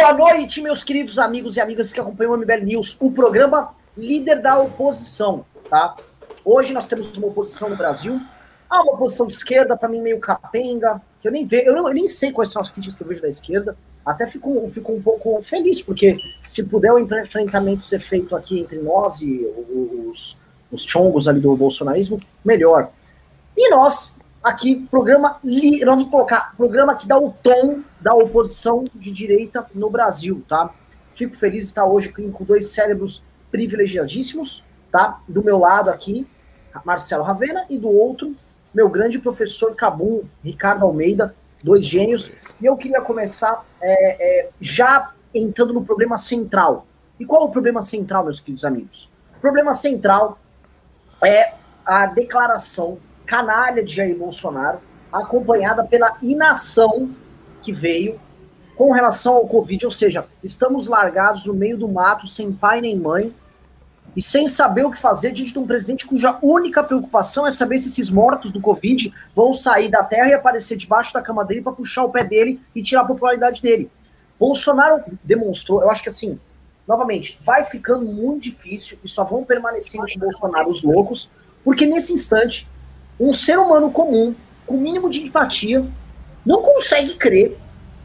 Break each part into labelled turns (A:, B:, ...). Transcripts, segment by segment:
A: Boa noite, meus queridos amigos e amigas que acompanham o MBL News, o programa líder da oposição, tá? Hoje nós temos uma oposição no Brasil, há uma oposição de esquerda, para mim meio capenga, que eu nem vejo, eu, eu, nem sei quais são as críticas que eu vejo da esquerda, até fico, fico um pouco feliz, porque se puder o enfrentamento ser feito aqui entre nós e os, os chongos ali do bolsonarismo, melhor. E nós, aqui, programa, nós vamos colocar programa que dá o tom da oposição de direita no Brasil, tá? Fico feliz de estar hoje com dois cérebros privilegiadíssimos, tá? Do meu lado aqui, Marcelo Ravena, e do outro, meu grande professor Cabum, Ricardo Almeida, dois gênios. E eu queria começar é, é, já entrando no problema central. E qual é o problema central, meus queridos amigos? O problema central é a declaração canalha de Jair Bolsonaro, acompanhada pela inação que veio com relação ao Covid, ou seja, estamos largados no meio do mato, sem pai nem mãe, e sem saber o que fazer diante de um presidente cuja única preocupação é saber se esses mortos do Covid vão sair da terra e aparecer debaixo da cama dele para puxar o pé dele e tirar a popularidade dele. Bolsonaro demonstrou, eu acho que assim, novamente, vai ficando muito difícil e só vão permanecendo com Bolsonaro os loucos, porque nesse instante um ser humano comum, com o mínimo de empatia, não consegue crer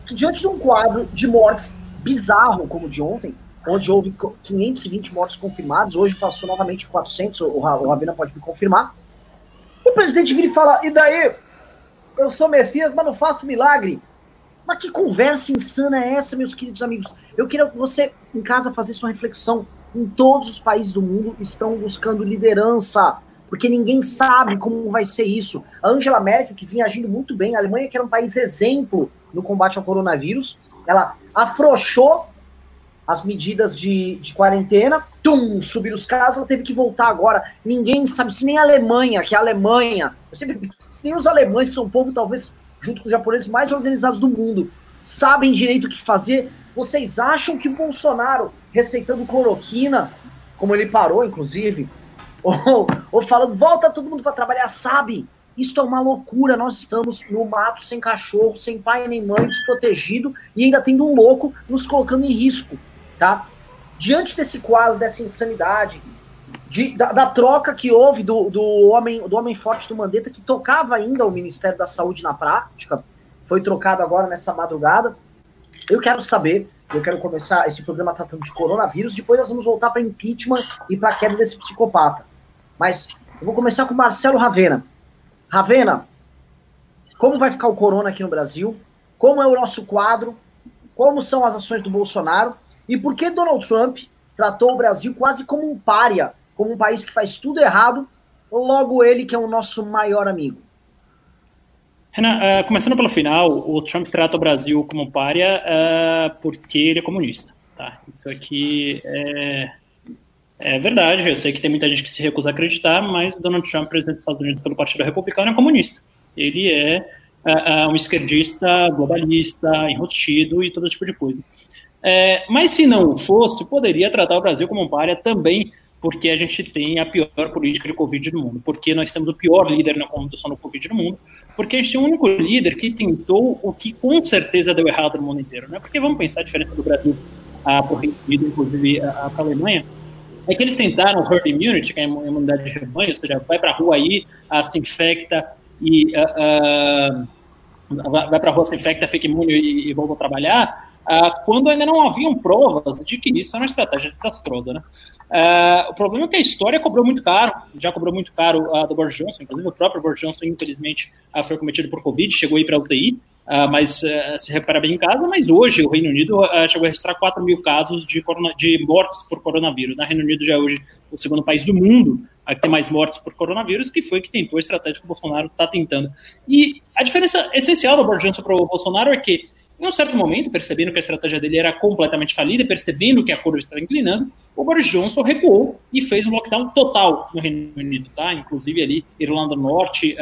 A: que diante de um quadro de mortes bizarro como o de ontem, onde houve 520 mortes confirmadas, hoje passou novamente 400, o Ravena pode me confirmar, o presidente vira e fala, e daí? Eu sou Messias, mas não faço milagre. Mas que conversa insana é essa, meus queridos amigos? Eu queria que você, em casa, fazesse uma reflexão. Em todos os países do mundo estão buscando liderança, porque ninguém sabe como vai ser isso. A Angela Merkel, que vinha agindo muito bem, a Alemanha, que era um país exemplo no combate ao coronavírus, ela afrouxou as medidas de, de quarentena, tum, subir os casos, ela teve que voltar agora. Ninguém sabe, se nem a Alemanha, que é a Alemanha, sempre, se nem os alemães, que são o povo, talvez, junto com os japoneses, mais organizados do mundo, sabem direito o que fazer, vocês acham que o Bolsonaro, receitando cloroquina, como ele parou, inclusive, ou, ou falando, volta todo mundo para trabalhar, sabe? Isso é uma loucura. Nós estamos no mato, sem cachorro, sem pai nem mãe, desprotegido e ainda tendo um louco nos colocando em risco, tá? Diante desse quadro, dessa insanidade, de, da, da, troca que houve do, do, homem, do homem forte do Mandetta, que tocava ainda o Ministério da Saúde na prática, foi trocado agora nessa madrugada. Eu quero saber, eu quero começar esse programa tratando de coronavírus, depois nós vamos voltar para impeachment e para a queda desse psicopata. Mas eu vou começar com Marcelo Ravena. Ravena, como vai ficar o corona aqui no Brasil? Como é o nosso quadro? Como são as ações do Bolsonaro? E por que Donald Trump tratou o Brasil quase como um pária, como um país que faz tudo errado, logo ele que é o nosso maior amigo?
B: Renan, uh, começando pelo final, o Trump trata o Brasil como um pária uh, porque ele é comunista. Tá? Isso aqui é, é verdade, eu sei que tem muita gente que se recusa a acreditar, mas Donald Trump, presidente dos Estados Unidos pelo Partido Republicano, é comunista. Ele é uh, um esquerdista, globalista, enrostido e todo tipo de coisa. É, mas se não fosse, poderia tratar o Brasil como um párea também, porque a gente tem a pior política de Covid do mundo, porque nós temos o pior líder na condução do Covid no mundo, porque a gente tem o único líder que tentou o que com certeza deu errado no mundo inteiro, né? Porque vamos pensar a diferença do Brasil uh, para o Reino Unido, inclusive para a Alemanha, é que eles tentaram herd immunity, que é a imunidade de rebanho, ou seja, vai para a rua aí, se infecta e uh, uh, vai para a rua, se infecta, fica imune e, e volta a trabalhar, uh, quando ainda não haviam provas de que isso era uma estratégia desastrosa. Né? Uh, o problema é que a história cobrou muito caro, já cobrou muito caro uh, do Boris Johnson, inclusive o próprio Boris Johnson, infelizmente, foi cometido por Covid, chegou aí para a UTI, Uh, mas uh, se recupera bem em casa, mas hoje o Reino Unido uh, chegou a registrar 4 mil casos de, corona, de mortes por coronavírus. O Reino Unido já é hoje o segundo país do mundo a ter mais mortes por coronavírus, que foi que tentou a estratégia que o Bolsonaro está tentando. E a diferença essencial do Boris Johnson para o Bolsonaro é que, em um certo momento, percebendo que a estratégia dele era completamente falida, percebendo que a curva estava inclinando, o Boris Johnson recuou e fez um lockdown total no Reino Unido, tá? Inclusive ali Irlanda do Norte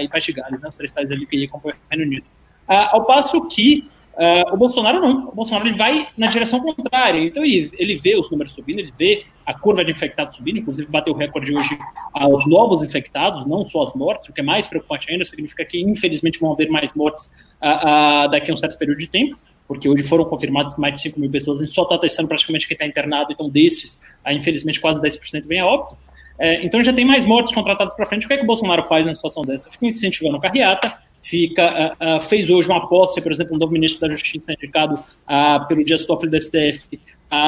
B: e País de Gales, né? os três países ali que acompanham o Reino Unido. Uh, ao passo que uh, o Bolsonaro não. O Bolsonaro ele vai na direção contrária. Então ele, ele vê os números subindo, ele vê a curva de infectados subindo, inclusive bateu o recorde hoje aos novos infectados, não só as mortes, o que é mais preocupante ainda, significa que infelizmente vão haver mais mortes uh, daqui a um certo período de tempo. porque hoje foram confirmadas mais de 5 mil pessoas, a gente só está testando praticamente quem está internado, então desses, infelizmente, quase 10% vem a óbito. É, então já tem mais mortes contratadas para frente. O que é que o Bolsonaro faz numa situação dessa? Fica incentivando a carreata, fica, uh, uh, fez hoje uma posse, por exemplo, um novo ministro da Justiça indicado uh, pelo Dias Toffoli do STF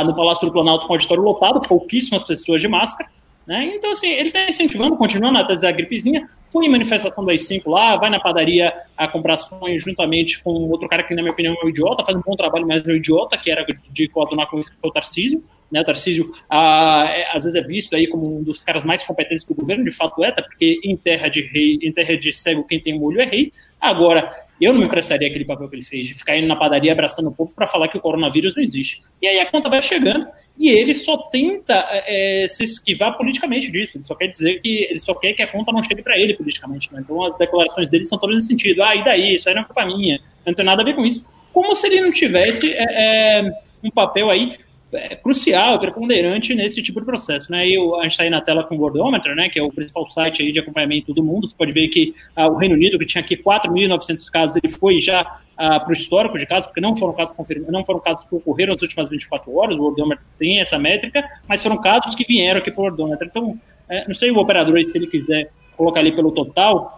B: no Palácio do Planalto com auditório lotado, pouquíssimas pessoas de máscara. Né? Então, assim, ele está incentivando, continuando a tese da gripezinha, foi em manifestação das 5 lá, vai na padaria a comprar sonhos juntamente com outro cara que, na minha opinião, é um idiota, faz um bom trabalho, mas é um idiota, que era de coadunar com o Tarcísio. Né, o Tarcísio ah, é, às vezes é visto aí como um dos caras mais competentes do governo, de fato é, tá? porque em terra de rei, em terra de cego, quem tem um olho é rei. Agora, eu não me emprestaria aquele papel que ele fez, de ficar indo na padaria abraçando o povo para falar que o coronavírus não existe. E aí a conta vai chegando e ele só tenta é, se esquivar politicamente disso. Ele só quer dizer que ele só quer que a conta não chegue para ele politicamente. Né? Então as declarações dele são todas nesse sentido. Ah, e daí? Isso aí não é culpa minha. Não tem nada a ver com isso. Como se ele não tivesse é, é um papel aí é, crucial, preponderante nesse tipo de processo, né? E a gente está aí na tela com o Worldometer, né? Que é o principal site aí de acompanhamento do mundo. Você pode ver que ah, o Reino Unido, que tinha aqui 4.900 casos, ele foi já ah, para o histórico de casos, porque não foram casos confirmados, não foram casos que ocorreram nas últimas 24 horas. O Worldometer tem essa métrica, mas foram casos que vieram aqui para o Worldometer. Então, é, não sei o operador aí, se ele quiser colocar ali pelo total,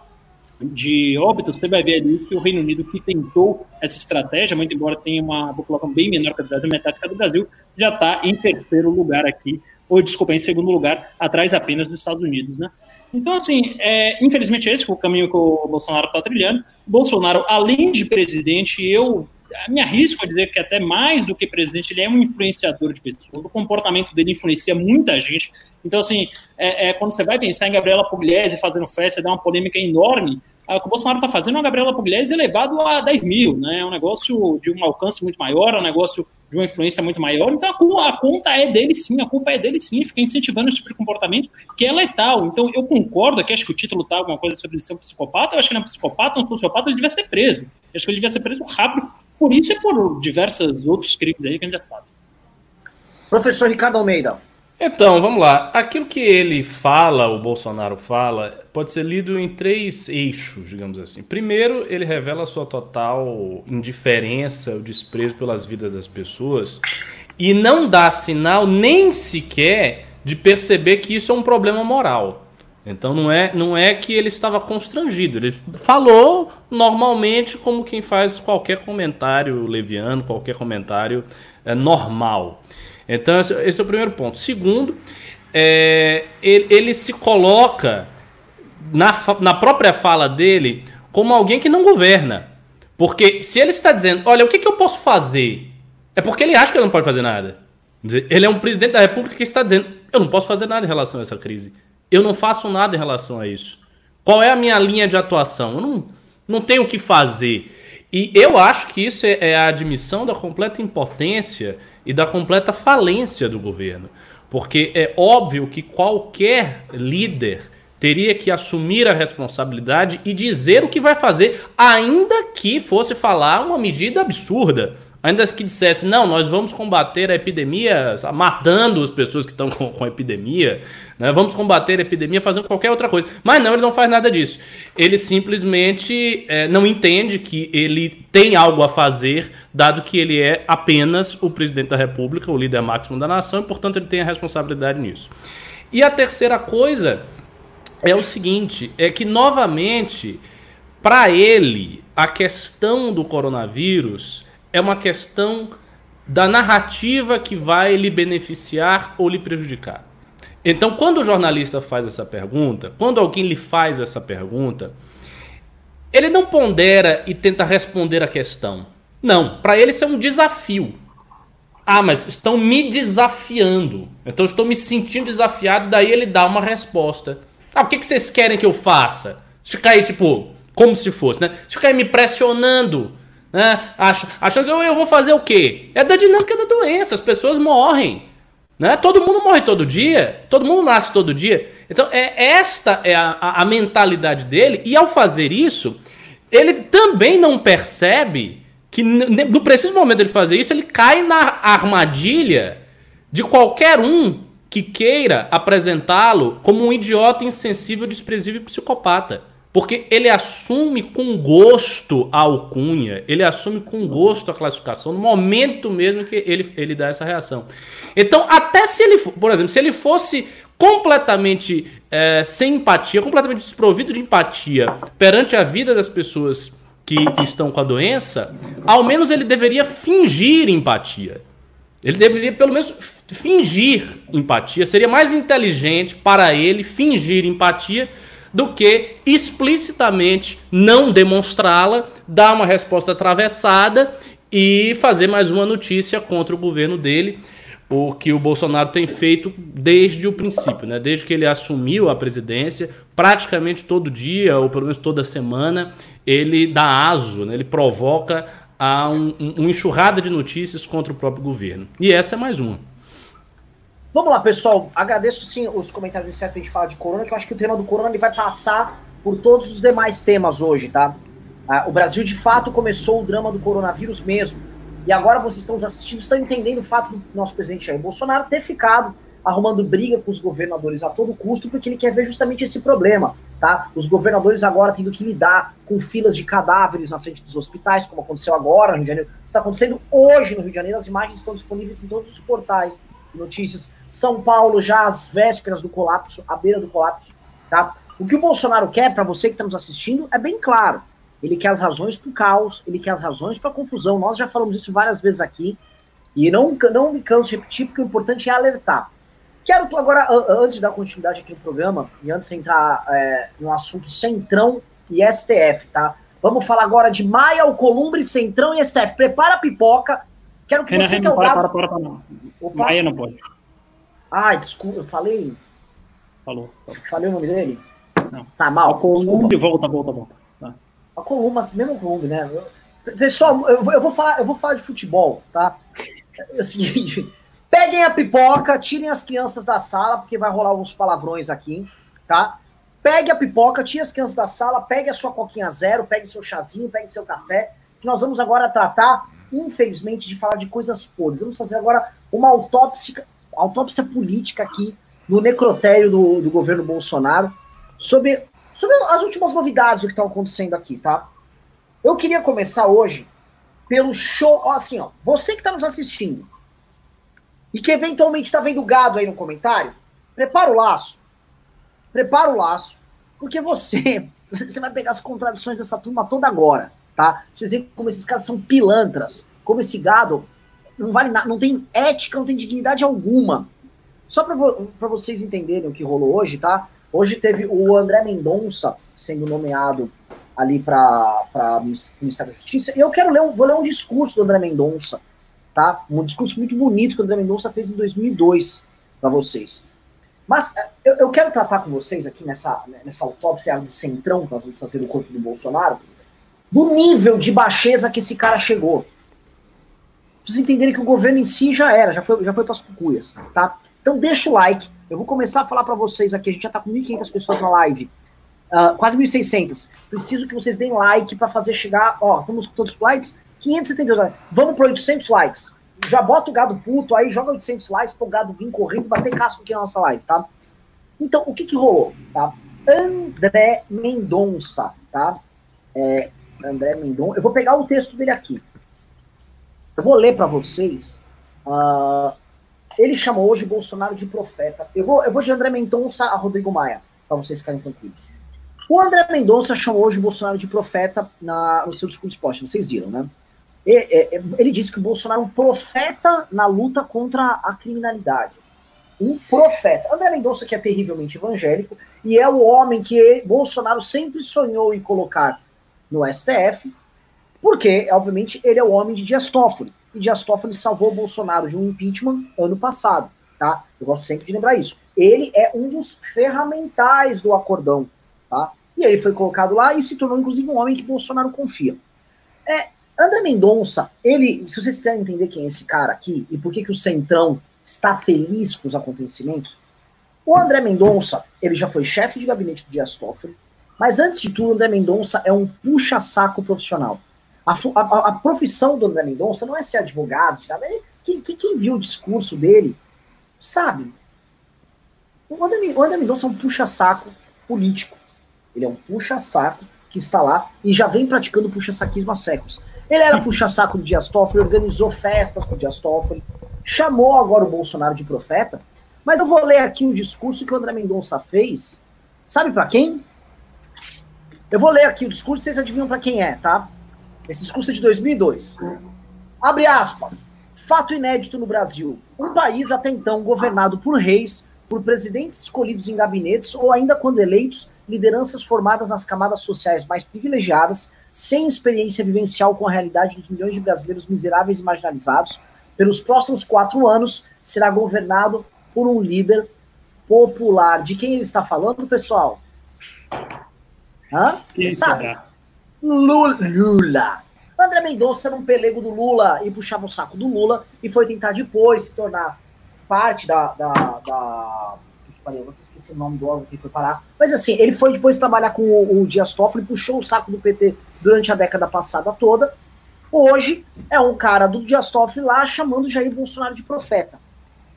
B: de óbitos, você vai ver ali que o Reino Unido que tentou essa estratégia, muito embora tenha uma população bem menor que a do Brasil, metade que a do Brasil, já está em terceiro lugar aqui, ou desculpa, em segundo lugar, atrás apenas dos Estados Unidos, né? Então, assim, é, infelizmente esse é o caminho que o Bolsonaro está trilhando. Bolsonaro, além de presidente, eu me arrisco a dizer que até mais do que presidente, ele é um influenciador de pessoas. O comportamento dele influencia muita gente. Então, assim, é, é, quando você vai pensar em Gabriela Pugliese fazendo festa, dá uma polêmica enorme, o que o Bolsonaro está fazendo é uma Gabriela Pugliese elevado a 10 mil, né? É um negócio de um alcance muito maior, é um negócio de uma influência muito maior. Então a, a, conta é dele sim, a culpa é dele sim, fica incentivando esse tipo de comportamento que é letal. Então eu concordo aqui, acho que o título tá alguma coisa sobre ele ser um psicopata, eu acho que ele é um psicopata, um sociopata, ele devia ser preso. Eu acho que ele devia ser preso rápido, por isso e por diversos outros crimes aí que a gente já sabe.
A: Professor Ricardo Almeida,
C: então, vamos lá. Aquilo que ele fala, o Bolsonaro fala, pode ser lido em três eixos, digamos assim. Primeiro, ele revela a sua total indiferença, o desprezo pelas vidas das pessoas e não dá sinal nem sequer de perceber que isso é um problema moral. Então não é, não é que ele estava constrangido, ele falou normalmente como quem faz qualquer comentário leviano, qualquer comentário é, normal. Então, esse é o primeiro ponto. Segundo, é, ele, ele, se coloca na, na própria fala dele como alguém que não governa. Porque se ele está dizendo, olha, o que, que eu posso fazer? É porque ele acha que ele não pode fazer nada. Ele é um presidente da República que está dizendo, eu não posso fazer nada em relação a essa crise. Eu não faço nada em relação a isso. Qual é a minha linha de atuação? Eu não, não tenho o que fazer. E eu acho que isso é, é a admissão da completa impotência e da completa falência do governo. Porque é óbvio que qualquer líder teria que assumir a responsabilidade e dizer o que vai fazer, ainda que fosse falar uma medida absurda. Ainda que dissesse, não, nós vamos combater a epidemia matando as pessoas que estão com, com epidemia, né? vamos combater a epidemia fazendo qualquer outra coisa. Mas não, ele não faz nada disso. Ele simplesmente é, não entende que ele tem algo a fazer, dado que ele é apenas o presidente da República, o líder máximo da nação, e portanto ele tem a responsabilidade nisso. E a terceira coisa é o seguinte: é que novamente, para ele, a questão do coronavírus é uma questão da narrativa que vai lhe beneficiar ou lhe prejudicar. Então, quando o jornalista faz essa pergunta, quando alguém lhe faz essa pergunta, ele não pondera e tenta responder a questão. Não, para ele isso é um desafio. Ah, mas estão me desafiando. Então estou me sentindo desafiado, daí ele dá uma resposta. Ah, o que, vocês querem que eu faça? Ficar aí, tipo, como se fosse, né? Ficar aí me pressionando né? Achando que eu, eu vou fazer o quê? É da dinâmica da doença, as pessoas morrem. Né? Todo mundo morre todo dia, todo mundo nasce todo dia. Então, é esta é a, a, a mentalidade dele, e ao fazer isso, ele também não percebe que no preciso momento de fazer isso, ele cai na armadilha de qualquer um que queira apresentá-lo como um idiota insensível, desprezível e psicopata. Porque ele assume com gosto a alcunha, ele assume com gosto a classificação, no momento mesmo que ele, ele dá essa reação. Então, até se ele, por exemplo, se ele fosse completamente é, sem empatia, completamente desprovido de empatia perante a vida das pessoas que estão com a doença, ao menos ele deveria fingir empatia. Ele deveria pelo menos fingir empatia. Seria mais inteligente para ele fingir empatia do que explicitamente não demonstrá-la, dar uma resposta atravessada e fazer mais uma notícia contra o governo dele, o que o Bolsonaro tem feito desde o princípio, né? Desde que ele assumiu a presidência, praticamente todo dia, ou pelo menos toda semana, ele dá aso, né? ele provoca a um, um, enxurrada de notícias contra o próprio governo. E essa é mais uma.
A: Vamos lá, pessoal. Agradeço sim os comentários iniciais pra gente falar de corona, que eu acho que o tema do corona ele vai passar por todos os demais temas hoje, tá? Ah, o Brasil, de fato, começou o drama do coronavírus mesmo. E agora vocês estão nos assistindo, estão entendendo o fato do nosso presidente Jair Bolsonaro ter ficado arrumando briga com os governadores a todo custo, porque ele quer ver justamente esse problema, tá? Os governadores agora tendo que lidar com filas de cadáveres na frente dos hospitais, como aconteceu agora no Rio de Janeiro. Está acontecendo hoje no Rio de Janeiro, as imagens estão disponíveis em todos os portais notícias. São Paulo já às vésperas do colapso, à beira do colapso, tá? O que o Bolsonaro quer, para você que está nos assistindo, é bem claro. Ele quer as razões para o caos, ele quer as razões para a confusão. Nós já falamos isso várias vezes aqui. E não, não me canso de repetir, porque o importante é alertar. Quero agora, antes de dar continuidade aqui no programa, e antes de entrar é, no assunto Centrão e STF, tá? Vamos falar agora de Maia, Alcolumbre, Centrão e STF. Prepara a pipoca. Quero que Renan, você... Renan,
B: que é para, para, para, para, não. Opa. Maia não pode.
A: Ai, desculpa, eu falei...
B: Falou.
A: Falei o nome dele?
B: Não.
A: Tá mal.
B: Alcolumbre, volta, volta, volta.
A: Tá. A coluna, mesmo Columbre, né? Pessoal, eu vou, eu vou, falar, eu vou falar de futebol, tá? É o seguinte... Peguem a pipoca, tirem as crianças da sala, porque vai rolar alguns palavrões aqui, tá? Pegue a pipoca, tire as crianças da sala, pegue a sua coquinha zero, pegue seu chazinho, pegue seu café, que nós vamos agora tratar, infelizmente, de falar de coisas podres. Vamos fazer agora uma autópsia, autópsia política aqui no necrotério do, do governo Bolsonaro sobre, sobre as últimas novidades do que estão acontecendo aqui, tá? Eu queria começar hoje pelo show, assim, ó, você que está nos assistindo, e que eventualmente está vendo gado aí no comentário, prepara o laço. Prepara o laço, porque você, você vai pegar as contradições dessa turma toda agora, tá? Vocês veem como esses caras são pilantras, como esse gado não vale nada, não tem ética, não tem dignidade alguma. Só para vo vocês entenderem o que rolou hoje, tá? Hoje teve o André Mendonça sendo nomeado ali para Ministério da Justiça. E eu quero ler um, vou ler um discurso do André Mendonça tá? Um discurso muito bonito que o André Mendonça fez em 2002 para vocês. Mas eh, eu, eu, quero tratar com vocês aqui nessa, nessa autópsia do centrão que nós vamos fazer do corpo do Bolsonaro, do nível de baixeza que esse cara chegou. Vocês entenderem que o governo em si já era, já foi, já foi para as cucuias, tá? Então deixa o like. Eu vou começar a falar para vocês aqui. A gente já tá com 1.500 pessoas na live. Uh, quase 1.600. Preciso que vocês deem like para fazer chegar. Ó, estamos com todos os likes. 572 likes. Vamos para 800 likes. Já bota o gado puto aí, joga 800 likes pro gado vir correndo bater casco aqui na nossa live, tá? Então, o que que rolou, tá? André Mendonça, tá? É, André Mendonça. Eu vou pegar o texto dele aqui. Eu vou ler para vocês. Uh, ele chamou hoje Bolsonaro de profeta. Eu vou, eu vou de André Mendonça a Rodrigo Maia, para vocês ficarem tranquilos. O André Mendonça chamou hoje Bolsonaro de profeta na, no seu discurso post, vocês viram, né? ele disse que o Bolsonaro é um profeta na luta contra a criminalidade. Um profeta. André Mendonça, que é terrivelmente evangélico, e é o homem que Bolsonaro sempre sonhou em colocar no STF, porque, obviamente, ele é o homem de Dias Toffoli. E Dias Toffoli salvou Bolsonaro de um impeachment ano passado, tá? Eu gosto sempre de lembrar isso. Ele é um dos ferramentais do acordão, tá? E ele foi colocado lá e se tornou, inclusive, um homem que Bolsonaro confia. É, André Mendonça, ele, se vocês quiserem entender quem é esse cara aqui e por que, que o Centrão está feliz com os acontecimentos, o André Mendonça, ele já foi chefe de gabinete do Dias Toffoli, mas antes de tudo, o André Mendonça é um puxa-saco profissional. A, a, a, profissão do André Mendonça não é ser advogado, nada. Quem, quem, viu o discurso dele sabe. O André, o André Mendonça é um puxa-saco político. Ele é um puxa-saco que está lá e já vem praticando puxa-saquismo há séculos. Ele era puxa-saco do Dias Toffoli, organizou festas com o Dias Toffoli, chamou agora o Bolsonaro de profeta, mas eu vou ler aqui um discurso que o André Mendonça fez. Sabe para quem? Eu vou ler aqui o discurso, vocês adivinham para quem é, tá? Esse discurso é de 2002. Abre aspas. Fato inédito no Brasil. Um país até então governado por reis, por presidentes escolhidos em gabinetes ou ainda quando eleitos, lideranças formadas nas camadas sociais mais privilegiadas, sem experiência vivencial com a realidade dos milhões de brasileiros miseráveis e marginalizados, pelos próximos quatro anos será governado por um líder popular. De quem ele está falando, pessoal? Hã? Você sabe? Lula. Lula. André Mendonça era um pelego do Lula e puxava o saco do Lula e foi tentar depois se tornar parte da. da, da eu vou esquecer o nome do órgão que foi parar. Mas assim, ele foi depois trabalhar com o, o Dias Toffoli, puxou o saco do PT durante a década passada toda. Hoje é um cara do Dias Toffoli lá chamando Jair Bolsonaro de profeta.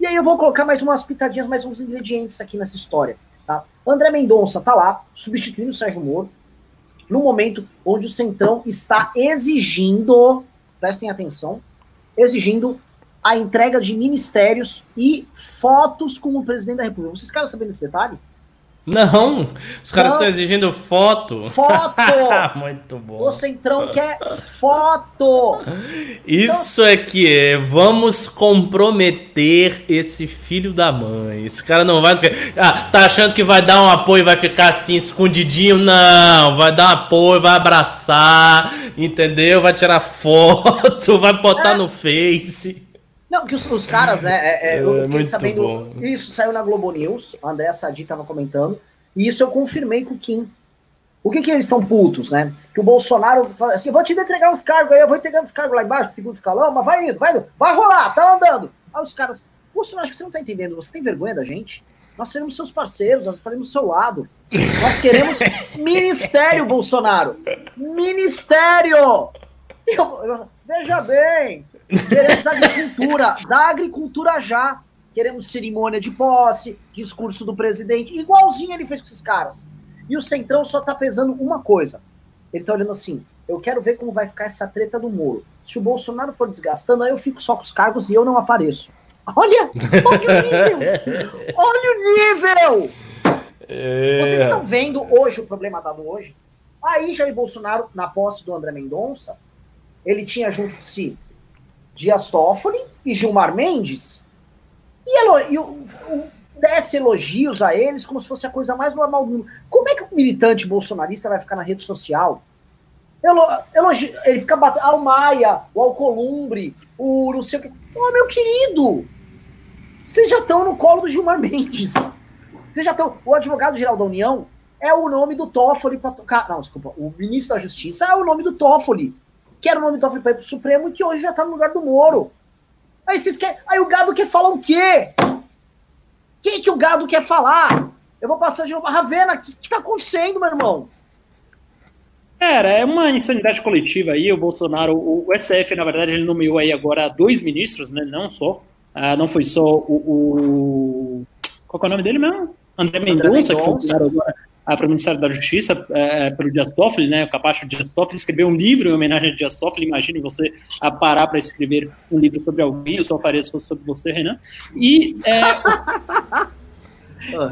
A: E aí eu vou colocar mais umas pitadinhas, mais uns ingredientes aqui nessa história. Tá? André Mendonça tá lá, substituindo o Sérgio Moro, no momento onde o Centrão está exigindo, prestem atenção, exigindo a entrega de ministérios e fotos com o presidente da República. Vocês querem saber desse detalhe?
C: Não, os caras estão exigindo foto.
A: Foto!
C: Muito bom.
A: O Centrão quer foto!
C: Isso então... é que é. Vamos comprometer esse filho da mãe. Esse cara não vai. Ah, tá achando que vai dar um apoio e vai ficar assim escondidinho? Não, vai dar um apoio, vai abraçar, entendeu? Vai tirar foto, vai botar é. no Face.
A: Não, que os, os caras, né? É, é, eu é, fiquei sabendo. Bom. Isso saiu na Globo News, a André Sadi tava comentando, e isso eu confirmei com o Kim. O que que eles estão putos, né? Que o Bolsonaro fala assim: vou te entregar uns cargos aí, eu vou entregar uns cargos lá embaixo, segundo escalão, mas vai indo, vai indo, vai rolar, tá andando. Aí os caras, Bolsonaro, acho que você não tá entendendo, você tem vergonha da gente? Nós seremos seus parceiros, nós estaremos do seu lado. Nós queremos ministério, Bolsonaro. Ministério! Eu, eu, veja bem, Queremos agricultura, da agricultura já. Queremos cerimônia de posse, discurso do presidente, igualzinho ele fez com esses caras. E o Centrão só tá pesando uma coisa. Ele tá olhando assim, eu quero ver como vai ficar essa treta do Moro. Se o Bolsonaro for desgastando, aí eu fico só com os cargos e eu não apareço. Olha! Olha o nível! Olha o nível! É... Vocês estão vendo hoje o problema dado hoje? Aí Jair Bolsonaro, na posse do André Mendonça, ele tinha junto de si Dias Toffoli e Gilmar Mendes, e, elo, e o, o, desce elogios a eles como se fosse a coisa mais normal do mundo. Como é que o militante bolsonarista vai ficar na rede social? Elo, ele fica batendo. Ah, o Maia, o Alcolumbre, o não sei o que. Ô, meu querido! Vocês já estão no colo do Gilmar Mendes. Vocês já estão. O advogado-geral da União é o nome do Toffoli para tocar. Não, desculpa. O ministro da Justiça é o nome do Toffoli que era o nome do Toffoli para ir pro Supremo e que hoje já tá no lugar do Moro. Aí vocês querem. Aí o gado quer falar o quê? O que, que o gado quer falar? Eu vou passar de novo. Ravena, o que, que tá acontecendo, meu irmão?
B: Era, é uma insanidade coletiva aí. O Bolsonaro, o, o SF, na verdade, ele nomeou aí agora dois ministros, né? Não só. Ah, não foi só o, o. Qual é o nome dele mesmo? André Mendonça, que foi agora para o Ministério da Justiça, é, pelo Dias Toffoli, né, o capacho Dias Toffoli, escreveu um livro em homenagem a Dias Toffoli, imagine você a parar para escrever um livro sobre alguém, eu só faria se fosse sobre você, Renan, e é,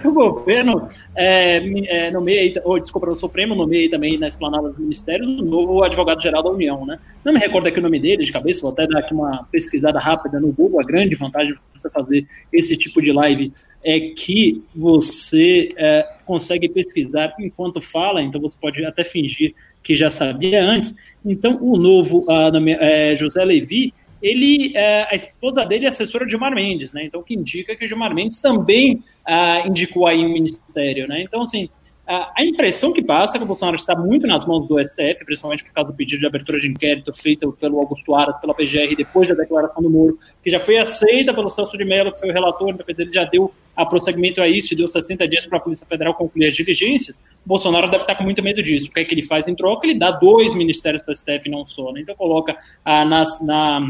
B: o governo é, é, nomeia, ou desculpa, o Supremo nomeia também na esplanada dos ministérios o novo advogado-geral da União, né? Não me recordo aqui o nome dele de cabeça, vou até dar aqui uma pesquisada rápida no Google. A grande vantagem de você fazer esse tipo de live é que você é, consegue pesquisar enquanto fala, então você pode até fingir que já sabia antes. Então, o novo uh, nome, é, José Levi, ele, é, a esposa dele é assessora de Gilmar Mendes, né? Então, o que indica que Gilmar Mendes também uh, indicou aí um ministério, né? Então, assim, a, impressão que passa é que o Bolsonaro está muito nas mãos do STF, principalmente por causa do pedido de abertura de inquérito feito pelo Augusto Aras, pela PGR, depois da declaração do Moro, que já foi aceita pelo Celso de Mello, que foi o relator, então ele já deu a prosseguimento a isso e deu 60 dias para a Polícia Federal concluir as diligências. O Bolsonaro deve estar com muito medo disso. O que é que ele faz em troca? Ele dá dois ministérios para o STF, não só. Né? Então coloca ah, nas, na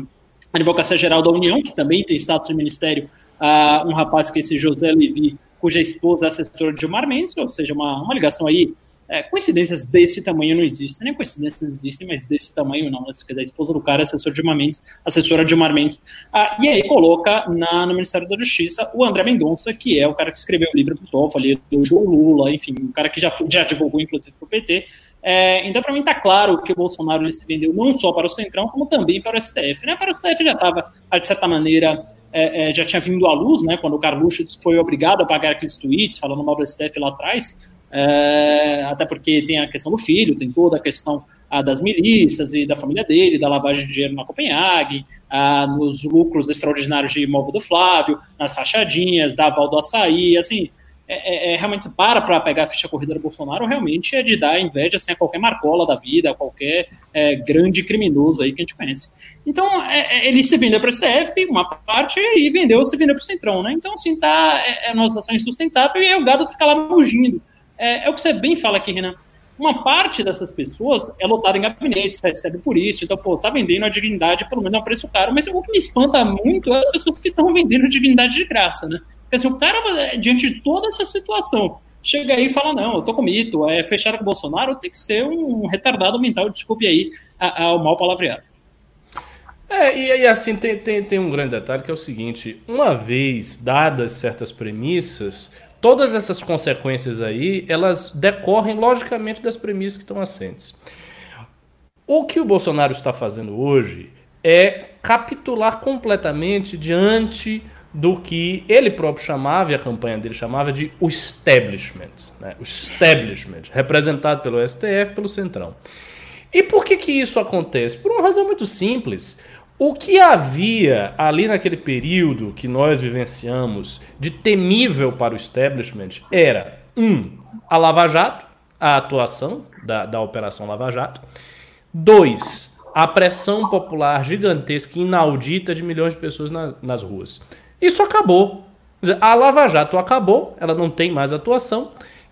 B: Advocacia Geral da União, que também tem status de ministério, ah, um rapaz que é esse José Levi, cuja esposa é assessora de Gilmar Mendes, ou seja, uma, uma ligação aí é, coincidências desse tamanho não existem, nem coincidências existem, mas desse tamanho não. Quer dizer, a esposa do cara é assessor de Mendes, assessora de Omar Mendes. Ah, e aí coloca na, no Ministério da Justiça o André Mendonça, que é o cara que escreveu o livro pro Toffoli, do João Lula, enfim, um cara que já, já divulgou, inclusive, pro PT. É, então, para mim, está claro que o Bolsonaro ele se vendeu não só para o Centrão, como também para o STF. Né? Para o STF já estava, de certa maneira, é, é, já tinha vindo à luz, né, quando o Carluxo foi obrigado a pagar aqueles tweets falando mal do STF lá atrás, é, até porque tem a questão do filho, tem toda a questão a, das milícias e da família dele, da lavagem de dinheiro na Copenhague, a, nos lucros extraordinários de imóvel do Flávio, nas rachadinhas, da aval do açaí, assim, é, é, é, realmente se para para pegar a ficha corrida do Bolsonaro, realmente é de dar inveja assim, a qualquer marcola da vida, a qualquer é, grande criminoso aí que a gente conhece. Então, é, é, ele se vendeu para o CF, uma parte, e vendeu, se vendeu para o Centrão, né? Então, assim, tá, é, uma situação insustentável e o gado fica lá mugindo. É, o que você bem fala aqui, Renan. Uma parte dessas pessoas é lotada em gabinetes, recebe por isso, então, pô, tá vendendo a dignidade pelo menos a um preço caro, mas o que me espanta muito é as pessoas que estão vendendo a dignidade de graça, né? Assim, o cara, diante de toda essa situação, chega aí e fala: não, eu tô com mito, é fechar com o Bolsonaro, tem que ser um retardado mental, desculpe aí o mal palavreado.
C: É, e, e assim, tem, tem, tem um grande detalhe que é o seguinte: uma vez dadas certas premissas, todas essas consequências aí, elas decorrem logicamente das premissas que estão assentes. O que o Bolsonaro está fazendo hoje é capitular completamente diante do que ele próprio chamava, e a campanha dele chamava de o establishment. Né? O establishment, representado pelo STF, pelo Centrão. E por que, que isso acontece? Por uma razão muito simples. O que havia ali naquele período que nós vivenciamos de temível para o establishment era, um, a Lava Jato, a atuação da, da Operação Lava Jato. Dois, a pressão popular gigantesca e inaudita de milhões de pessoas na, nas ruas. Isso acabou. A Lava Jato acabou, ela não tem mais atuação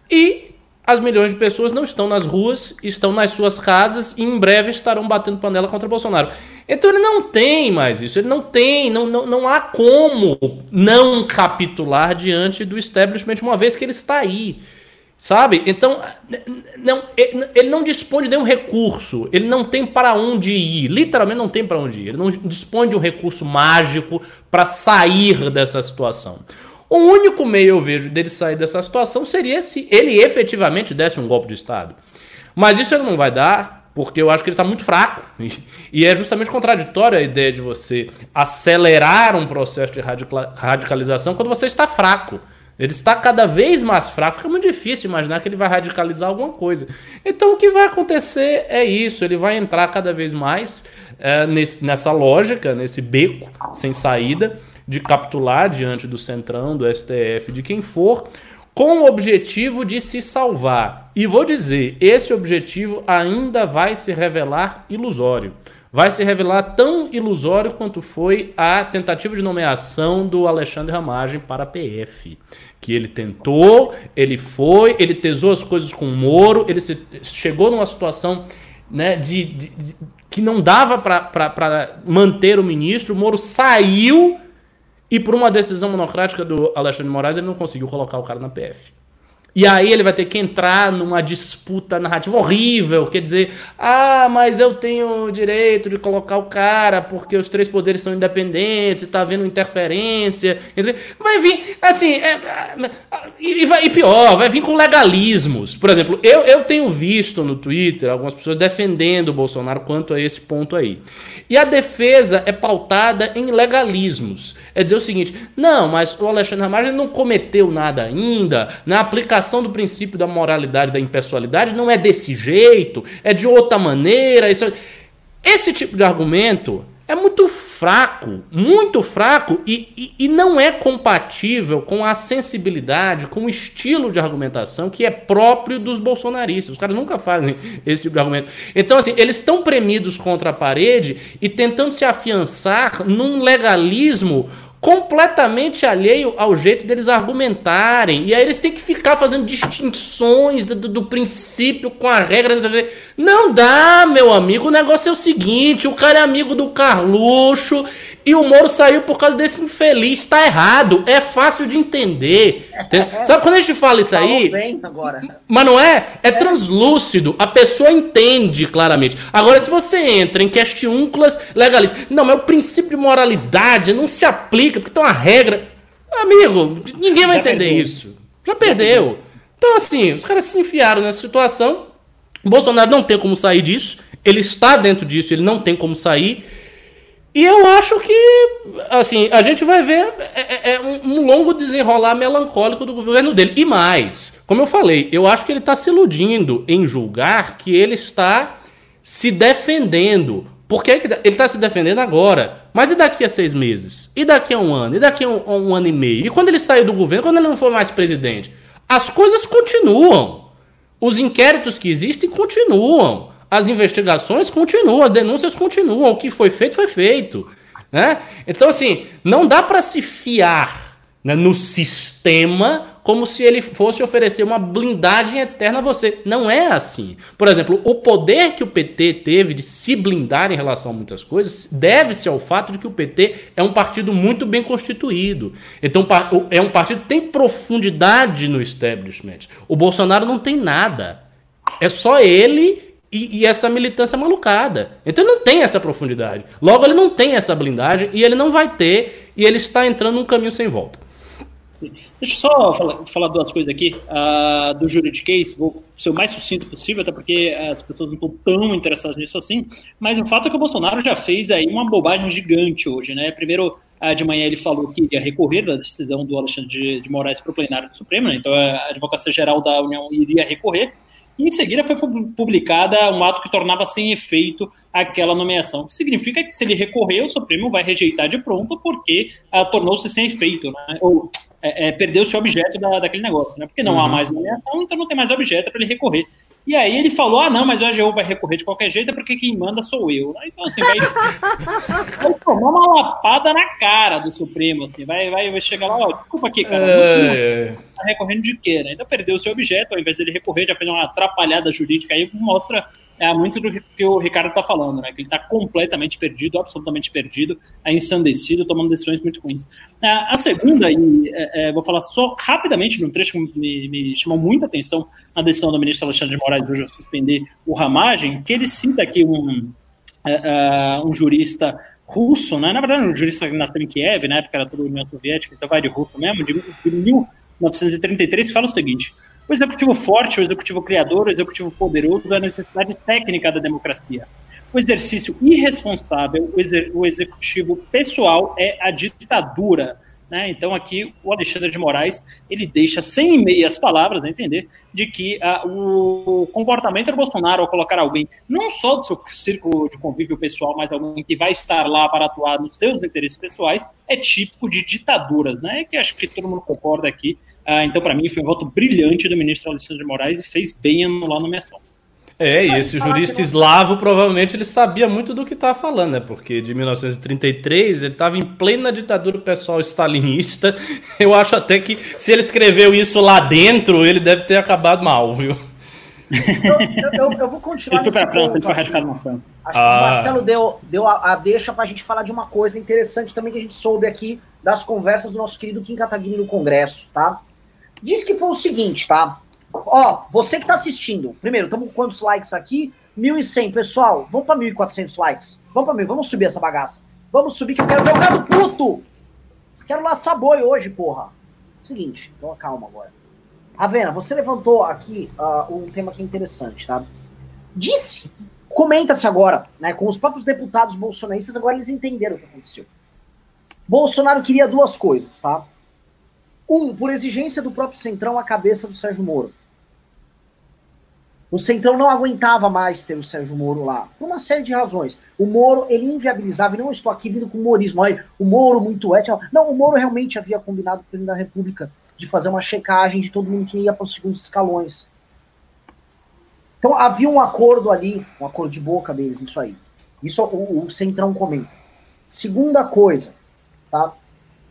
C: e as milhões de pessoas não estão nas ruas, estão nas suas casas e em breve estarão batendo panela contra Bolsonaro. Então ele não tem mais isso, ele não tem, não, não, não há como não capitular diante do establishment, uma vez que ele está aí. Sabe? Então, não, ele não dispõe de nenhum recurso. Ele não tem para onde ir. Literalmente não tem para onde ir. Ele não dispõe de um recurso mágico para sair dessa situação. O único meio eu vejo dele sair dessa situação seria se ele efetivamente desse um golpe de Estado. Mas isso ele não vai dar, porque eu acho que ele está muito fraco. E é justamente contraditória a ideia de você acelerar um processo de radicalização quando você está fraco. Ele está cada vez mais fraco, fica muito difícil imaginar que ele vai radicalizar alguma coisa. Então o que vai acontecer é isso, ele vai entrar cada vez mais é, nesse, nessa lógica, nesse beco sem saída, de capitular diante do Centrão, do STF, de quem for, com o objetivo de se salvar. E vou dizer, esse objetivo ainda vai se revelar ilusório vai se revelar tão ilusório quanto foi a tentativa de nomeação do Alexandre Ramagem para a PF. Que ele tentou, ele foi, ele tesou as coisas com o Moro, ele se, chegou numa situação né, de, de, de que não dava para manter o ministro, o Moro saiu e por uma decisão monocrática do Alexandre de Moraes ele não conseguiu colocar o cara na PF. E aí ele vai ter que entrar numa disputa narrativa horrível, quer dizer, ah, mas eu tenho o direito de colocar o cara porque os três poderes são independentes, está havendo interferência. Vai vir, assim, é, e, vai, e pior, vai vir com legalismos. Por exemplo, eu, eu tenho visto no Twitter algumas pessoas defendendo o Bolsonaro quanto a esse ponto aí. E a defesa é pautada em legalismos. É dizer o seguinte, não, mas o Alexandre Ramagem não cometeu nada ainda, na aplicação aplicação do princípio da moralidade, da impessoalidade, não é desse jeito, é de outra maneira. Isso... Esse tipo de argumento é muito fraco, muito fraco e, e, e, não é compatível com a sensibilidade, com o estilo de argumentação que é próprio dos bolsonaristas. Os caras nunca fazem esse tipo de argumento. Então, assim, eles estão premidos contra a parede e tentando se afiançar num legalismo completamente alheio ao jeito deles argumentarem. E aí eles têm que ficar fazendo distinções do, do, princípio com a regra. Não dá, meu amigo. O negócio é o seguinte: o cara é amigo do Carluxo E o Moro saiu por causa desse infeliz. Tá errado. É fácil de entender. Sabe quando a gente fala isso aí? Mas não é? É translúcido. A pessoa entende claramente. Agora, se você entra em questiúnculas legalistas. Não, mas o princípio de moralidade não se aplica, porque tem uma regra. Amigo, ninguém vai entender isso. Já perdeu. Então, assim, os caras se enfiaram nessa situação. O Bolsonaro não tem como sair disso. Ele está dentro disso, ele não tem como sair. E eu acho que, assim, a gente vai ver é, é, é um, longo desenrolar melancólico do governo dele. E mais, como eu falei, eu acho que ele está se iludindo em julgar que ele está se defendendo. Por que ele está se defendendo agora? Mas e daqui a seis meses? E daqui a um ano? E daqui a um, a um ano e meio? E quando ele sair do governo, quando ele não for mais presidente? As coisas continuam. Os inquéritos que existem continuam as investigações continuam, as denúncias continuam, o que foi feito foi feito. Né? Então, assim, não dá para se fiar né, no sistema como se ele fosse oferecer uma blindagem eterna a você. Não é assim. Por exemplo, o poder que o PT teve de se blindar em relação a muitas coisas deve-se ao fato de que o PT é um partido muito bem constituído. Então, é um partido que tem profundidade no establishment. O Bolsonaro não tem nada. É só ele e, e, essa militância malucada. Então ele não tem essa profundidade. Logo, ele não tem essa blindagem e ele não vai ter, e ele está entrando num caminho sem volta.
B: Deixa eu só falar, falar duas coisas aqui uh, do juridiquês, vou ser o mais sucinto possível, até porque as pessoas não estão tão interessadas nisso assim, mas o fato é que o Bolsonaro já fez aí uma bobagem gigante hoje, né? Primeiro, uh, de manhã ele falou que ia recorrer da decisão do Alexandre de, de Moraes para o plenário do Supremo, né? então a Advocacia Geral da União iria recorrer, em seguida foi publicada um ato que tornava sem efeito aquela nomeação, que significa que se ele recorrer, o Supremo vai rejeitar de pronto porque uh, tornou-se sem efeito, né? ou é, é, perdeu-se o objeto da, daquele negócio, né? porque não uhum. há mais nomeação, então não tem mais objeto para ele recorrer. E aí ele falou: ah, não, mas o AGU vai recorrer de qualquer jeito, é porque quem manda sou eu. Então, assim, vai, vai tomar uma lapada na cara do Supremo, assim, vai, vai, vai chegar lá, ó, desculpa aqui, cara. É... Tá recorrendo de quê, né? Então perdeu o seu objeto, ao invés dele recorrer, já fez uma atrapalhada jurídica aí, mostra é muito do que o Ricardo está falando, né? Que ele está completamente perdido, absolutamente perdido, é ensandecido, tomando decisões muito ruins. A segunda, e é, é, vou falar só rapidamente num trecho que me, me chamou muita atenção na decisão do ministro Alexandre de Moraes hoje a suspender o Ramagem, que ele cita aqui um, é, é, um jurista russo, né? Na verdade, um jurista que nasceu em Kiev, na época era toda União Soviética, então vai de russo mesmo, de, de 1933, fala o seguinte o executivo forte, o executivo criador, o executivo poderoso é a necessidade técnica da democracia. O exercício irresponsável, o, o executivo pessoal é a ditadura. Né? Então aqui o Alexandre de Moraes ele deixa sem meias palavras a entender de que uh, o comportamento do Bolsonaro ao colocar alguém não só do seu círculo de convívio pessoal, mas alguém que vai estar lá para atuar nos seus interesses pessoais é típico de ditaduras, né? Que acho que todo mundo concorda aqui ah, então, para mim, foi um voto brilhante do ministro Alexandre de Moraes e fez bem anular a nomeação.
C: É, e esse jurista eslavo provavelmente ele sabia muito do que estava falando, né? Porque de 1933 ele estava em plena ditadura pessoal stalinista. Eu acho até que se ele escreveu isso lá dentro, ele deve ter acabado mal, viu?
A: Eu, eu, eu vou continuar.
B: Ele foi para a França, ele foi radicado na França.
A: Acho ah. que o Marcelo deu, deu a, a deixa para a gente falar de uma coisa interessante também que a gente soube aqui das conversas do nosso querido Kim Kataguiri no Congresso, tá? Diz que foi o seguinte, tá? Ó, você que tá assistindo, primeiro, estamos com quantos likes aqui? 1.100, pessoal, vamos para 1.400 likes. Vamos para mil, vamos subir essa bagaça. Vamos subir que eu quero ver o gado puto! Quero laçar boi hoje, porra. Seguinte, então calma agora. Ravena, você levantou aqui uh, um tema que é interessante, tá? Disse, comenta-se agora, né, com os próprios deputados bolsonaristas, agora eles entenderam o que aconteceu. Bolsonaro queria duas coisas, tá? Um, por exigência do próprio Centrão, a cabeça do Sérgio Moro. O Centrão não aguentava mais ter o Sérgio Moro lá, por uma série de razões. O Moro, ele inviabilizava, e não estou aqui vindo com humorismo, olha, o Moro muito ético. Não, o Moro realmente havia combinado com o presidente da República de fazer uma checagem de todo mundo que ia para os segundos escalões. Então havia um acordo ali, um acordo de boca deles, isso aí. Isso o, o Centrão comenta. Segunda coisa, tá?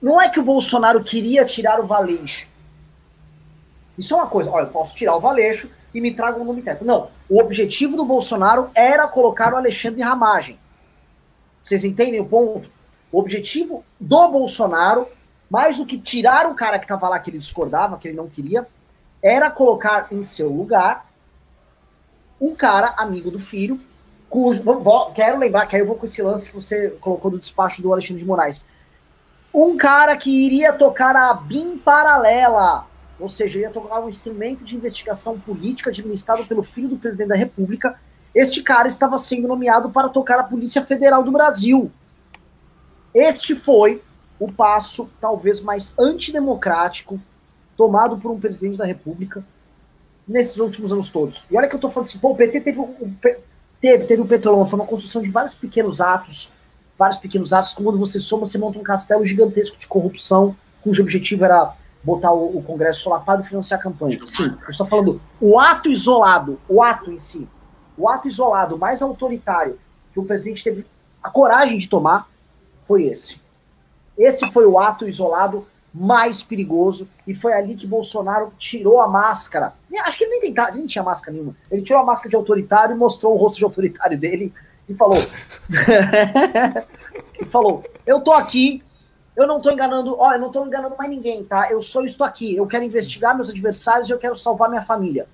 A: Não é que o Bolsonaro queria tirar o Valeixo. Isso é uma coisa. Olha, eu posso tirar o Valeixo e me traga um nome técnico. Não. O objetivo do Bolsonaro era colocar o Alexandre Ramagem. Vocês entendem o ponto? O objetivo do Bolsonaro, mais do que tirar o cara que estava lá que ele discordava, que ele não queria, era colocar em seu lugar um cara amigo do filho, cujo. Quero lembrar que aí eu vou com esse lance que você colocou do despacho do Alexandre de Moraes. Um cara que iria tocar a BIM paralela, ou seja, ia tocar um instrumento de investigação política administrado pelo filho do presidente da República. Este cara estava sendo nomeado para tocar a Polícia Federal do Brasil. Este foi o passo talvez mais antidemocrático tomado por um presidente da República nesses últimos anos todos. E olha que eu tô falando assim, pô, o PT teve teve, teve o Petrolão, foi uma construção de vários pequenos atos, vários pequenos atos, quando você soma, você monta um castelo gigantesco de corrupção, cujo objetivo era botar o, o Congresso solapado e financiar a campanha. Sim, eu estou falando o ato isolado, o ato em si, o ato isolado mais autoritário que o presidente teve a coragem de tomar foi esse. Esse foi o ato isolado mais perigoso e foi ali que Bolsonaro tirou a máscara. Acho que ele nem, tentava, nem tinha máscara nenhuma. Ele tirou a máscara de autoritário e mostrou o rosto de autoritário dele e falou: e falou, eu tô aqui, eu não tô enganando, ó, eu não tô enganando mais ninguém, tá? Eu só estou aqui, eu quero investigar meus adversários e eu quero salvar minha família,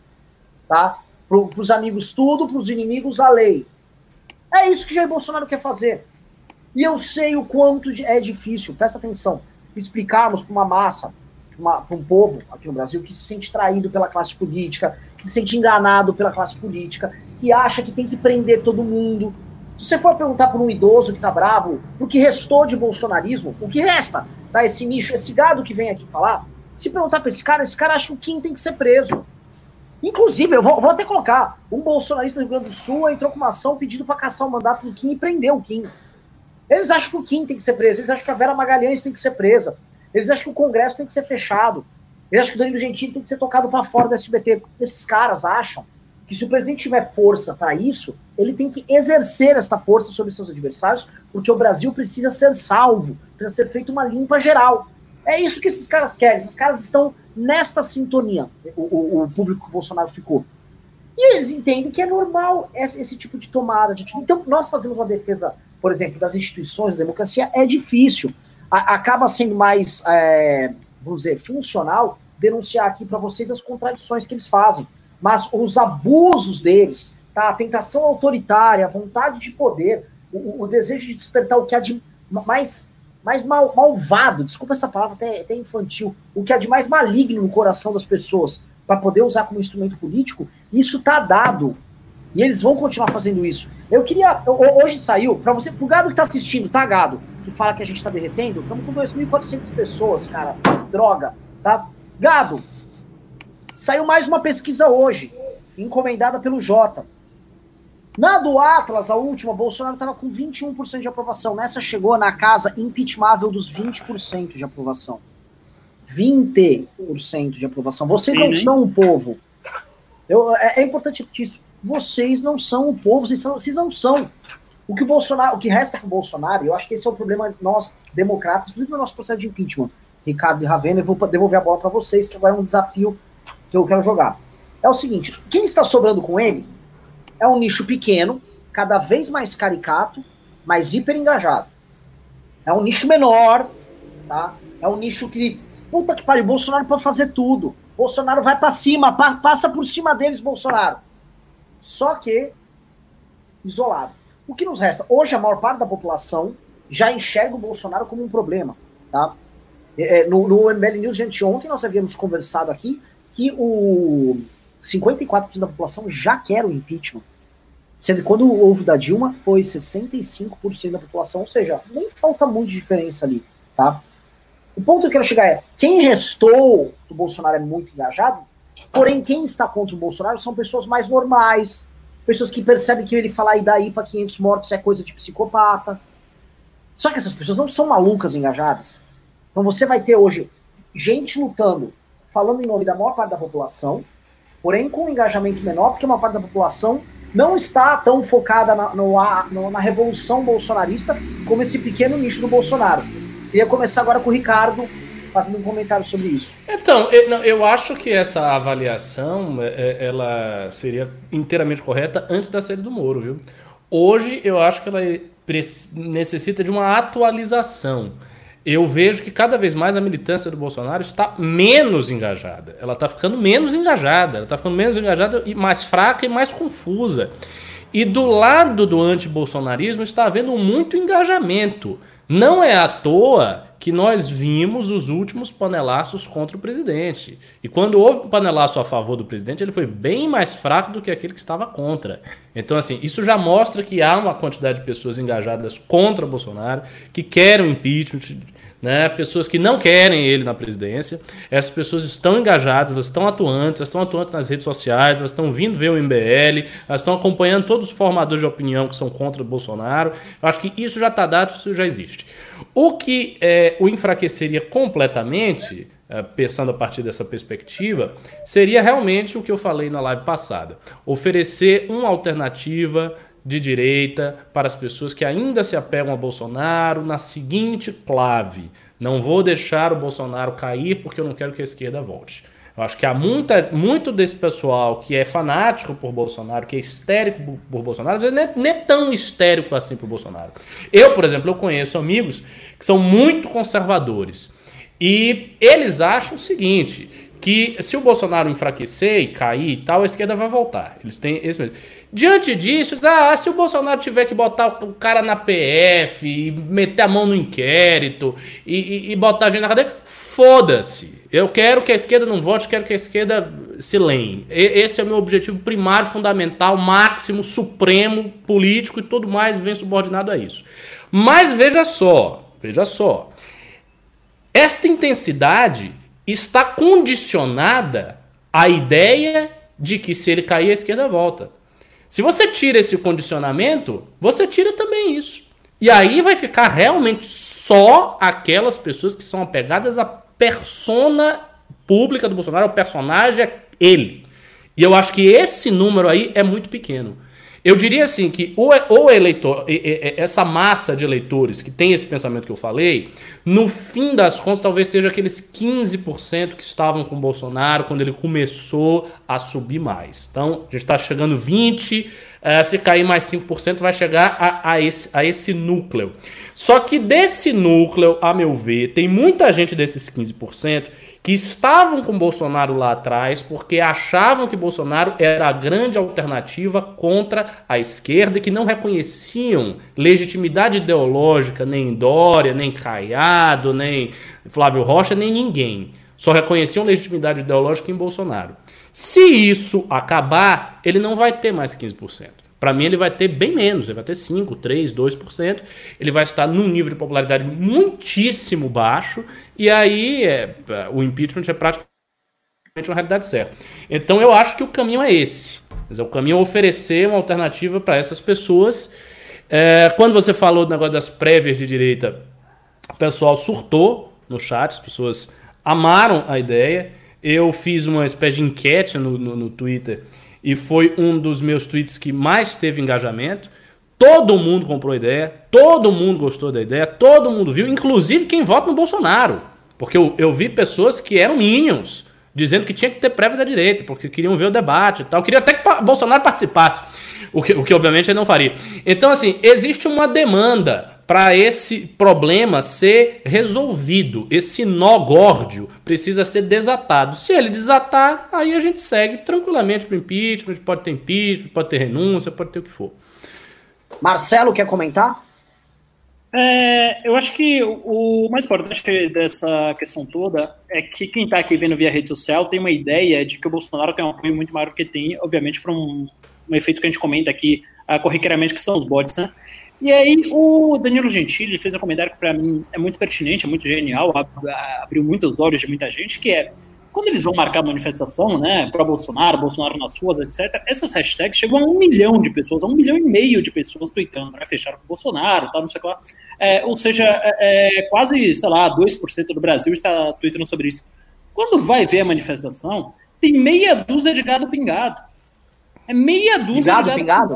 A: tá? Pro, pros amigos tudo, pros inimigos a lei. É isso que Jair Bolsonaro quer fazer. E eu sei o quanto é difícil, presta atenção, explicarmos para uma massa, para um povo aqui no Brasil que se sente traído pela classe política, que se sente enganado pela classe política, que acha que tem que prender todo mundo. Se você for perguntar para um idoso que está bravo, o que restou de bolsonarismo, o que resta, tá? Esse nicho, esse gado que vem aqui falar, se perguntar para esse cara, esse cara acha que o Kim tem que ser preso. Inclusive, eu vou, vou até colocar, um bolsonarista do Rio Grande do Sul entrou com uma ação pedindo para caçar o mandato do Kim e prender o Kim. Eles acham que o Kim tem que ser preso, eles acham que a Vera Magalhães tem que ser presa, eles acham que o Congresso tem que ser fechado, eles acham que o Danilo Gentili tem que ser tocado para fora do SBT. Esses caras acham que se o presidente tiver força para isso, ele tem que exercer esta força sobre seus adversários, porque o Brasil precisa ser salvo, precisa ser feita uma limpa geral. É isso que esses caras querem, esses caras estão nesta sintonia, o, o, o público que o Bolsonaro ficou. E eles entendem que é normal esse, esse tipo de tomada de Então, nós fazemos uma defesa por exemplo, das instituições da democracia é difícil. A, acaba sendo mais, é, vamos dizer, funcional denunciar aqui para vocês as contradições que eles fazem. Mas os abusos deles, tá? a tentação autoritária, a vontade de poder, o, o desejo de despertar o que há de mais, mais mal, malvado, desculpa essa palavra até, até infantil, o que há de mais maligno no coração das pessoas para poder usar como instrumento político, isso está dado. E eles vão continuar fazendo isso. Eu queria. Hoje saiu, para você, pro gado que tá assistindo, tá, gado? Que fala que a gente tá derretendo, estamos com 2.400 pessoas, cara. Droga, tá? Gado, saiu mais uma pesquisa hoje, encomendada pelo Jota. Na do Atlas, a última, Bolsonaro estava com 21% de aprovação. Nessa chegou na casa impeachmável dos 20% de aprovação. 20% de aprovação. Vocês não são o povo. Eu, é, é importante isso vocês não são o povo, vocês, são, vocês não são. O que o Bolsonaro, o que resta com o Bolsonaro, eu acho que esse é o problema nós, democratas, inclusive no nosso processo de impeachment, Ricardo e Ravena, eu vou devolver a bola para vocês, que agora é um desafio que eu quero jogar. É o seguinte, quem está sobrando com ele é um nicho pequeno, cada vez mais caricato, mais hiper engajado. É um nicho menor, tá? É um nicho que, puta que pariu, Bolsonaro pode fazer tudo. Bolsonaro vai para cima, pa passa por cima deles, Bolsonaro só que isolado. O que nos resta? Hoje, a maior parte da população já enxerga o Bolsonaro como um problema. Tá? É, é no, no MBL News, gente, ontem nós havíamos conversado aqui que o 54% da população já quer o impeachment. Sendo que quando houve da Dilma, foi 65% da população, ou seja, nem falta muito diferença ali, tá? O ponto que eu quero chegar é, quem restou do Bolsonaro é muito engajado, Porém, quem está contra o Bolsonaro são pessoas mais normais, pessoas que percebem que ele falar e daí para 500 mortos é coisa de psicopata. Só que essas pessoas não são malucas engajadas. Então você vai ter hoje gente lutando, falando em nome da maior parte da população, porém com um engajamento menor, porque uma parte da população não está tão focada na, no, na revolução bolsonarista como esse pequeno nicho do Bolsonaro. Queria começar agora com o Ricardo, fazendo um comentário sobre isso.
C: Então, eu, acho que essa avaliação é, é, ela seria inteiramente correta antes da saída do Moro, viu? Hoje eu acho que ela necessita de uma atualização. Eu vejo que cada vez mais a militância do Bolsonaro está menos engajada. Ela está ficando menos engajada. Ela está ficando menos engajada e mais fraca e mais confusa. E do lado do antibolsonarismo está havendo muito engajamento. Não é à toa que nós vimos os últimos panelaços contra o presidente. E quando houve um panelaço a favor do presidente, ele foi bem mais fraco do que aquele que estava contra. Então, assim, isso já mostra que há uma quantidade de pessoas engajadas contra Bolsonaro, que querem impeachment, né? pessoas que não querem ele na presidência. Essas pessoas estão engajadas, elas estão atuantes, elas estão atuantes nas redes sociais, elas estão vindo ver o MBL, elas estão acompanhando todos os formadores de opinião que são contra o Bolsonaro. Eu acho que isso já está dado, isso já existe. O que é, o enfraqueceria completamente, é, pensando a partir dessa perspectiva, seria realmente o que eu falei na live passada: oferecer uma alternativa de direita para as pessoas que ainda se apegam a Bolsonaro na seguinte clave: não vou deixar o Bolsonaro cair porque eu não quero que a esquerda volte. Eu acho que há muita, muito desse pessoal que é fanático por Bolsonaro, que é histérico por Bolsonaro, não é, não é tão histérico assim por Bolsonaro. Eu, por exemplo, eu conheço amigos que são muito conservadores. E eles acham o seguinte: que se o Bolsonaro enfraquecer e cair e tal, a esquerda vai voltar. Eles têm esse mesmo. Diante disso, ah, se o Bolsonaro tiver que botar o cara na PF, e meter a mão no inquérito e, e, e botar a gente na cadeia, foda-se. Eu quero que a esquerda não vote, quero que a esquerda se lenhe. Esse é o meu objetivo primário, fundamental, máximo, supremo, político e tudo mais vem subordinado a isso. Mas veja só, veja só. Esta intensidade está condicionada à ideia de que se ele cair, a esquerda volta. Se você tira esse condicionamento, você tira também isso. E aí vai ficar realmente só aquelas pessoas que são apegadas à persona pública do Bolsonaro, o personagem é ele. E eu acho que esse número aí é muito pequeno. Eu diria assim que o, o eleitor, essa massa de eleitores que tem esse pensamento que eu falei, no fim das contas, talvez seja aqueles 15% que estavam com o Bolsonaro quando ele começou a subir mais. Então, a gente está chegando 20%, é, se cair mais 5%, vai chegar a, a, esse, a esse núcleo. Só que desse núcleo, a meu ver, tem muita gente desses 15% que estavam com Bolsonaro lá atrás porque achavam que Bolsonaro era a grande alternativa contra a esquerda e que não reconheciam legitimidade ideológica nem Dória, nem Caiado, nem Flávio Rocha, nem ninguém. Só reconheciam legitimidade ideológica em Bolsonaro. Se isso acabar, ele não vai ter mais 15%. Para mim, ele vai ter bem menos, ele vai ter 5, 3, 2%. Ele vai estar num nível de popularidade muitíssimo baixo, e aí é, o impeachment é praticamente uma realidade certa. Então, eu acho que o caminho é esse. o caminho é oferecer uma alternativa para essas pessoas. É, quando você falou do negócio das prévias de direita, o pessoal surtou no chat, as pessoas amaram a ideia. Eu fiz uma espécie de enquete no, no, no Twitter e foi um dos meus tweets que mais teve engajamento. Todo mundo comprou a ideia, todo mundo gostou da ideia, todo mundo viu, inclusive quem vota no Bolsonaro. Porque eu, eu vi pessoas que eram minions, dizendo que tinha que ter prévia da direita, porque queriam ver o debate e tal. Queria até que Bolsonaro participasse, o que, o que obviamente ele não faria. Então, assim, existe uma demanda para esse problema ser resolvido. Esse nó górdio precisa ser desatado. Se ele desatar, aí a gente segue tranquilamente para o impeachment, pode ter impeachment, pode ter renúncia, pode ter o que for.
A: Marcelo, quer comentar?
B: É, eu acho que o mais importante dessa questão toda é que quem está aqui vendo via rede social tem uma ideia de que o Bolsonaro tem um apoio muito maior do que tem, obviamente, para um, um efeito que a gente comenta aqui uh, corriqueiramente, que são os bots, né? E aí o Danilo Gentili fez um comentário que para mim é muito pertinente, é muito genial, abriu muitos olhos de muita gente, que é quando eles vão marcar manifestação, né, para Bolsonaro, Bolsonaro nas ruas, etc., essas hashtags chegam a um milhão de pessoas, a um milhão e meio de pessoas tweetando, né, fecharam com Bolsonaro, tal, não sei o que lá. É, ou seja, é, é, quase, sei lá, 2% do Brasil está tweetando sobre isso. Quando vai ver a manifestação, tem meia dúzia de gado pingado. É meia dúzia
A: de gado, de gado pingado.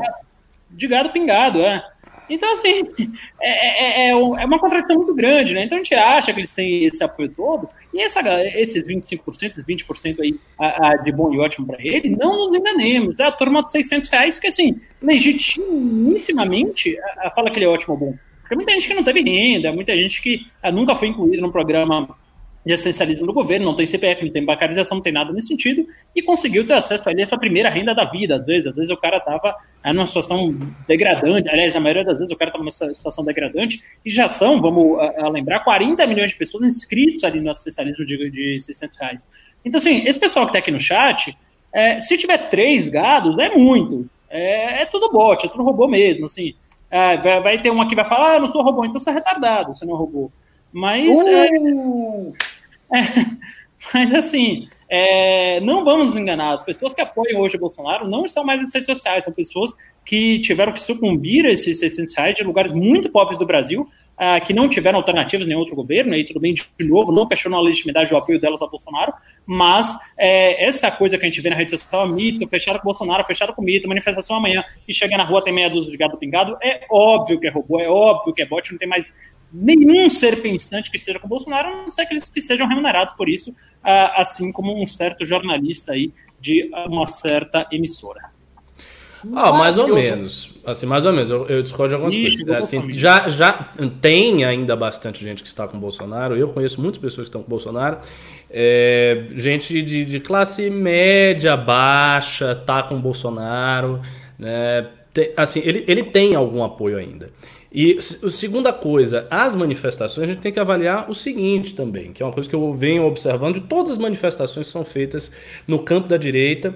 B: De gado pingado, é. Então, assim, é, é, é, é uma contradição muito grande, né? Então a gente acha que eles têm esse apoio todo, e essa, esses 25%, esses 20% aí a, a, de bom e ótimo para ele, não nos enganemos. É a turma de 600 reais que, assim, legitimissimamente fala que ele é ótimo ou bom. Porque muita gente que não teve renda, muita gente que ah, nunca foi incluída no programa de essencialismo do governo, não tem CPF, não tem bancarização, não tem nada nesse sentido, e conseguiu ter acesso ali à sua primeira renda da vida, às vezes. Às vezes o cara estava é, numa situação degradante, aliás, a maioria das vezes o cara estava numa situação degradante, e já são, vamos a, a lembrar, 40 milhões de pessoas inscritos ali no essencialismo de, de 600 reais. Então, assim, esse pessoal que está aqui no chat, é, se tiver três gados, é muito. É, é tudo bot, é tudo robô mesmo, assim. É, vai, vai, ter uma que vai falar, ah, não sou robô, então você é retardado, você não é robô. Mas. Uh! É, mas assim, é, não vamos nos enganar. As pessoas que apoiam hoje o Bolsonaro não estão mais nas redes sociais, são pessoas que tiveram que sucumbir a esses 600 reais de lugares muito pobres do Brasil, uh, que não tiveram alternativas em outro governo, e tudo bem, de novo, não questiono a legitimidade do apoio delas ao Bolsonaro, mas é, essa coisa que a gente vê na rede social, mito, fechado com Bolsonaro, fechado com mito, manifestação amanhã, e chega na rua tem meia dúzia de gado pingado, é óbvio que é robô, é óbvio que é bot, não tem mais nenhum ser pensante que esteja com o Bolsonaro, a não ser aqueles que sejam remunerados por isso, ah, assim como um certo jornalista aí de uma certa emissora.
C: Ah, mais ou menos. Assim, mais ou menos. Eu, eu discordo de algumas Ixi, coisas. Assim, já, já tem ainda bastante gente que está com o Bolsonaro. Eu conheço muitas pessoas que estão com Bolsonaro. É, gente de, de, classe média, baixa, tá com o Bolsonaro. Né? Tem, assim, ele, ele tem algum apoio ainda. E a segunda coisa, as manifestações, a gente tem que avaliar o seguinte também, que é uma coisa que eu venho observando de todas as manifestações que são feitas no campo da direita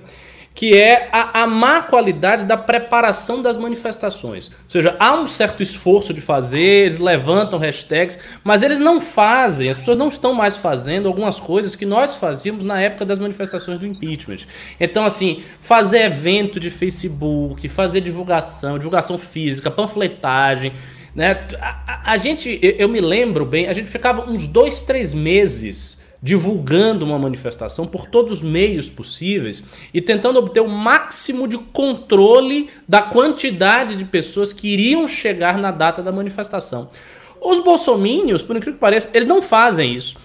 C: que é a, a má qualidade da preparação das manifestações. Ou seja, há um certo esforço de fazer, eles levantam hashtags, mas eles não fazem, as pessoas não estão mais fazendo algumas coisas que nós fazíamos na época das manifestações do impeachment. Então, assim, fazer evento de Facebook, fazer divulgação, divulgação física, panfletagem. Né? A, a, a gente, eu, eu me lembro bem, a gente ficava uns dois, três meses divulgando uma manifestação por todos os meios possíveis e tentando obter o máximo de controle da quantidade de pessoas que iriam chegar na data da manifestação. Os bolsomínios, por incrível que pareça, eles não fazem isso.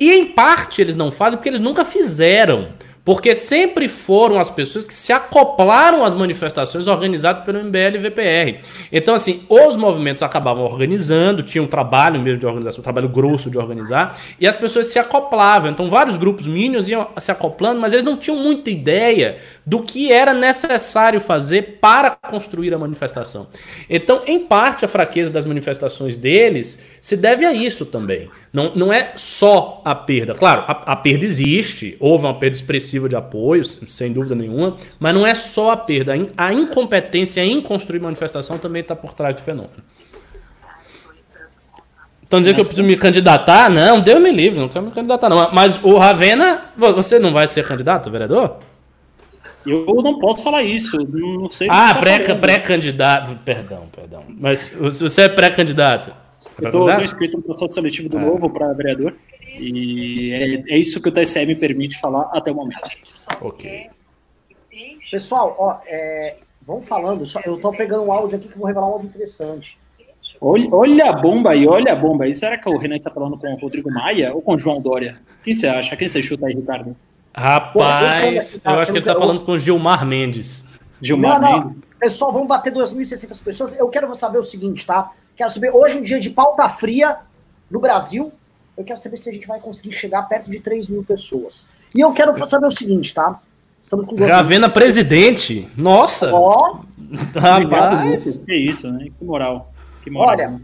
C: E em parte eles não fazem porque eles nunca fizeram. Porque sempre foram as pessoas que se acoplaram às manifestações organizadas pelo MBL e VPR. Então, assim, os movimentos acabavam organizando, tinham um trabalho mesmo de organização, um trabalho grosso de organizar, e as pessoas se acoplavam. Então, vários grupos mínimos iam se acoplando, mas eles não tinham muita ideia do que era necessário fazer para construir a manifestação. Então, em parte, a fraqueza das manifestações deles se deve a isso também. Não, não é só a perda. Claro, a, a perda existe, houve uma perda expressiva de apoios, sem dúvida nenhuma, mas não é só a perda. A incompetência em construir manifestação também está por trás do fenômeno. Estão dizendo que eu preciso me candidatar? Não, Deus me livre, não quero me candidatar, não. Mas o Ravena, você não vai ser candidato, vereador?
B: Eu não posso falar isso, não sei.
C: Ah, pré-candidato. Pré perdão, perdão. Mas você é pré-candidato?
B: Eu estou inscrito no processo seletivo do ah. Novo para vereador. E é, é, isso que o TSE permite falar até o momento.
C: Ok.
A: Pessoal, ó, é, vamos falando. Só, eu estou pegando um áudio aqui que vou revelar um áudio interessante.
B: Olha, olha a bomba aí, olha a bomba aí. Será que o Renan está falando com o Rodrigo Maia ou com o João Dória? Quem você acha? Quem você chuta aí, Ricardo?
C: Rapaz, eu acho que ele tá falando com Gilmar Mendes.
A: Gilmar não, não. Mendes. Pessoal, vamos bater 2.600 pessoas. Eu quero saber o seguinte, tá? Quero saber, hoje, um dia de pauta fria no Brasil, eu quero saber se a gente vai conseguir chegar perto de 3 mil pessoas. E eu quero saber o seguinte, tá?
C: Estamos com Ravena presidente. Nossa!
B: Ó! Rapaz! Que isso, né? Que moral. Que moral.
A: Olha,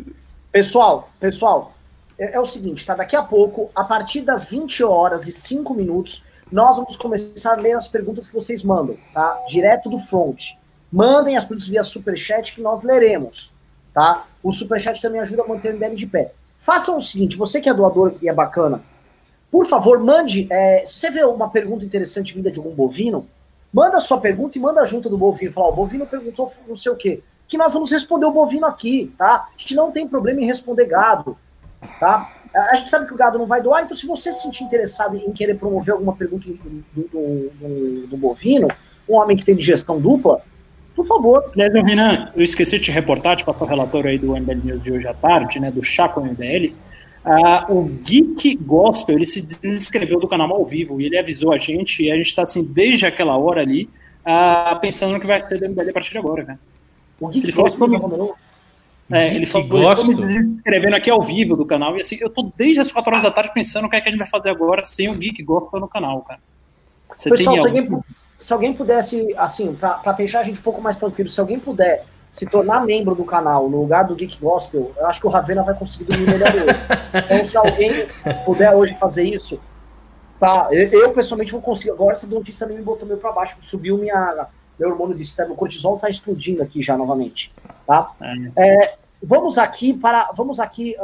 A: pessoal, pessoal, é, é o seguinte, tá? Daqui a pouco, a partir das 20 horas e 5 minutos, nós vamos começar a ler as perguntas que vocês mandam, tá? Direto do front. Mandem as perguntas via superchat que nós leremos, tá? O superchat também ajuda a manter o MBL de pé. Façam o seguinte, você que é doador e é bacana, por favor, mande, é, se você vê uma pergunta interessante vinda de algum bovino, manda a sua pergunta e manda a junta do bovino. Fala, o bovino perguntou não sei o quê. Que nós vamos responder o bovino aqui, tá? A gente não tem problema em responder gado, tá? A gente sabe que o gado não vai doar, então se você se sentir interessado em querer promover alguma pergunta do, do, do, do bovino, um homem que tem digestão dupla, Por favor.
B: Aliás, Renan, eu esqueci de te reportar, de passar o relatório aí do MBL News de hoje à tarde, né, do Chá com o MBL. Ah, o Geek Gospel, ele se desinscreveu do canal ao vivo e ele avisou a gente, e a gente está assim, desde aquela hora ali, ah, pensando no que vai ser do MBL a partir de agora, né?
A: O Geek
B: Ele falou
A: Gospel mandou-
B: É, ele falou, eu tô me
C: Gospel.
B: desinscrevendo aqui ao vivo do canal, e assim, eu tô desde as 4 horas da tarde pensando o que é que a gente vai fazer agora sem o Geek Gospel no canal, cara. Você
A: Pessoal,
B: tem
A: se alguém, se alguém pudesse, assim, pra, pra deixar a gente um pouco mais tranquilo, se alguém puder se tornar membro do canal no lugar do Geek Gospel, eu acho que o Ravena vai conseguir dormir melhor hoje. Então, se alguém puder hoje fazer isso, tá, eu, eu, pessoalmente vou conseguir. Agora essa notícia também me botou meio pra baixo, subiu minha, meu hormônio de estresse, meu cortisol tá explodindo aqui já novamente, tá? É, vamos aqui para, vamos aqui,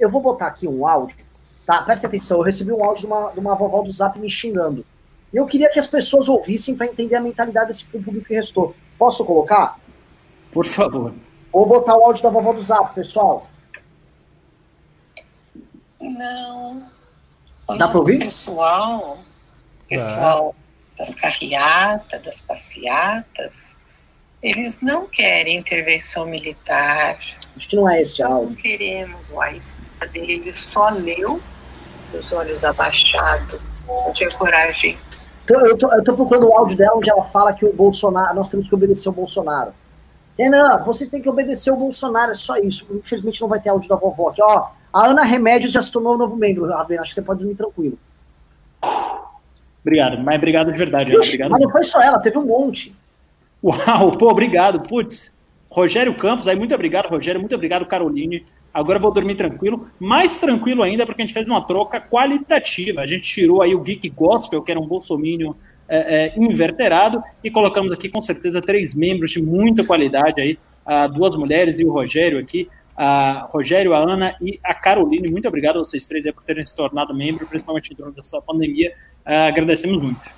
A: eu vou botar aqui um áudio, tá? Presta atenção, eu recebi um áudio de uma, de uma vovó do Zap me xingando. E eu queria que as pessoas ouvissem para entender a mentalidade desse público que restou. Posso colocar?
B: Por favor.
A: Vou botar o áudio da vovó do Zap, pessoal.
D: Não. O
A: Dá pra
D: nosso
A: ouvir?
D: pessoal, pessoal das carreatas, das passeatas, eles não querem intervenção militar.
A: Acho que não é esse
D: Nós
A: áudio.
D: não queremos o AIS dele. Ele só leu, os olhos abaixados, não tinha coragem.
A: Então, eu, tô, eu tô procurando o áudio dela onde ela fala que o Bolsonaro, nós temos que obedecer o Bolsonaro. Renan, vocês têm que obedecer o Bolsonaro, é só isso. Infelizmente não vai ter áudio da vovó aqui. Ó, a Ana Remédios já se tornou um novo membro, Ravena. Acho que você pode dormir tranquilo.
B: Obrigado, mas obrigado de verdade,
A: Ixi,
B: obrigado.
A: mas não foi só ela, teve um monte.
B: Uau, pô, obrigado. Putz, Rogério Campos, aí muito obrigado, Rogério, muito obrigado, Caroline. Agora eu vou dormir tranquilo. Mais tranquilo ainda, porque a gente fez uma troca qualitativa. A gente tirou aí o Geek Gospel, que era um bolsomínio é, é, inverterado, e colocamos aqui com certeza três membros de muita qualidade aí, ah, duas mulheres e o Rogério aqui. A Rogério, a Ana e a Caroline. Muito obrigado a vocês três por terem se tornado membro, principalmente durante essa pandemia. Ah, agradecemos muito.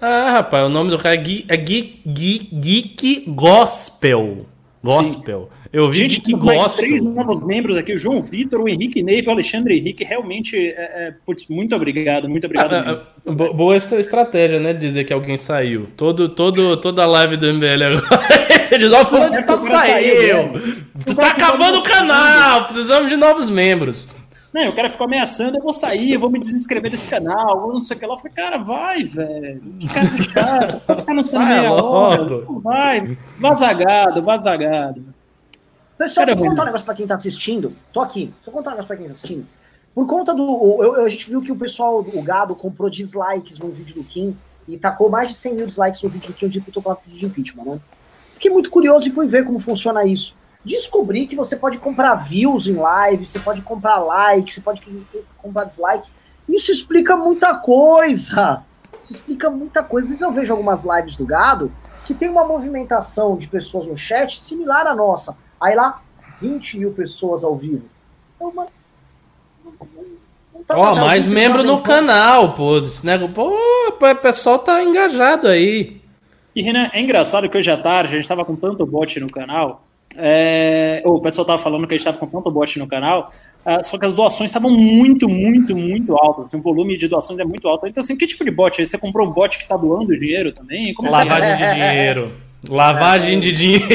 C: Ah, rapaz, o nome do cara é Geek, é Geek, Geek, Geek Gospel. Gospel. Eu vi
B: Gente, mais
C: Gospel.
B: três novos membros aqui, o João Vitor, o Henrique Neiva, o Alexandre Henrique, realmente, é, é, putz, muito obrigado, muito obrigado.
C: Ah, ah, bo- boa estra- estratégia, né? de Dizer que alguém saiu. Todo, todo, toda a live do MBL agora. Diz, ó, fulano de tal
B: cara saiu,
C: saiu. Tá acabando o canal. Precisamos de novos membros.
B: Não, o cara ficou ameaçando, eu vou sair, eu vou me desinscrever desse canal, ou não sei o que lá. Eu falei, cara, vai, velho. Que cara de chato, tá ficando sem meia hora. Vai, vazagado, vazagado.
A: Pessoal, deixa eu contar um negócio pra quem tá assistindo. Tô aqui. Deixa eu contar um negócio pra quem tá assistindo. Por conta do. eu- a gente viu que o pessoal, o gado, comprou dislikes no vídeo do Kim e tacou mais de 100 mil dislikes no vídeo do Kim, onde ele botou de impeachment, né? Fiquei muito curioso e fui ver como funciona isso. Descobri que você pode comprar views em live, você pode comprar like, você pode comprar dislike. Isso explica muita coisa. Isso explica muita coisa. Às vezes eu vejo algumas lives do gado que tem uma movimentação de pessoas no chat similar à nossa. Aí lá, 20 mil pessoas ao vivo. Então, mano, tá
C: Ó, mais membro no
A: bem.
C: canal, pô. Esse negócio, pô, o pessoal tá engajado aí.
B: E, Renan, é engraçado que hoje à tarde a gente tava com tanto bot no canal. é, O pessoal tava falando que a gente tava com tanto bot no canal. ah, só que as doações estavam muito, muito, muito altas. assim, o volume de doações é muito alto. Então, assim, que tipo de bot? Aí você comprou um bot que tá doando dinheiro também? Como é que é?
C: Lavagem de dinheiro. Lavagem de dinheiro.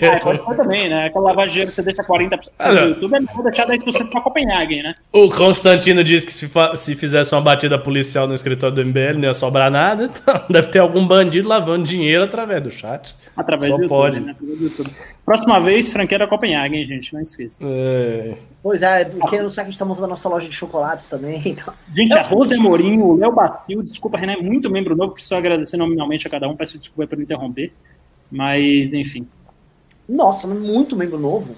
B: É, pode ser também, né? Aquela lavagem de dinheiro que você deixa 40%
C: Ah,
B: no
C: não.
B: YouTube, é melhor deixar 10% pra Copenhagen, né?
C: O Constantino disse que se, se fizesse uma batida policial no escritório do MBL não ia sobrar nada. Então deve ter algum bandido lavando dinheiro através do chat.
B: Através
C: Só
B: do YouTube,
C: pode.
B: né? Através do YouTube. Próxima vez, franqueira Copenhagen, gente, não esqueça.
C: É.
A: Pois é, querendo saber que a gente tá montando a nossa loja de chocolates também. Então.
B: Gente, a Rose Amorim, o Léo Bacil, desculpa, Renan, é muito membro novo, preciso agradecer nominalmente a cada um, peço desculpa por interromper. Mas, enfim,
A: Nossa, muito membro novo.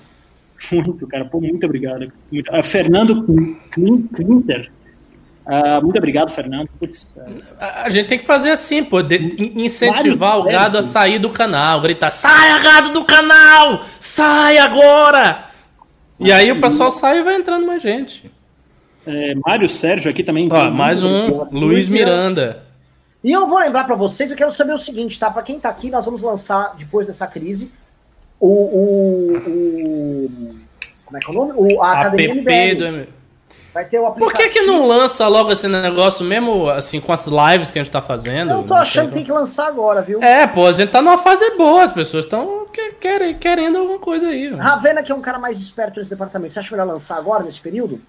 B: muito, cara, pô, muito obrigado. Muito- Ah, Fernando Clin- Clinter, ah, muito obrigado, Fernando. Putz, ah,
C: A a gente tem que fazer assim, pô, de- in- incentivar o
B: Vários
C: gado a sair do canal, gritar: saia, gado do canal! Sai agora! E aí o pessoal sai e vai entrando mais gente.
B: é, Mário Sérgio aqui também.
C: Ó, mais um. Luiz Miranda.
A: E eu vou lembrar pra vocês, eu quero saber o seguinte, tá? Pra quem tá aqui, nós vamos lançar, depois dessa crise, o. o, o- como é que é o nome? O, a Academia
C: APP
A: MBL.
C: do M-
A: Vai ter o
C: Por que, que não lança logo esse negócio, mesmo assim, com as lives que a gente tá fazendo?
A: Eu tô achando que tem que lançar agora, viu?
C: É, pô, a gente tá numa fase boa, as pessoas estão querendo alguma coisa aí.
A: Ravena, que é um cara mais esperto nesse departamento, você acha melhor lançar agora, nesse período?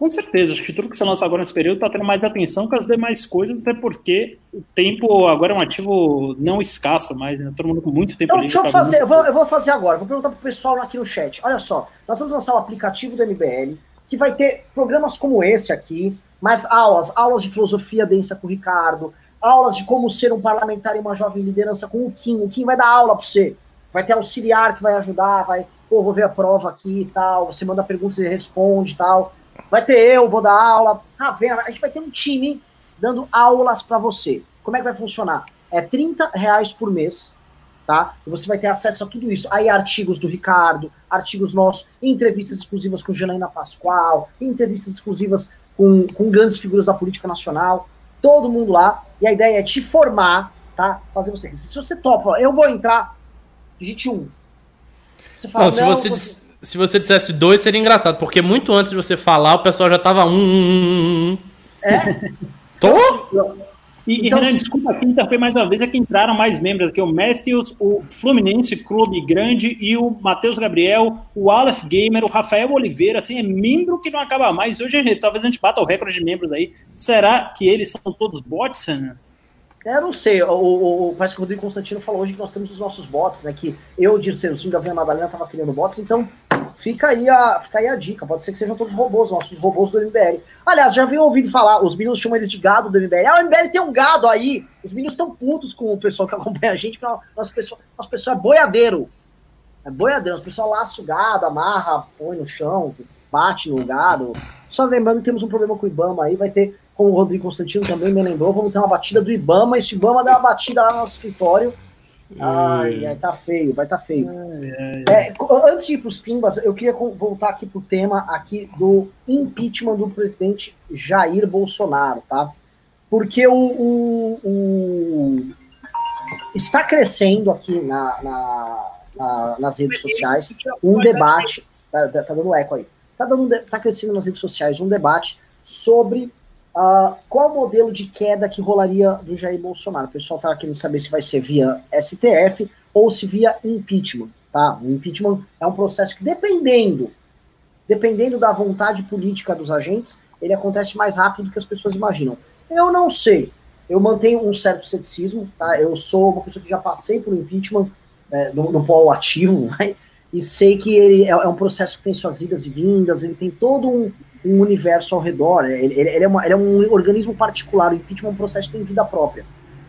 B: Com certeza, acho que tudo que você lança agora nesse período está tendo mais atenção que as demais coisas, até porque o tempo agora é um ativo não escasso mais, né? Todo mundo com muito tempo
A: então, Deixa eu fazer, eu vou, eu vou, fazer agora, vou perguntar pro pessoal aqui no chat. Olha só, nós vamos lançar o aplicativo do MBL, que vai ter programas como esse aqui, mais aulas, aulas de filosofia densa com o Ricardo, aulas de como ser um parlamentar e uma jovem liderança com o Kim. O Kim vai dar aula para você. Vai ter auxiliar que vai ajudar, vai, pô, vou ver a prova aqui e tal, você manda perguntas e responde e tal. Vai ter eu, vou dar aula. Vendo? A gente vai ter um time dando aulas para você. Como é que vai funcionar? É 30 reais por mês, tá? E você vai ter acesso a tudo isso. Aí artigos do Ricardo, artigos nossos, entrevistas exclusivas com Janaína Pascoal, entrevistas exclusivas com, com grandes figuras da política nacional, todo mundo lá. E a ideia é te formar, tá? Fazer você. Se você topa, eu vou entrar, digite um.
C: Você fala, não, se você, você se você dissesse dois, seria engraçado, porque muito antes de você falar, o pessoal já tava um. um, um.
A: É?
B: Tô? E, então, e Renan, desculpa aqui interromper mais uma vez, é que entraram mais membros aqui, o Matthews, o Fluminense Clube Grande e o Matheus Gabriel, o Aleph Gamer, o Rafael Oliveira, assim, é membro que não acaba mais. Hoje talvez a gente bata o recorde de membros aí. Será que eles são todos bots, Renan?
A: É, eu não sei, o, o, o, parece que o Rodrigo Constantino falou hoje que nós temos os nossos bots, né? Que eu, Dirceu, o da Vinha Madalena tava criando bots, então fica aí, a, fica aí a dica. Pode ser que sejam todos robôs, nossos robôs do MBL. Aliás, já havia ouvido falar, os meninos chamam eles de gado do MBL. Ah, o MBL tem um gado aí. Os meninos estão putos com o pessoal que acompanha a gente, porque nosso pessoal, nosso pessoal é boiadeiro. É boiadeiro, nosso pessoal laça o gado, amarra, põe no chão, bate no gado. Só lembrando que temos um problema com o Ibama aí, vai ter como o Rodrigo Constantino também me lembrou, vamos ter uma batida do Ibama. Esse Ibama deu uma batida lá no nosso escritório. Ai, ai, tá feio, vai tá feio. Ai, ai, é, antes de ir para os Pimbas, eu queria voltar aqui pro tema aqui do impeachment do presidente Jair Bolsonaro, tá? Porque o, o, o está crescendo aqui na, na, na, nas redes sociais um debate. Tá, tá, dando eco aí. Tá, dando, tá crescendo nas redes sociais um debate sobre Uh, qual o modelo de queda que rolaria do Jair Bolsonaro? O pessoal está querendo saber se vai ser via STF ou se via impeachment. Tá? O impeachment é um processo que, dependendo, dependendo da vontade política dos agentes, ele acontece mais rápido do que as pessoas imaginam. Eu não sei. Eu mantenho um certo ceticismo, tá? Eu sou uma pessoa que já passei por impeachment é, no, no polo ativo, né? e sei que ele é, é um processo que tem suas idas e vindas, ele tem todo um, um universo ao redor. Ele, ele, ele, é, uma, ele é, um organismo particular. O impeachment é um processo que tem vida própria.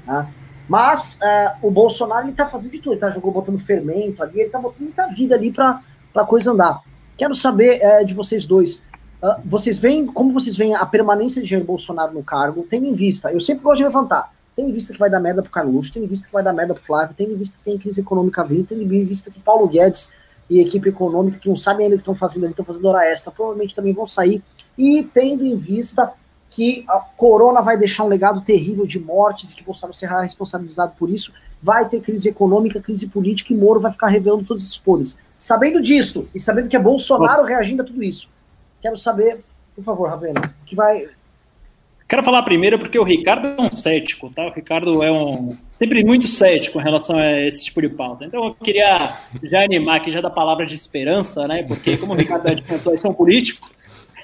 A: Né? Mas uh, o Bolsonaro está fazendo de tudo. Ele está botando fermento ali, ele está botando muita vida ali para a coisa andar. Quero saber uh, de vocês dois. Uh, vocês veem, como vocês veem a permanência de Jair Bolsonaro no cargo, tendo em vista, eu sempre gosto de levantar, tem em vista que vai dar merda pro Carluxo, tem em vista que vai dar merda pro Flávio, tem em vista que tem crise econômica vindo, tem em vista que Paulo Guedes e equipe econômica que não sabem ainda o que estão fazendo ali, estão fazendo hora extra, provavelmente também vão sair. E tendo em vista que a corona vai deixar um legado terrível de mortes e que Bolsonaro será responsabilizado por isso, vai ter crise econômica, crise política e Moro vai ficar revelando todos esses podres. Sabendo disso e sabendo que é Bolsonaro reagindo a tudo isso, quero saber, por favor, Ravena, que vai
B: Quero falar primeiro porque o Ricardo é um cético, tá? O Ricardo é um sempre muito cético em relação a esse tipo de pauta. Então eu queria já animar aqui já da palavra de esperança, né? Porque como o Ricardo adiantou, é um político,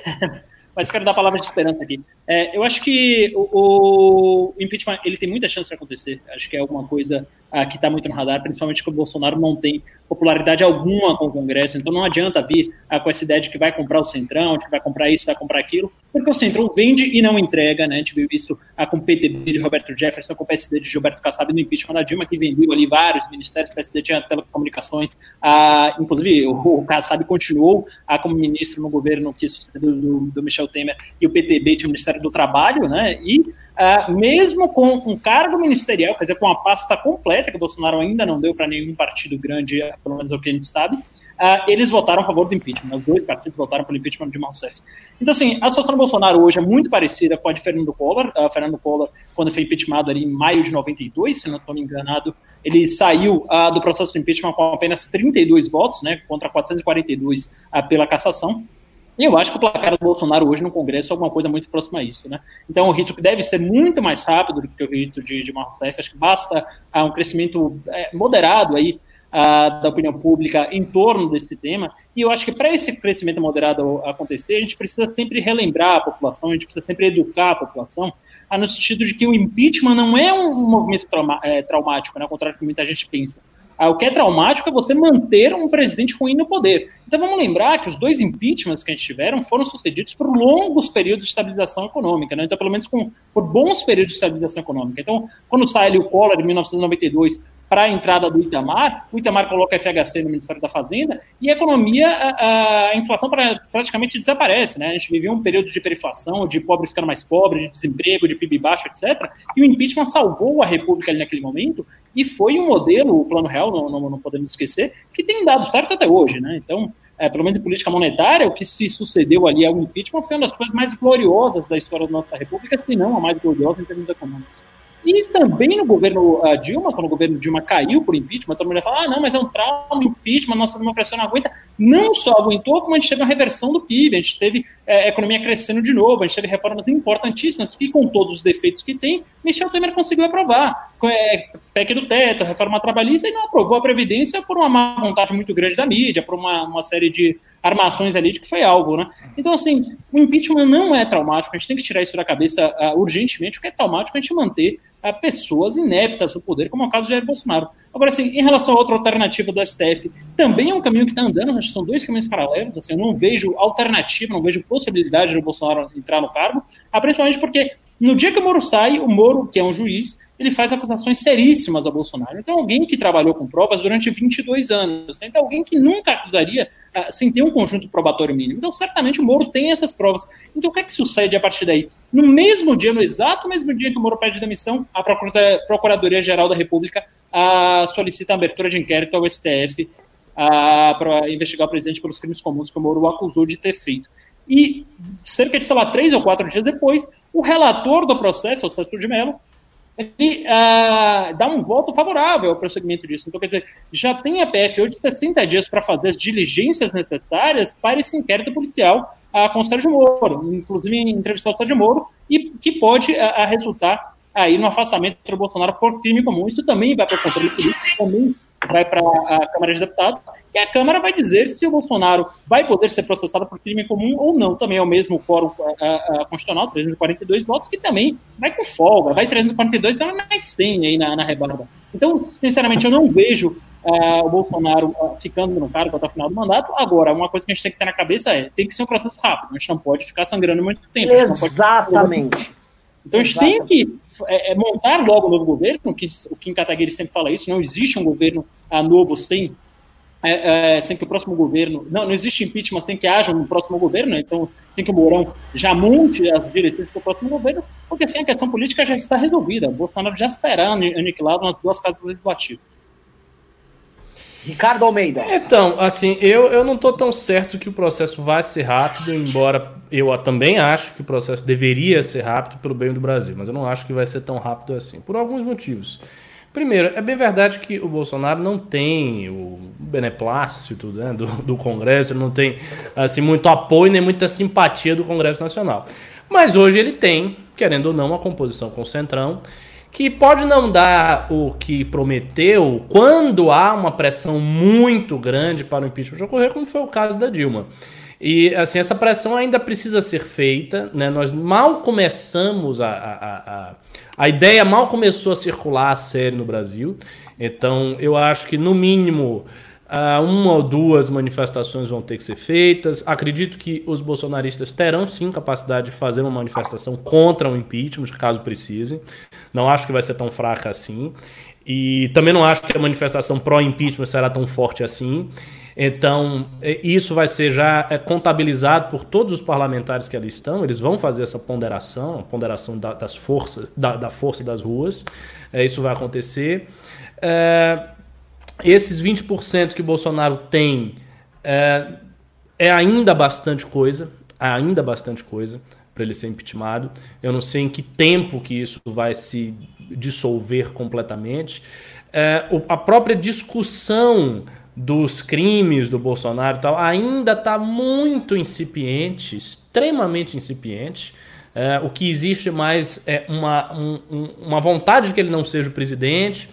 B: mas quero dar a palavra de esperança aqui. É, eu acho que o, o, impeachment ele tem muita chance de acontecer. Acho que é alguma coisa ah, que está muito no radar, principalmente que o Bolsonaro não tem popularidade alguma com o Congresso. Então não adianta vir ah, com essa ideia de que vai comprar o Centrão, de que vai comprar isso, vai comprar aquilo, porque o Centrão vende e não entrega. Né? A gente viu isso ah, com o PTB de Roberto Jefferson, com o PSD de Gilberto Kassab no impeachment da Dilma, que vendeu ali vários ministérios. O PSD tinha telecomunicações, ah, inclusive o, o Kassab continuou ah, como ministro no governo que sucedeu do, do Michel Temer, e o PTB tinha o Ministério do Trabalho, né? E uh, mesmo com um cargo ministerial, quer dizer, com uma pasta completa, que o Bolsonaro ainda não deu para nenhum partido grande, pelo menos é o que a gente sabe, Uh, eles votaram a favor do impeachment. Né? Os dois partidos votaram pelo impeachment de Rousseff. Então, assim, a situação do Bolsonaro hoje é muito parecida com a de Fernando Collor. Uh, Fernando Collor, quando foi impeachmentado ali em maio de 92, se não estou me enganado, ele saiu do processo do impeachment com apenas 32 votos, né, contra 442 pela cassação. E eu acho que o placar do Bolsonaro hoje no Congresso é alguma coisa muito próxima a isso, né? Então, um rito que deve ser muito mais rápido do que o rito de, de Rousseff. Acho que basta uh, um crescimento é, moderado aí uh, da opinião pública em torno desse tema. E eu acho que para esse crescimento moderado acontecer, a gente precisa sempre relembrar a população, a gente precisa sempre educar a população, uh, no sentido de que o impeachment não é um movimento trauma, é, traumático, né? ao contrário do que muita gente pensa ah, o que é traumático é você manter um presidente ruim no poder. Então vamos lembrar que os dois impeachments que a gente tiveram foram sucedidos por longos períodos de estabilização econômica, né? então pelo menos com, por bons períodos de estabilização econômica. Então, quando sai ali o Collor em 1992 para a entrada do Itamar, o Itamar coloca FHC no Ministério da Fazenda e a economia, a, a inflação pra, praticamente desaparece. Né? A gente vivia um período de periflação, de pobre ficando mais pobre, de desemprego, de PIB baixo, etc. E o impeachment salvou a República ali naquele momento e foi um modelo, o Plano Real, não, não, não podemos esquecer, que tem dado certo até hoje. Né? Então, é, pelo menos em política monetária, o que se sucedeu ali ao impeachment foi uma das coisas mais gloriosas da história da nossa República, se não a mais gloriosa em termos econômicos. E também no governo Dilma, quando o governo Dilma caiu por impeachment, todo mundo fala, ah, não, mas é um trauma, impeachment, nossa democracia não aguenta. Não só aguentou, como a gente teve uma reversão do PIB, a gente teve é, a economia crescendo de novo, a gente teve reformas importantíssimas que, com todos os defeitos que tem, Michel Temer conseguiu aprovar. É, PEC do teto, reforma trabalhista, e não aprovou a Previdência por uma má vontade muito grande da mídia, por uma, uma série de armações ali de que foi alvo, né? Então, assim, o impeachment não é traumático, a gente tem que tirar isso da cabeça uh, urgentemente, o que é traumático é a gente manter uh, pessoas ineptas no poder, como é o caso de Jair Bolsonaro. Agora, assim, em relação a outra alternativa do STF, também é um caminho que está andando, que são dois caminhos paralelos, assim, eu não vejo alternativa, não vejo possibilidade de Bolsonaro entrar no cargo, uh, principalmente porque no dia que o Moro sai, o Moro, que é um juiz, ele faz acusações seríssimas a Bolsonaro. Então, alguém que trabalhou com provas durante 22 anos, né? então alguém que nunca acusaria uh, sem ter um conjunto probatório mínimo. Então, certamente o Moro tem essas provas. Então, o que é que sucede a partir daí? No mesmo dia, no exato mesmo dia que o Moro pede demissão, a Procuradoria-Geral da República uh, solicita a abertura de inquérito ao STF uh, ah, para investigar o presidente pelos crimes comuns que o Moro o acusou de ter feito. E cerca de, sei lá, três ou quatro dias depois, o relator do processo, o Sérgio de Mello, ele uh, dá um voto favorável ao prosseguimento disso. Então, quer dizer, já tem a PF hoje 60 dias para fazer as diligências necessárias para esse inquérito policial uh, com o Sérgio Moro, inclusive entrevistar o Sérgio Moro, e que pode uh, resultar aí no afastamento do Bolsonaro por crime comum. Isso também vai para o controle político, também vai para a Câmara de Deputados, e a Câmara vai dizer se o Bolsonaro vai poder ser processado por crime comum ou não. Também é o mesmo quórum a, a, constitucional, 342 votos, que também vai com folga, vai 342, então é mais 100 aí na, na rebarba. Então, sinceramente, eu não vejo uh, o Bolsonaro uh, ficando no cargo até o final do mandato. Agora, uma coisa que a gente tem que ter na cabeça é, tem que ser um processo rápido, a gente não pode ficar sangrando muito tempo.
A: Exatamente.
B: Então a gente tem que é, é, montar logo um novo governo, que o Kim Kataguiri sempre fala isso, não existe um governo uh, novo sem, é, é, sem que o próximo governo, não, não existe impeachment sem que haja um próximo governo, né? então sem que o Mourão já monte as diretrizes para o próximo governo, porque assim a questão política já está resolvida, o Bolsonaro já será aniquilado nas duas casas legislativas.
A: Ricardo Almeida.
C: Então, assim, eu, eu não estou tão certo que o processo vai ser rápido, embora eu também acho que o processo deveria ser rápido pelo bem do Brasil, mas eu não acho que vai ser tão rápido assim, por alguns motivos. Primeiro, é bem verdade que o Bolsonaro não tem o beneplácito né, do, do Congresso, não tem assim, muito apoio nem muita simpatia do Congresso Nacional. Mas hoje ele tem, querendo ou não, uma composição com o Centrão que pode não dar o que prometeu quando há uma pressão muito grande para o impeachment ocorrer, como foi o caso da Dilma. E assim, essa pressão ainda precisa ser feita, né? Nós mal começamos a, a, a, a ideia mal começou a circular a sério no Brasil. Então, eu acho que no mínimo Uh, uma ou duas manifestações vão ter que ser feitas. Acredito que os bolsonaristas terão sim capacidade de fazer uma manifestação contra o impeachment, caso precise. Não acho que vai ser tão fraca assim. E também não acho que a manifestação pró-impeachment será tão forte assim. Então, é, isso vai ser já é, contabilizado por todos os parlamentares que ali estão. Eles vão fazer essa ponderação, a ponderação da, das forças, da, da, força das ruas. É, isso vai acontecer. Esses 20% que Bolsonaro tem é, é ainda bastante coisa, ainda bastante coisa para ele ser impeachmentado. Eu não sei em que tempo que isso vai se dissolver completamente. É, a própria discussão dos crimes do Bolsonaro e tal, ainda está muito incipiente, extremamente incipiente. É, o que existe mais é uma, um, uma vontade de que ele não seja o presidente,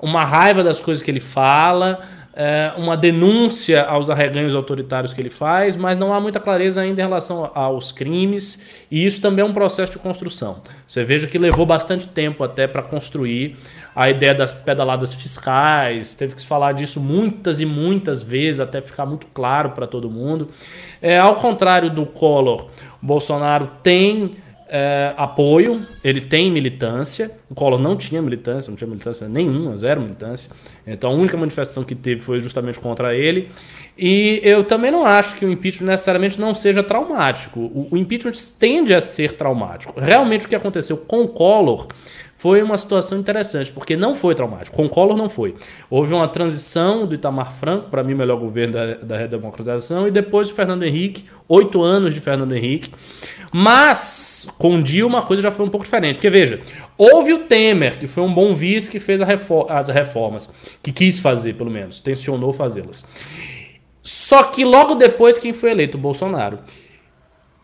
C: uma raiva das coisas que ele fala, é, uma denúncia aos arreganhos autoritários que ele faz, mas não há muita clareza ainda em relação aos crimes, e isso também é um processo de construção. Você veja que levou bastante tempo até para construir a ideia das pedaladas fiscais, teve que falar disso muitas e muitas vezes até ficar muito claro para todo mundo. É, ao contrário do Collor, Bolsonaro tem é, apoio, ele tem militância. O Collor não tinha militância, não tinha militância nenhuma, zero militância. Então a única manifestação que teve foi justamente contra ele. E eu também não acho que o impeachment necessariamente não seja traumático. O, o impeachment tende a ser traumático. Realmente o que aconteceu com o Collor foi uma situação interessante, porque não foi traumático. Com o Collor não foi. Houve uma transição do Itamar Franco, para mim, melhor governo da, da redemocratização, e depois o Fernando Henrique, oito anos de Fernando Henrique. Mas com Dilma a coisa já foi um pouco diferente. Porque veja, houve o Temer, que foi um bom vice que fez as reformas, que quis fazer, pelo menos, tensionou fazê-las. Só que logo depois quem foi eleito? O Bolsonaro.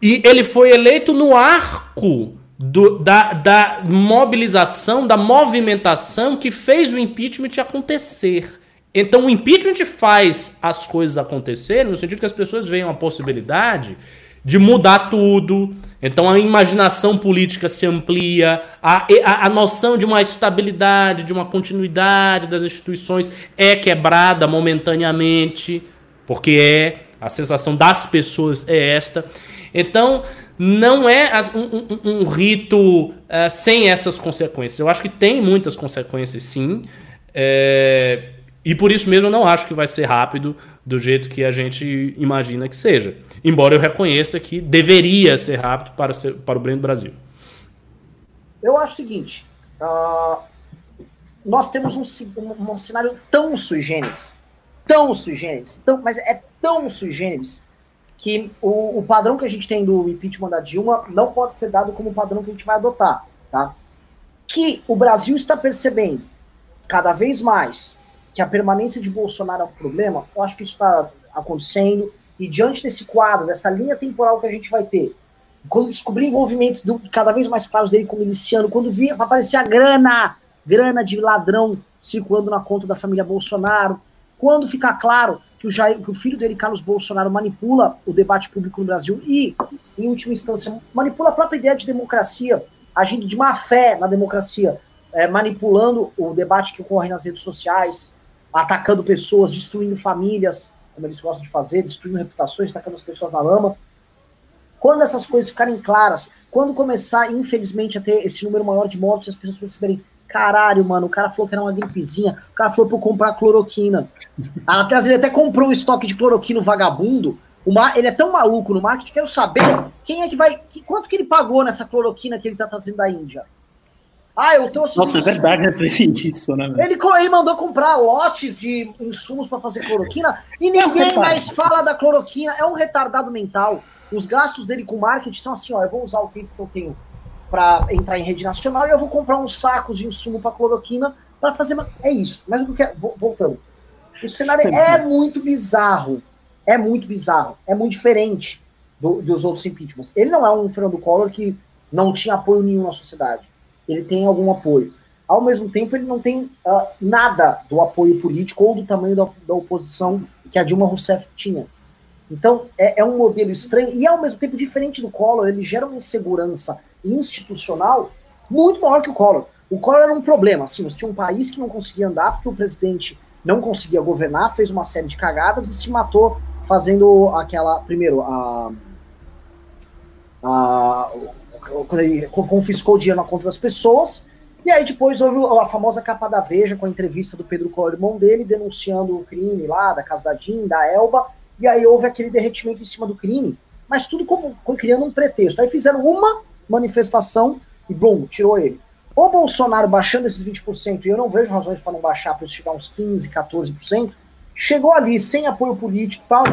C: E ele foi eleito no arco do, da, da mobilização, da movimentação que fez o impeachment acontecer. Então o impeachment faz as coisas acontecerem no sentido que as pessoas veem uma possibilidade de mudar tudo. Então a imaginação política se amplia, a, a, a, noção de uma estabilidade, de uma continuidade das instituições é quebrada momentaneamente, porque é, a sensação das pessoas é esta. Então não é um, um, um rito uh, sem essas consequências. Eu acho que tem muitas consequências sim. É, e por isso mesmo eu não acho que vai ser rápido do jeito que a gente imagina que seja. Embora eu reconheça que deveria ser rápido para, ser, para o bem do Brasil.
A: Eu acho o seguinte: uh, nós temos um, um, um, cenário tão sui generis, tão sui generis, tão, mas é tão sui generis, que o, o, padrão que a gente tem do impeachment da Dilma não pode ser dado como padrão que a gente vai adotar. Tá? Que o Brasil está percebendo cada vez mais que a permanência de Bolsonaro é um problema, eu acho que isso está acontecendo. E diante desse quadro, dessa linha temporal que a gente vai ter, quando descobrir envolvimentos do, cada vez mais claros dele como miliciano, quando vir aparecer a grana, grana de ladrão circulando na conta da família Bolsonaro, quando ficar claro que o, Jair, que o filho dele, Carlos Bolsonaro, manipula o debate público no Brasil e, em última instância, manipula a própria ideia de democracia, agindo de má fé na democracia, é, manipulando o debate que ocorre nas redes sociais, atacando pessoas, destruindo famílias, como eles gostam de fazer, destruindo reputações, atacando as pessoas na lama. Quando essas coisas ficarem claras, quando começar, infelizmente, a ter esse número maior de mortes, as pessoas perceberem, caralho, mano, o cara falou que era uma gripezinha, o cara falou pra eu comprar cloroquina. Até, ele até comprou um estoque de cloroquina vagabundo. Uma, ele é tão maluco no marketing, quero saber quem é que vai. Quanto que ele pagou nessa cloroquina que ele tá trazendo da Índia? Ah, eu trouxe.
B: Nossa, é verdade, né? isso, né?
A: Ele, ele mandou comprar lotes de insumos para fazer cloroquina e ninguém é mais fala da cloroquina. É um retardado mental. Os gastos dele com marketing são assim: ó, eu vou usar o tempo que eu tenho para entrar em rede nacional e eu vou comprar uns sacos de insumo para cloroquina para fazer. É isso. Mas o que é, voltando. O cenário é muito bizarro. É muito bizarro. É muito diferente do, dos outros impeachments. Ele não é um Fernando Collor que não tinha apoio nenhum na sociedade ele tem algum apoio. Ao mesmo tempo, ele não tem uh, nada do apoio político ou do tamanho da, da, oposição que a Dilma Rousseff tinha. Então, é, é, um modelo estranho e, ao mesmo tempo, diferente do Collor, ele gera uma insegurança institucional muito maior que o Collor. O Collor era um problema, assim, nós tinha um país que não conseguia andar porque o presidente não conseguia governar, fez uma série de cagadas e se matou fazendo aquela, primeiro, a, a quando ele confiscou dinheiro na conta das pessoas. E aí depois houve a famosa capa da Veja com a entrevista do Pedro Collor, irmão dele, denunciando o crime lá da casa da Jean, da Elba. E aí houve aquele derretimento em cima do crime. Mas tudo como, criando um pretexto. Aí fizeram uma manifestação e, bom, tirou ele. O Bolsonaro baixando esses 20%, e eu não vejo razões para não baixar para chegar uns 15%, 14%, chegou ali sem apoio político e tal.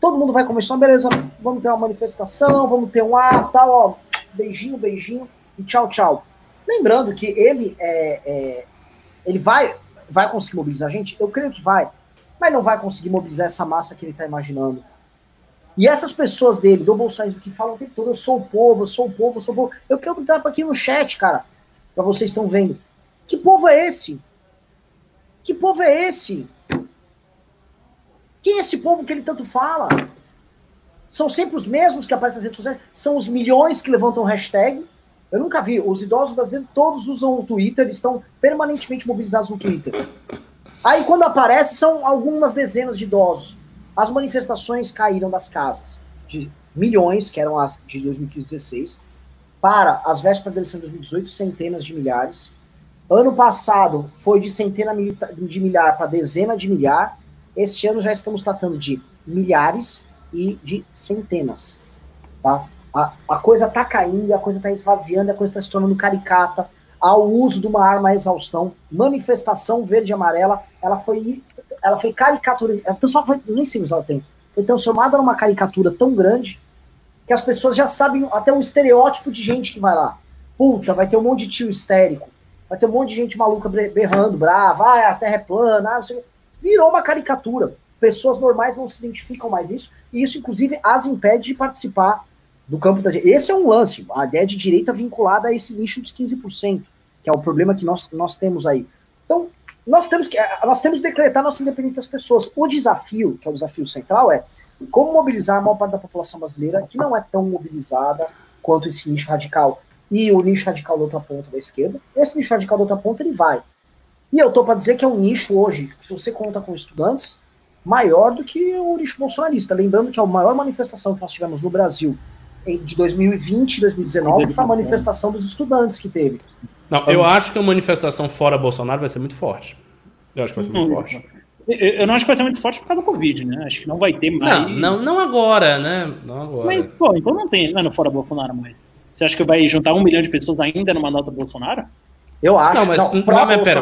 A: Todo mundo vai começar, beleza, vamos ter uma manifestação, vamos ter um ato, tal, ó, beijinho, beijinho e tchau, tchau. Lembrando que ele é, é, ele vai, vai conseguir mobilizar a gente? Eu creio que vai. mas não vai conseguir mobilizar essa massa que ele está imaginando. E essas pessoas dele, do Bolsonaro, que falam o tempo todo, eu sou o povo, eu sou o povo, eu sou o povo. Eu quero botar aqui no chat, cara, para vocês estão vendo. Que povo é esse? Que povo é esse? Quem é esse povo que ele tanto fala? São sempre os mesmos que aparecem nas redes sociais? São os milhões que levantam hashtag? Eu nunca vi. Os idosos brasileiros todos usam o Twitter, estão permanentemente mobilizados no Twitter. Aí quando aparece, são algumas dezenas de idosos. As manifestações caíram das casas de milhões, que eram as de 2016, para as vésperas da eleição de 2018, centenas de milhares. Ano passado foi de centena de milhar para dezena de milhar. Este ano já estamos tratando de milhares e de centenas. Tá? A, a coisa está caindo, a coisa está esvaziando, a coisa está se tornando caricata. Ao uso de uma arma à exaustão, manifestação verde e amarela, ela foi, ela foi caricatura, ela foi, nem sei se ela tem, foi transformada numa caricatura tão grande que as pessoas já sabem até um estereótipo de gente que vai lá. Puta, vai ter um monte de tio histérico, vai ter um monte de gente maluca berrando, brava, ah, a terra é plana, ah, virou uma caricatura. Pessoas normais não se identificam mais nisso, e isso, inclusive, as impede de participar do campo da direita. Esse é um lance, a ideia de direita vinculada a esse nicho dos 15%, que é o problema que nós, nós temos aí. Então, nós temos que nós temos que decretar nossa independência das pessoas. O desafio, que é o desafio central, é como mobilizar a maior parte da população brasileira, que não é tão mobilizada quanto esse nicho radical, e o nicho radical da outra ponta da esquerda. Esse nicho radical da outra ponta, ele vai. E eu tô para dizer que é um nicho hoje, se você conta com estudantes, maior do que o nicho bolsonarista. Lembrando que a maior manifestação que nós tivemos no Brasil de 2020 e 2019 foi a manifestação dos estudantes que teve.
C: Não, eu acho que a manifestação fora Bolsonaro vai ser muito forte. Eu acho que vai ser muito
B: não,
C: forte.
B: Eu não acho que vai ser muito forte por causa do Covid, né? Acho que não vai ter mais.
C: Não, não, não agora, né? Não agora.
B: Mas, pô, então não tem, não é no fora Bolsonaro mais. Você acha que vai juntar um milhão de pessoas ainda numa nota Bolsonaro?
C: Eu acho. Não, mas, não, não, mas pera,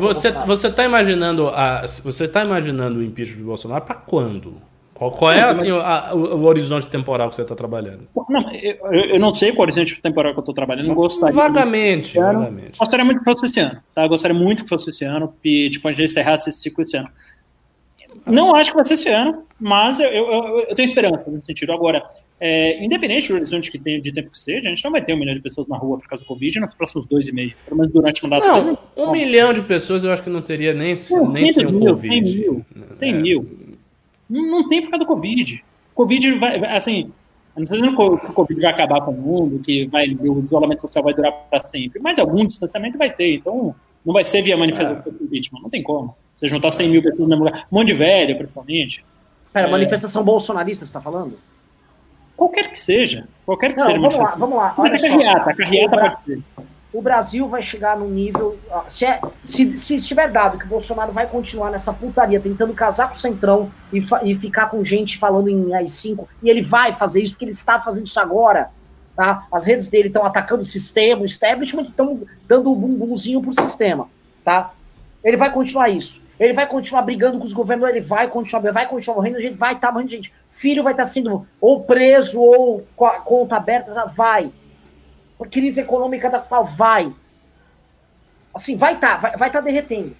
C: você, você tá imaginando a, você tá imaginando o impeachment de Bolsonaro para quando? Qual, qual é assim, a, o, o, horizonte temporal que você está trabalhando?
B: Não, eu, eu, não sei qual horizonte temporal que eu estou trabalhando. Não gostaria.
C: Vagamente, vagamente.
B: Gostaria muito que fosse esse ano. Tá? Gostaria muito que fosse esse ano. E tipo, a gente encerrasse esse ciclo esse ano. Não acho que vai ser esse ano, mas eu, eu, eu tenho esperança nesse sentido. Agora, é, independente do horizonte que tem, de tempo que seja, a gente não vai ter um milhão de pessoas na rua por causa do Covid nos próximos dois e meio, pelo menos durante o mandato.
C: Não, um milhão de pessoas eu acho que não teria nem, não, nem sem o Covid. 100
B: mil, 100 é. mil. Não tem por causa do Covid. Covid vai, assim, não estou dizendo que o Covid vai acabar com o mundo, que vai, o isolamento social vai durar para sempre, mas algum distanciamento vai ter. Então, não vai ser via manifestação é. impeachment. Não tem como. Você juntar 100 mil pessoas no mesmo lugar, um monte de velho, principalmente.
A: Pera, é... manifestação bolsonarista, você está falando?
B: Qualquer que seja. Qualquer que
A: não,
B: seja.
A: Vamos lá, vamos lá.
B: Olha carreata, carreata pode ser
A: o Brasil vai chegar num nível. Se, é, se, se, estiver dado que o Bolsonaro vai continuar nessa putaria, tentando casar com o Centrão e, e ficar com gente falando em AI-5, e ele vai fazer isso, porque ele está fazendo isso agora. Tá? As redes dele estão atacando o sistema, o establishment estão dando um bumbumzinho pro sistema. Tá? Ele vai continuar isso. Ele vai continuar brigando com os governos, ele vai continuar, vai continuar morrendo, gente vai estar tá morrendo gente. Filho vai estar tá sendo ou preso ou com a conta aberta, vai crise econômica da qual vai. Assim, vai estar, tá, vai estar tá derretendo.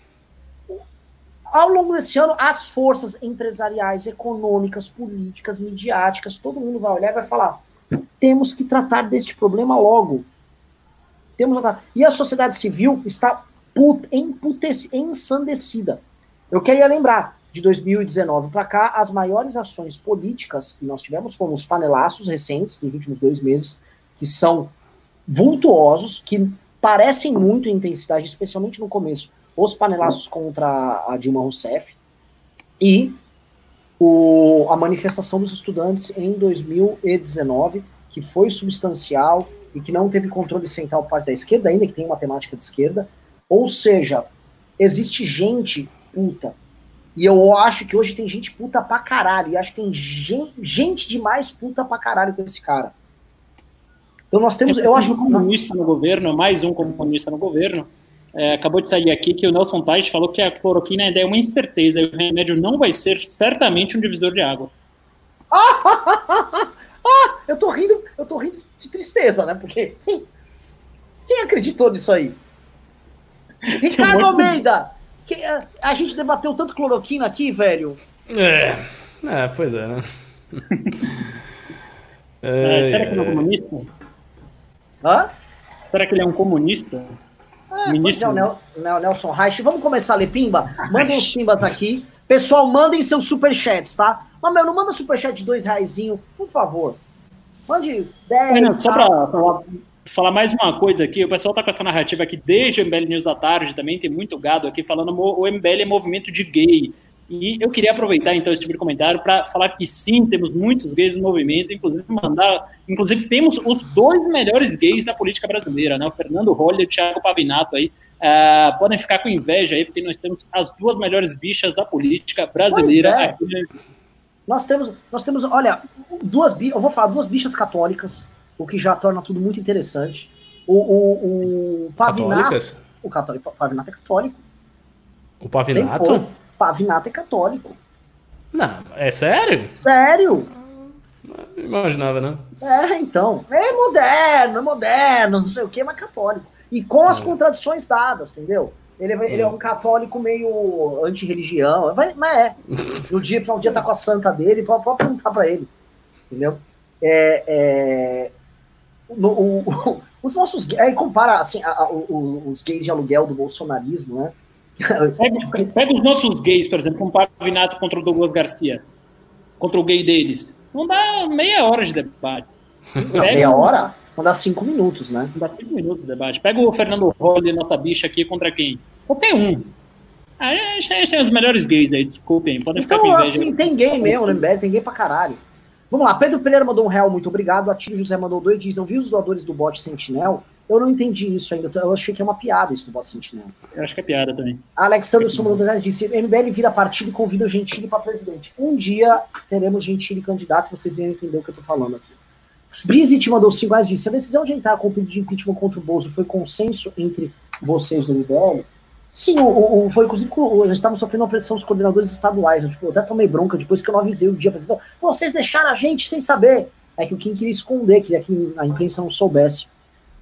A: Ao longo desse ano, as forças empresariais, econômicas, políticas, midiáticas, todo mundo vai olhar e vai falar: temos que tratar deste problema logo. Temos que. E a sociedade civil está put, ensandecida. Eu queria lembrar, de 2019 para cá, as maiores ações políticas que nós tivemos foram os panelaços recentes, dos últimos dois meses, que são vultuosos que parecem muito em intensidade, especialmente no começo, os panelaços contra a Dilma Rousseff e o, a manifestação dos estudantes em 2019, que foi substancial e que não teve controle central parte da esquerda, ainda que tem uma temática de esquerda. Ou seja, existe gente puta. E eu acho que hoje tem gente puta pra caralho. E acho que tem gente, gente demais puta pra caralho com esse cara.
B: Então nós temos, é eu acho, um comunista no governo, mais um comunista no governo. É, acabou de sair aqui que o Nelson Tais falou que a cloroquina ainda é uma incerteza e o remédio não vai ser certamente um divisor de águas.
A: Ah, eu tô rindo, eu tô rindo de tristeza, né? Porque, sim, quem acreditou nisso aí? Ricardo Almeida! Que, a, a gente debateu tanto cloroquina aqui, velho.
C: É, é pois é, né?
B: É, será que ele é comunista?
A: Hã?
B: Será que ele é um comunista?
A: É,
B: Ministro.
A: pois é, o Nel- Nel- Nelson Reich. Vamos começar a ler pimba? Mandem os pimbas aqui. Pessoal, mandem seus superchats, tá? Mas, meu, não manda superchat de dois reaisinho, por favor. Mande 10.
B: Renan, só
A: tá?
B: para falar, falar mais uma coisa aqui, o pessoal tá com essa narrativa aqui desde o MBL News da tarde também, tem muito gado aqui falando o MBL é movimento de gay. E eu queria aproveitar então esse tipo de comentário para falar que sim, temos muitos gays no movimento, inclusive mandar, inclusive temos os dois melhores gays da política brasileira, né? O Fernando Roller e o Thiago Pavinato aí. Ah, podem ficar com inveja aí, porque nós temos as duas melhores bichas da política brasileira
A: Pois é.
B: aqui. né?
A: Nós temos, nós temos, olha, duas eu vou falar duas bichas católicas, o que já torna tudo muito interessante. O, o, o Pavinato,
C: Católicas?
A: o católico, o Pavinato é católico.
C: O
A: Sempre
C: Pavinato?
A: Pavinato é católico.
C: Não, é sério?
A: Sério?
C: Não imaginava, né?
A: É, então. É moderno, é moderno, não sei o que, mas católico. E com as
C: Hum.
A: contradições dadas, entendeu? Ele, é- ele é um católico meio anti-religião, mas é. No dia, um dia tá com a santa dele, pode, pode perguntar pra ele. Entendeu? É, é, no- o- os nossos. Aí compara assim, a- a- os gays de aluguel do bolsonarismo, né?
B: Pega, pega os nossos gays, por exemplo, um Pavinato contra o Douglas Garcia, contra o gay deles. Não dá meia hora de debate.
A: Não, meia
B: um-
A: hora? Não dá cinco minutos, né?
B: Não dá cinco minutos de debate. Pega o Fernando Rolle, nossa bicha aqui, contra quem? Qualquer um. A gente tem- a os melhores gays aí, desculpem. Podem ficar
A: Então,
B: com inveja.
A: assim, tem gay mesmo, MBL, tem gay pra caralho. Vamos lá, Pedro Pereira mandou um real, muito obrigado. Atílio José mandou dois, diz, não vi os doadores do bot Sentinel? Eu não entendi isso ainda, eu achei que é uma piada isso do bot Sentinel.
B: Eu acho que é piada também.
A: Alexandre Suma mandou dois reais, disse, MBL vira partido e convida o Gentili pra presidente. Um dia teremos Gentili candidato, vocês vão entender o que eu tô falando aqui. Brizit mandou cinco reais, disse, a decisão de entrar com o pedido de impeachment contra o Bozo foi consenso entre vocês do MBL? Sim, o, o- foi inclusive o- nós estávamos sofrendo uma pressão dos coordenadores estaduais. Eu, tipo, eu até tomei bronca depois que eu não avisei o dia. pra. Vocês deixaram a gente sem saber. É que o Kim queria esconder, queria que a imprensa não soubesse.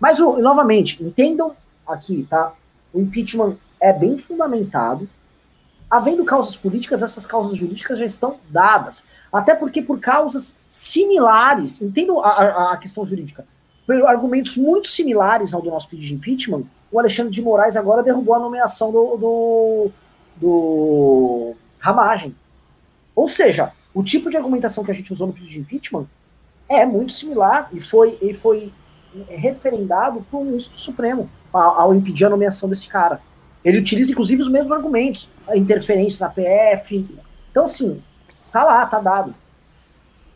A: Mas, novamente, entendam aqui, tá? O impeachment é bem fundamentado. Havendo causas políticas, essas causas jurídicas já estão dadas. Até porque, por causas similares, entendam a, a- a questão jurídica, por argumentos muito similares ao do nosso pedido de impeachment, o Alexandre de Moraes agora derrubou a nomeação do, do, do Ramagem. Ou seja, o tipo de argumentação que a gente usou no pedido de impeachment é muito similar e foi, e foi referendado por um ministro do Supremo ao, impedir a nomeação desse cara. Ele utiliza, inclusive, os mesmos argumentos, a interferência na PF. Então, assim, tá lá, tá dado.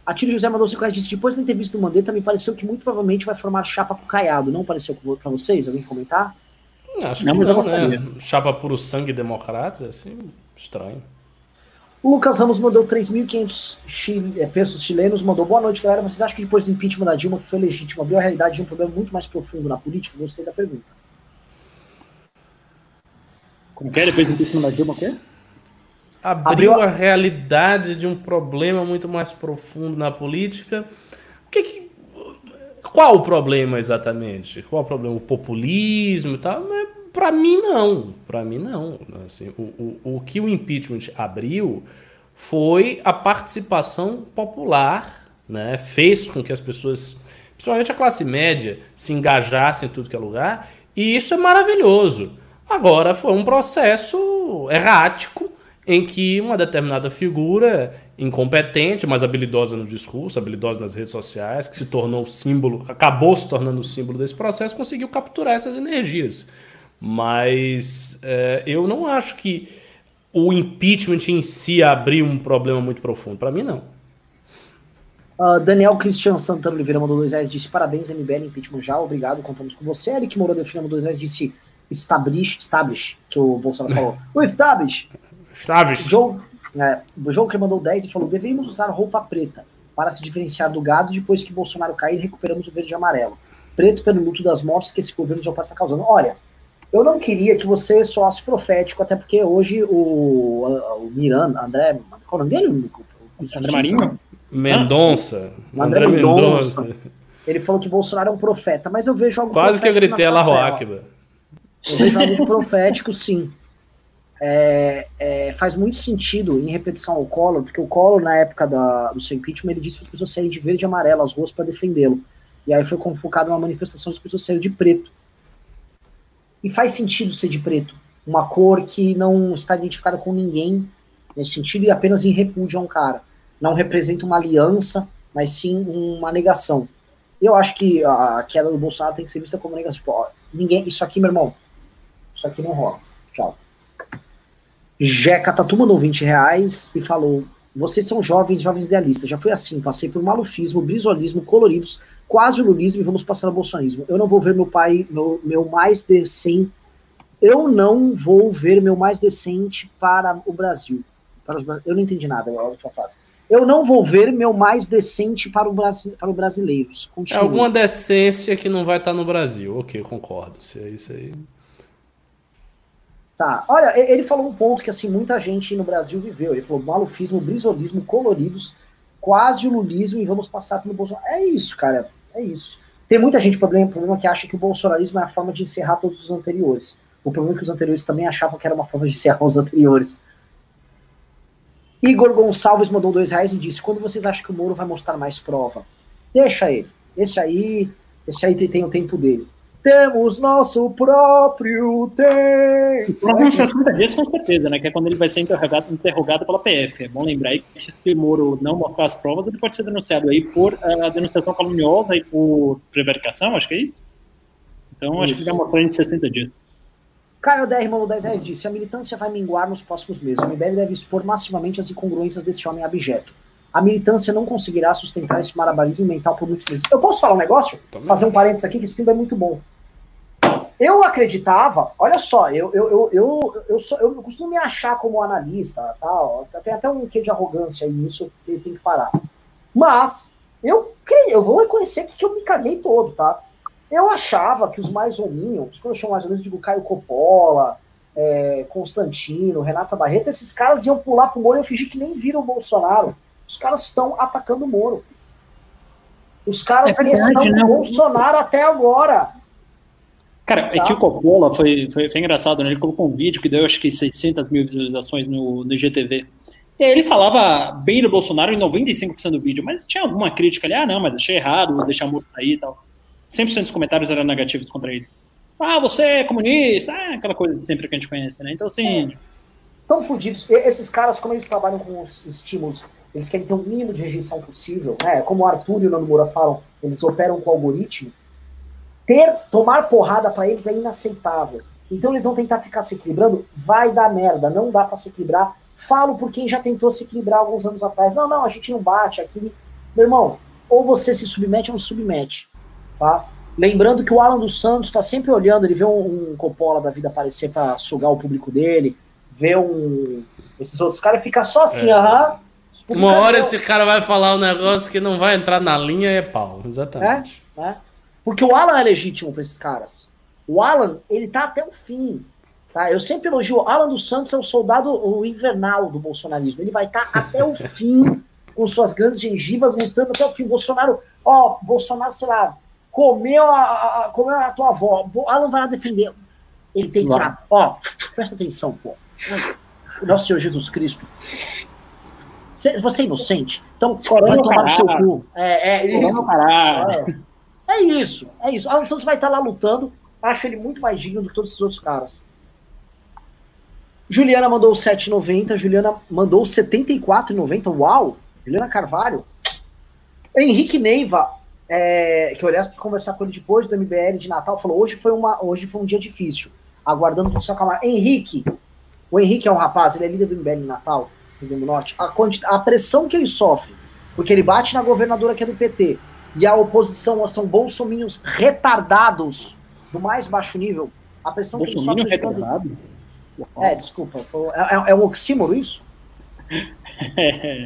A: A Tiro José mandou 5 reais disse: depois da entrevista do Mandetta, me pareceu que muito provavelmente vai formar chapa pro Caiado. Não pareceu pra vocês? Alguém comentar?
C: Acho
B: Não,
C: que não, né? Chapa puro sangue democratas, assim, estranho.
A: O Lucas Ramos mandou 3.500 chi- eh, pesos chilenos, mandou boa noite, galera. Vocês acham que depois do impeachment da Dilma, que foi legítimo, abriu a realidade de um problema muito mais profundo na política? Gostei da pergunta.
B: Como que é? Depois do impeachment da Dilma, o quê?
C: Abriu,
A: Abriu a-
C: a realidade de um problema muito mais profundo na política. O que que- Qual o problema exatamente? Qual o problema? O populismo e tal? Mas, Pra mim, não. Pra mim, não. Assim, o, o, o que o impeachment abriu foi a participação popular, né? fez com que as pessoas, principalmente a classe média, se engajassem em tudo que é lugar, e isso é maravilhoso. Agora foi um processo errático em que uma determinada figura incompetente, mas habilidosa no discurso, habilidosa nas redes sociais, que se tornou símbolo, acabou se tornando o símbolo desse processo, conseguiu capturar essas energias. Mas é, eu não acho que o impeachment em si abriu um problema muito profundo. Para mim, não.
A: Ah, Daniel Cristian Santana Oliveira mandou dois reais, disse parabéns, MBL impeachment já, obrigado, contamos com você. Eric Moura Delfino mandou dois reais, disse establish, establish, que o Bolsonaro falou. O establish. Joe, é, o João que mandou 10 e falou: deveríamos usar roupa preta para se diferenciar do gado depois que Bolsonaro cair recuperamos o verde e amarelo. Preto pelo luto das mortes que esse governo já está causando. Olha, eu não queria que você soasse profético, até porque hoje o, o Miranda, André, qual é o nome dele? O- o-
B: André Marinho?
C: Mendonça.
A: André
C: André
A: Mendonça.
C: Mendonça.
A: Ele falou que Bolsonaro é um profeta, mas eu vejo algo
C: Quase que eu gritei Allahu. Akbar.
A: Eu vejo algo profético, sim. é, é, faz muito sentido em repetição ao Collor, porque o Collor, na época da, do seu impeachment, ele disse que as pessoas saírem de verde e amarelo as ruas para defendê-lo. E aí foi convocado uma manifestação as pessoas saíram de preto. E faz sentido ser de preto. Uma cor que não está identificada com ninguém nesse sentido e apenas em repúdio a um cara. Não representa uma aliança, mas sim uma negação. Eu acho que a queda do Bolsonaro tem que ser vista como negação. Tipo, ó, ninguém, isso aqui, meu irmão, isso aqui não rola. Tchau. Jeca Tatu mandou 20 reais e falou: Vocês são jovens, jovens idealistas. Já foi assim, passei por malufismo, brisolismo, coloridos, quase lulismo e vamos passar ao bolsonarismo. Eu não vou ver meu pai, meu, meu mais decente. Eu não vou ver meu mais decente para o Brasil. Para os, eu não entendi nada, a última frase. Eu não vou ver meu mais decente para, o para os brasileiros.
C: É alguma decência que não vai estar no Brasil. Ok, concordo. Se é isso aí.
A: Tá, olha, ele falou um ponto que assim muita gente no Brasil viveu. Ele falou malufismo, brisolismo, coloridos, quase o lulismo e vamos passar pelo Bolsonaro. É isso, cara, é isso. Tem muita gente problema, problema que acha que o bolsonarismo é a forma de encerrar todos os anteriores. O problema é que os anteriores também achavam que era uma forma de encerrar os anteriores. Igor Gonçalves mandou dois reais e disse: quando vocês acham que o Moro vai mostrar mais prova? Deixa ele. Esse aí, esse aí tem, tem o tempo dele. Temos nosso próprio tempo.
B: Próximo 60 dias, com certeza, né? Que é quando ele vai ser interrogado, interrogado pela PF. É bom lembrar aí que se o Moro não mostrar as provas, ele pode ser denunciado aí por uh, denunciação caluniosa e por prevaricação, acho que é isso. Então, isso. acho que vai mostrar em 60 dias.
A: Caio DR mandou 10 reais disse: a militância vai minguar nos próximos meses. O MBL deve expor massivamente as incongruências desse homem abjeto. A militância não conseguirá sustentar esse marabarismo mental por muitos meses. Eu posso falar um negócio? Também. Fazer um parênteses aqui, que esse filme é muito bom. Eu acreditava, olha só, eu, eu, eu, eu, eu, sou, eu costumo me achar como analista, tal, tem até um quê de arrogância aí nisso que tem que parar. Mas eu eu vou reconhecer que eu me caguei todo, tá? Eu achava que os mais hominhos, quando eu chamo mais ou menos, digo Caio Coppola, é, Constantino, Renata Barreto, esses caras iam pular pro Moro e eu fingi que nem viram o Bolsonaro. Os caras estão atacando o Moro. Os caras é verdade, estão né? Bolsonaro até agora.
B: Cara, tá. é que o Coppola foi, foi, foi, engraçado, né? Ele colocou um vídeo que deu acho que 600 mil visualizações no, no GTV. E aí ele falava bem do Bolsonaro em 95% do vídeo, mas tinha alguma crítica ali, ah, não, mas achei errado, vou deixar o Moro sair e tal. 100% dos comentários eram negativos contra ele. Ah, você é comunista, ah, aquela coisa sempre que a gente conhece, né? Então, assim... É.
A: Tão fodidos. Esses caras, como eles trabalham com os estímulos, eles querem ter o mínimo de rejeição possível, né? Como o Arthur e o Nando Moura falam, eles operam com algoritmo ter, tomar porrada para eles é inaceitável. Então eles vão tentar ficar se equilibrando, vai dar merda, não dá para se equilibrar. Falo por quem já tentou se equilibrar alguns anos atrás. Não, não, a gente não bate aqui. Meu irmão, ou você se submete ou não submete, tá? Lembrando que o Alan dos Santos está sempre olhando, ele vê um, um Coppola da vida aparecer para sugar o público dele, vê um esses outros caras e fica só assim, é. aham.
C: Uma hora esse cara vai falar um negócio que não vai entrar na linha e é pau, exatamente.
A: É, é. Porque o Alan é legítimo para esses caras. O Alan, ele tá até o fim. Tá? Eu sempre elogio. O Alan dos Santos é o soldado o invernal do bolsonarismo. Ele vai estar tá até o fim com suas grandes gengivas lutando até o fim. Bolsonaro, ó, Bolsonaro, sei lá, comeu a, a, comeu a tua avó. O Alan vai lá defender. Ele tem que. Ó, presta atenção, pô. Nosso Senhor Jesus Cristo. Você é inocente? Então, vai tomar no seu cu. É, é isso. É. É isso, é isso. Alan Santos vai estar lá lutando. Acho ele muito mais digno do que todos esses outros caras. Juliana mandou 7,90. Juliana mandou 74,90. Uau! Juliana Carvalho. Henrique Neiva, é, que eu aliás conversar com ele depois do MBL de Natal, falou: hoje foi, uma, hoje foi um dia difícil. Aguardando com sua camada. Henrique, o Henrique é um rapaz, ele é líder do MBL de Natal, do Norte. A, a pressão que ele sofre, porque ele bate na governadora que é do PT e a oposição são bolsominhos retardados do mais baixo nível, a pressão que eles sofrem... retardado? É, desculpa, é, é, é um oxímoro isso?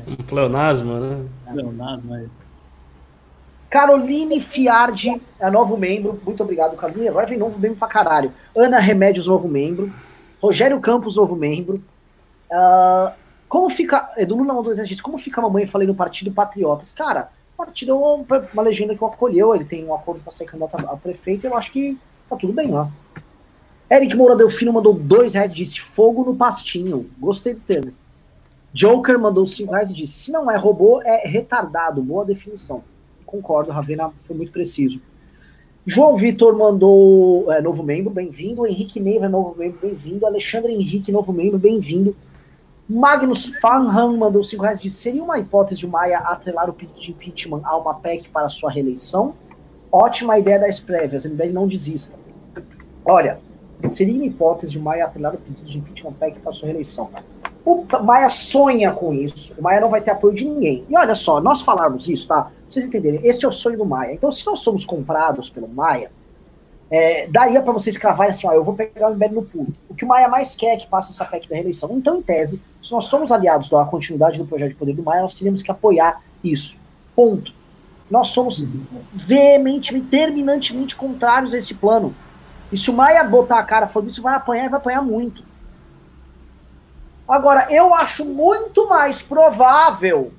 C: um pleonasmo, né? Pleonasmo,
A: é. Caroline Fiardi é novo membro. Muito obrigado, Caroline. Agora vem novo membro pra caralho. Ana Remédios, novo membro. Rogério Campos, novo membro. Uh, como fica. Edu Lula mandou como fica a mamãe falei no Partido Patriotas? Cara, partido é uma, uma legenda que o acolheu, ele tem um acordo para ser candidato a prefeito, eu acho que tá tudo bem lá. Eric Moura Delfino mandou dois reais e disse fogo no pastinho. Gostei do termo. Joker mandou cinco reais e disse: se não é robô, é retardado. Boa definição. Concordo, Ravena foi muito preciso. João Vitor mandou é, novo membro, bem-vindo. Henrique Neiva, novo membro, bem-vindo. Alexandre Henrique, novo membro, bem-vindo. Magnus Farnham mandou 5 reais e disse: seria uma hipótese de Maia atrelar o pedido de impeachment a uma PEC para sua reeleição? Ótima ideia das prévias, MBL não desista. Olha, seria uma hipótese de Maia atrelar o pedido de impeachment PEC para sua reeleição. O Maia sonha com isso. O Maia não vai ter apoio de ninguém. E olha só, nós falarmos isso, tá? Pra vocês entenderem, este é o sonho do Maia. Então, se nós somos comprados pelo Maia, é, daria para vocês cravarem assim, ó, eu vou pegar o MBL no pulo. O que o Maia mais quer é que passe essa PEC da reeleição. Então, em tese, se nós somos aliados da continuidade do projeto de poder do Maia, nós teríamos que apoiar isso. Ponto. Nós somos veementemente, terminantemente contrários a esse plano. E se o Maia botar a cara falando isso, vai apanhar e vai apanhar muito. Agora, eu acho muito mais provável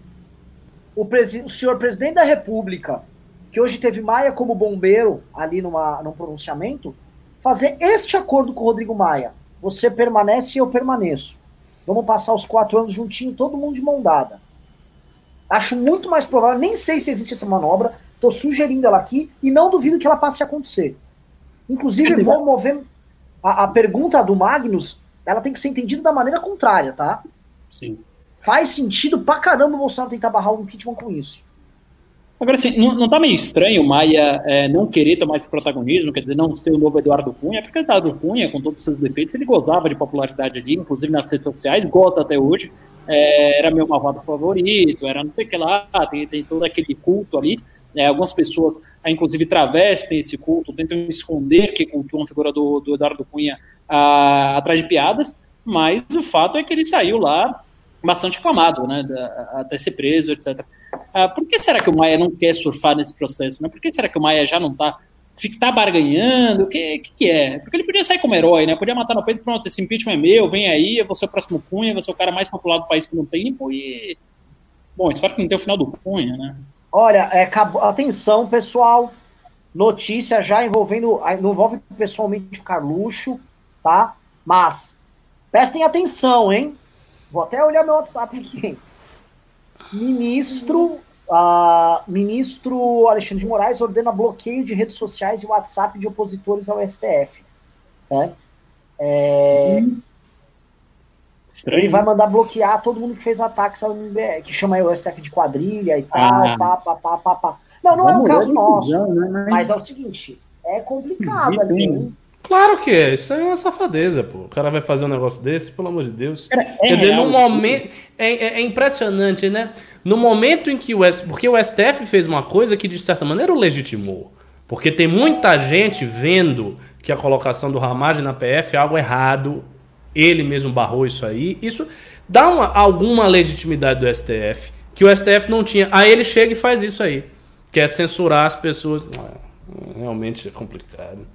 A: o, o, senhor presidente da República, que hoje teve Maia como bombeiro ali numa, num pronunciamento, fazer este acordo com o Rodrigo Maia. Você permanece e eu permaneço. Vamos passar os quatro anos juntinho, todo mundo de mão dada. Acho muito mais provável, nem sei se existe essa manobra, estou sugerindo ela aqui e não duvido que ela passe a acontecer. Inclusive, vou mover. A, a pergunta do Magnus ela tem que ser entendida da maneira contrária, tá?
B: Sim.
A: Faz sentido pra caramba o Bolsonaro tentar barrar o impeachment com isso.
B: Agora, assim, não, não tá meio estranho o Maia é, não querer tomar esse protagonismo, quer dizer, não ser o novo Eduardo Cunha, porque o Eduardo Cunha, com todos os seus defeitos, ele gozava de popularidade ali, inclusive nas redes sociais, gosta até hoje, é, era meu malvado favorito, era não sei o que lá, tem, tem todo aquele culto ali, é, algumas pessoas, inclusive, travestem esse culto, tentam esconder que cultuam a figura do, do Eduardo Cunha a, atrás de piadas, mas o fato é que ele saiu lá bastante aclamado, né, da, até ser preso, etc. Ah, por que será que o Maia não quer surfar nesse processo? Né? Por que será que o Maia já não está tá barganhando? O que, que, que, é? Porque ele podia sair como herói, né? Podia matar no peito, pronto, esse impeachment é meu, vem aí, eu vou ser o próximo Cunha, vou ser o cara mais popular do país por um tempo e... Bom, espero que não tenha o final do Cunha, né?
A: Olha, é, atenção, pessoal, notícia já envolvendo, envolve pessoalmente o Carluxo, tá? Mas prestem atenção, hein? Vou até olhar meu WhatsApp aqui. Ministro, uh, ministro Alexandre de Moraes ordena bloqueio de redes sociais e WhatsApp de opositores ao STF. Né? É, ele vai mandar bloquear todo mundo que fez ataques ao MBL, que chama o STF de quadrilha e tal, ah. pá, pá, pá, pá, pá. Não, não Vamos é um caso nosso. Né? Mas é o seguinte, é complicado ali?
C: Claro que é, isso é uma safadeza, pô. O cara vai fazer um negócio desse, pelo amor de Deus. É, Quer dizer, no momento. É, é, é, impressionante, né? No momento em que o STF. Porque o STF fez uma coisa que, de certa maneira, o legitimou. Porque tem muita gente vendo que a colocação do Ramage na PF é algo errado. Ele mesmo barrou isso aí. Isso dá uma, alguma legitimidade do STF que o STF não tinha. Aí ele chega e faz isso aí. Que é censurar as pessoas. Realmente é complicado.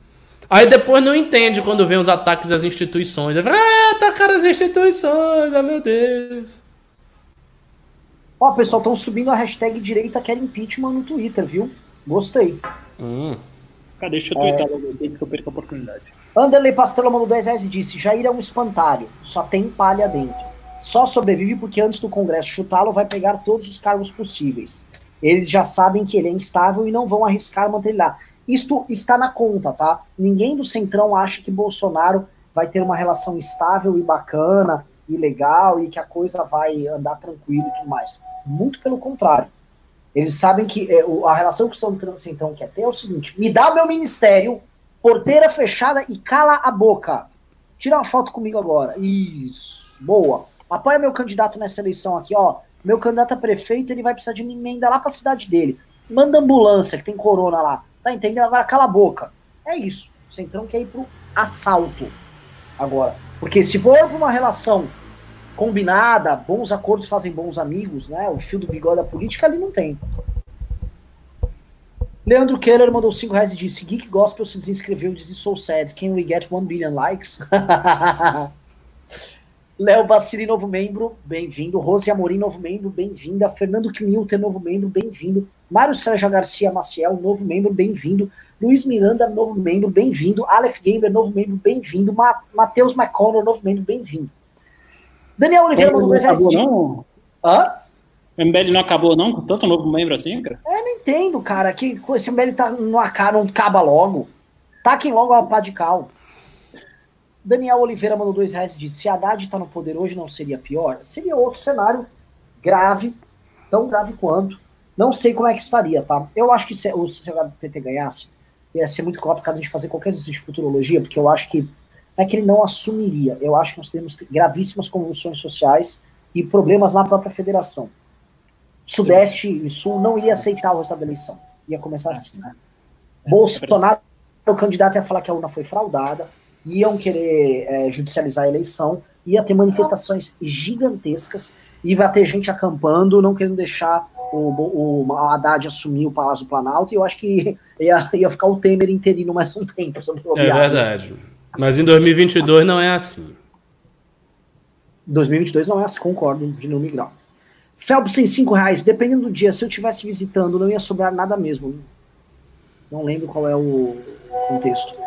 C: Aí depois não entende quando vem os ataques às instituições. Aí fala, ah, atacaram as instituições, ah, meu Deus.
A: Ó, pessoal, estão subindo a hashtag direita quer impeachment no Twitter, viu? Gostei.
B: Hum. Cadê? Deixa eu twittar logo que eu perco a oportunidade.
A: Anderley Pastela mandou 10 reais e disse: Jair é um espantalho, só tem palha dentro. Só sobrevive porque antes do Congresso chutá-lo vai pegar todos os cargos possíveis. Eles já sabem que ele é instável e não vão arriscar manter ele lá. Isto está na conta, tá? Ninguém do Centrão acha que Bolsonaro vai ter uma relação estável e bacana e legal e que a coisa vai andar tranquilo e tudo mais. Muito pelo contrário. Eles sabem que é, a relação que o Centrão quer ter é o seguinte: me dá meu ministério, porteira fechada e cala a boca. Tira uma foto comigo agora. Isso. Boa. Apoia meu candidato nessa eleição aqui, ó. Meu candidato a prefeito, ele vai precisar de uma emenda lá para a cidade dele. Manda ambulância, que tem corona lá. Tá entendendo? Agora cala a boca. É isso. O Centrão quer ir pro assalto agora. Porque se for pra uma relação combinada, bons acordos fazem bons amigos, né? O fio do bigode da política ali não tem. Leandro Keller mandou 5 reais e disse: Geek Gospel se desinscreveu disse: So sad, can we get 1 billion likes? Léo Bacili, novo membro, bem-vindo. Rose Amorim, novo membro, bem-vinda. Fernando Knilter, novo membro, bem-vindo. Mário Sérgio Garcia Maciel, novo membro, bem-vindo. Luiz Miranda, novo membro, bem-vindo. Aleph Gamer, novo membro, bem-vindo. Ma Matheus McConnell, novo membro, bem-vindo. Daniel Oliveira, mandou dois
B: não?
A: Hã?
B: O MBL não acabou, não? Com tanto novo membro assim, cara?
A: Eu não entendo, cara, que esse MBL tá numa cara, não acaba logo. Taquem logo a pá de cal. Daniel Oliveira mandou dois reais e disse: se a Haddad tá no poder hoje, não seria pior? Seria outro cenário grave, tão grave quanto. Não sei como é que estaria, tá? Eu acho que se, o, se o PT ganhasse, ia ser muito complicado a gente fazer qualquer exercício de futurologia, porque eu acho que não é que ele não assumiria. Eu acho que nós temos gravíssimas convulsões sociais e problemas na própria federação. Sudeste e Sul não ia aceitar o resultado da eleição. Ia começar assim, né? Bolsonaro, o candidato ia falar que a urna foi fraudada, iam querer é, judicializar a eleição, ia ter manifestações gigantescas, e vai ter gente acampando, não querendo deixar o, o Haddad assumir o Palácio Planalto, e eu acho que ia, ia ficar o Temer interino mais um tempo.
C: É verdade. Mas em 2022 não é assim.
A: 2022 não é assim, concordo, de não migrar. Phelps em 5 reais, dependendo do dia, se eu estivesse visitando, não ia sobrar nada mesmo. Não lembro qual é o contexto.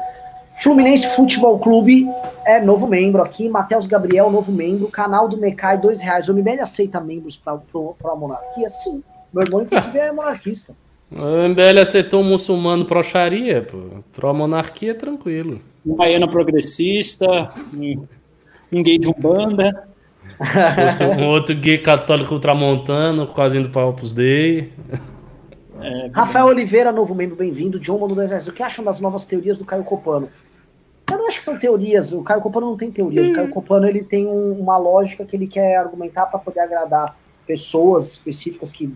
A: Fluminense Futebol Clube é novo membro aqui. Matheus Gabriel, novo membro. Canal do Mecai, dois reais. O MBL aceita membros para a monarquia? Sim. Meu irmão, inclusive, é monarquista.
C: O MBL aceitou um muçulmano pró-charia, pô. Pró-monarquia, tranquilo.
B: Um baiano progressista, um, um gay de Umbanda.
C: outro, um outro gay católico ultramontano, quase indo para Opus Dei.
A: É, Rafael Oliveira, novo membro, bem-vindo. John Mano O que acham das novas teorias do Caio Copano? Eu não acho que são teorias. O Caio Copano não tem teorias. O Caio Copano ele tem um, uma lógica que ele quer argumentar para poder agradar pessoas específicas que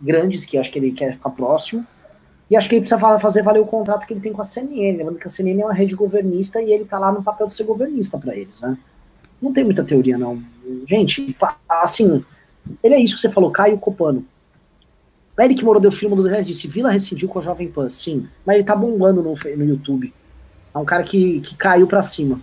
A: grandes que acho que ele quer ficar próximo. E acho que ele precisa fazer valer o contrato que ele tem com a CNN. Lembrando que a CNN é uma rede governista e ele tá lá no papel de ser governista para eles, né? Não tem muita teoria, não. Gente, assim, ele é isso que você falou, Caio Copano. Eric Moro deu filme do 10 disse: Vila rescindiu com a Jovem Pan. Sim, mas ele tá bombando no, no YouTube. É um cara que, que caiu para cima.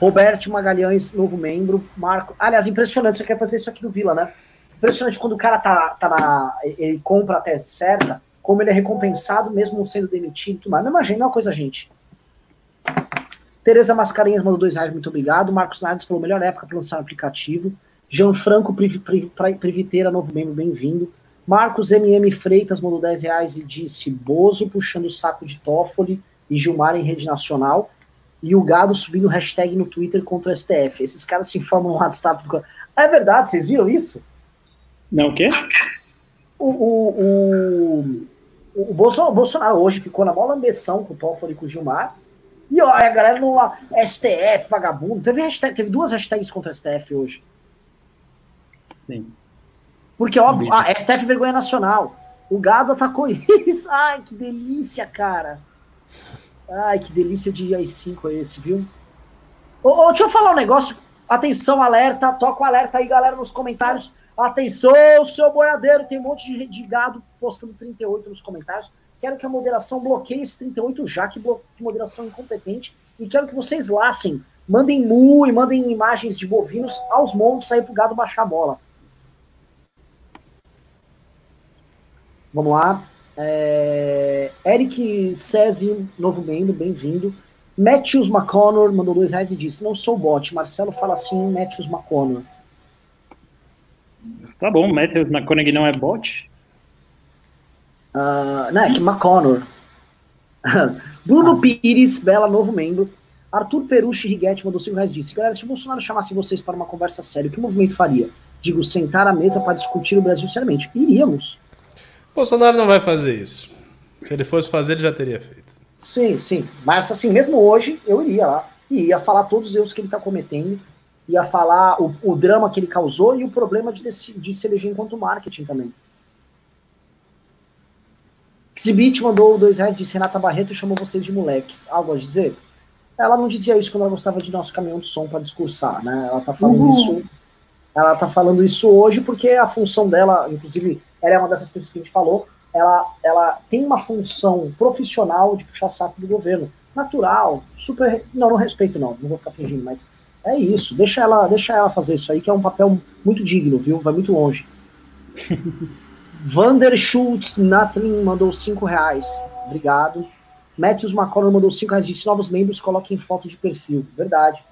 A: Roberto Magalhães, novo membro. Marco. Aliás, impressionante. Você quer fazer isso aqui do Vila, né? Impressionante quando o cara tá, tá na. Ele compra a tese certa, como ele é recompensado mesmo sendo demitido. Mas imagina uma coisa, gente. Tereza Mascarenhas mandou dois reais, muito obrigado. Marcos Nardes falou: melhor época para lançar um aplicativo. Gianfranco Priviteira, novo membro, bem-vindo. Marcos MM Freitas mandou 10 reais e disse: Bozo puxando o saco de Toffoli e Gilmar em rede nacional. E o gado subindo hashtag no Twitter contra o STF. Esses caras se informam no WhatsApp do. Ah, é verdade, vocês viram isso?
B: Não, o quê?
A: O, o, o, o Bolsonaro hoje ficou na maior lambeção com o Toffoli e com o Gilmar. E olha, a galera não lá, STF, vagabundo. Teve, hashtag, teve duas hashtags contra o STF hoje.
B: Sim.
A: Porque, óbvio, ah, STF vergonha nacional. O gado atacou isso. Ai, que delícia, cara. Ai, que delícia de AI5 é esse, viu? Ô, ô, deixa eu falar um negócio. Atenção, alerta. Toca o alerta aí, galera, nos comentários. Atenção, seu boiadeiro. Tem um monte de, de gado postando 38 nos comentários. Quero que a moderação bloqueie esse 38 já, que, que moderação incompetente. E quero que vocês lacem. Mandem mu e mandem imagens de bovinos aos montes aí pro gado baixar a bola. Vamos lá. É... Eric Césio, novo membro, bem-vindo. Matthews McConnor mandou dois reais e disse: Não sou bot. Marcelo fala assim, Matthews McConnor.
B: Tá bom, Matthews McConnor não é bot?
A: Uh, não, é que McConnor. Bruno ah. Pires, Bela, novo membro. Arthur Perucci Riguetti mandou 5 reais e disse: Galera, se o Bolsonaro chamasse vocês para uma conversa séria, o que o movimento faria? Digo, sentar à mesa para discutir o Brasil seriamente. Iríamos.
C: Bolsonaro não vai fazer isso. Se ele fosse fazer, ele já teria feito.
A: Sim, sim. Mas assim, mesmo hoje, eu iria lá e ia falar todos os erros que ele está cometendo, ia falar o, o, drama que ele causou e o problema de, de se eleger enquanto marketing também. Xibit mandou dois reais, disse Renata Barreto e chamou vocês de moleques. Algo a dizer? Ela não dizia isso quando ela gostava de nosso caminhão de som para discursar, né? Ela tá falando uhum. isso. Ela tá falando isso hoje porque a função dela, inclusive, ela é uma dessas pessoas que a gente falou, ela, ela tem uma função profissional de puxar saco do governo. Natural, super. Não, não respeito, não, não vou ficar fingindo, mas É isso, deixa ela, deixa ela fazer isso aí, que é um papel muito digno, viu? Vai muito longe. Vander Schultz Natlin mandou 5 reais. Obrigado. Matthews McConnell mandou 5 reais. Disse: novos membros coloquem foto de perfil. Verdade.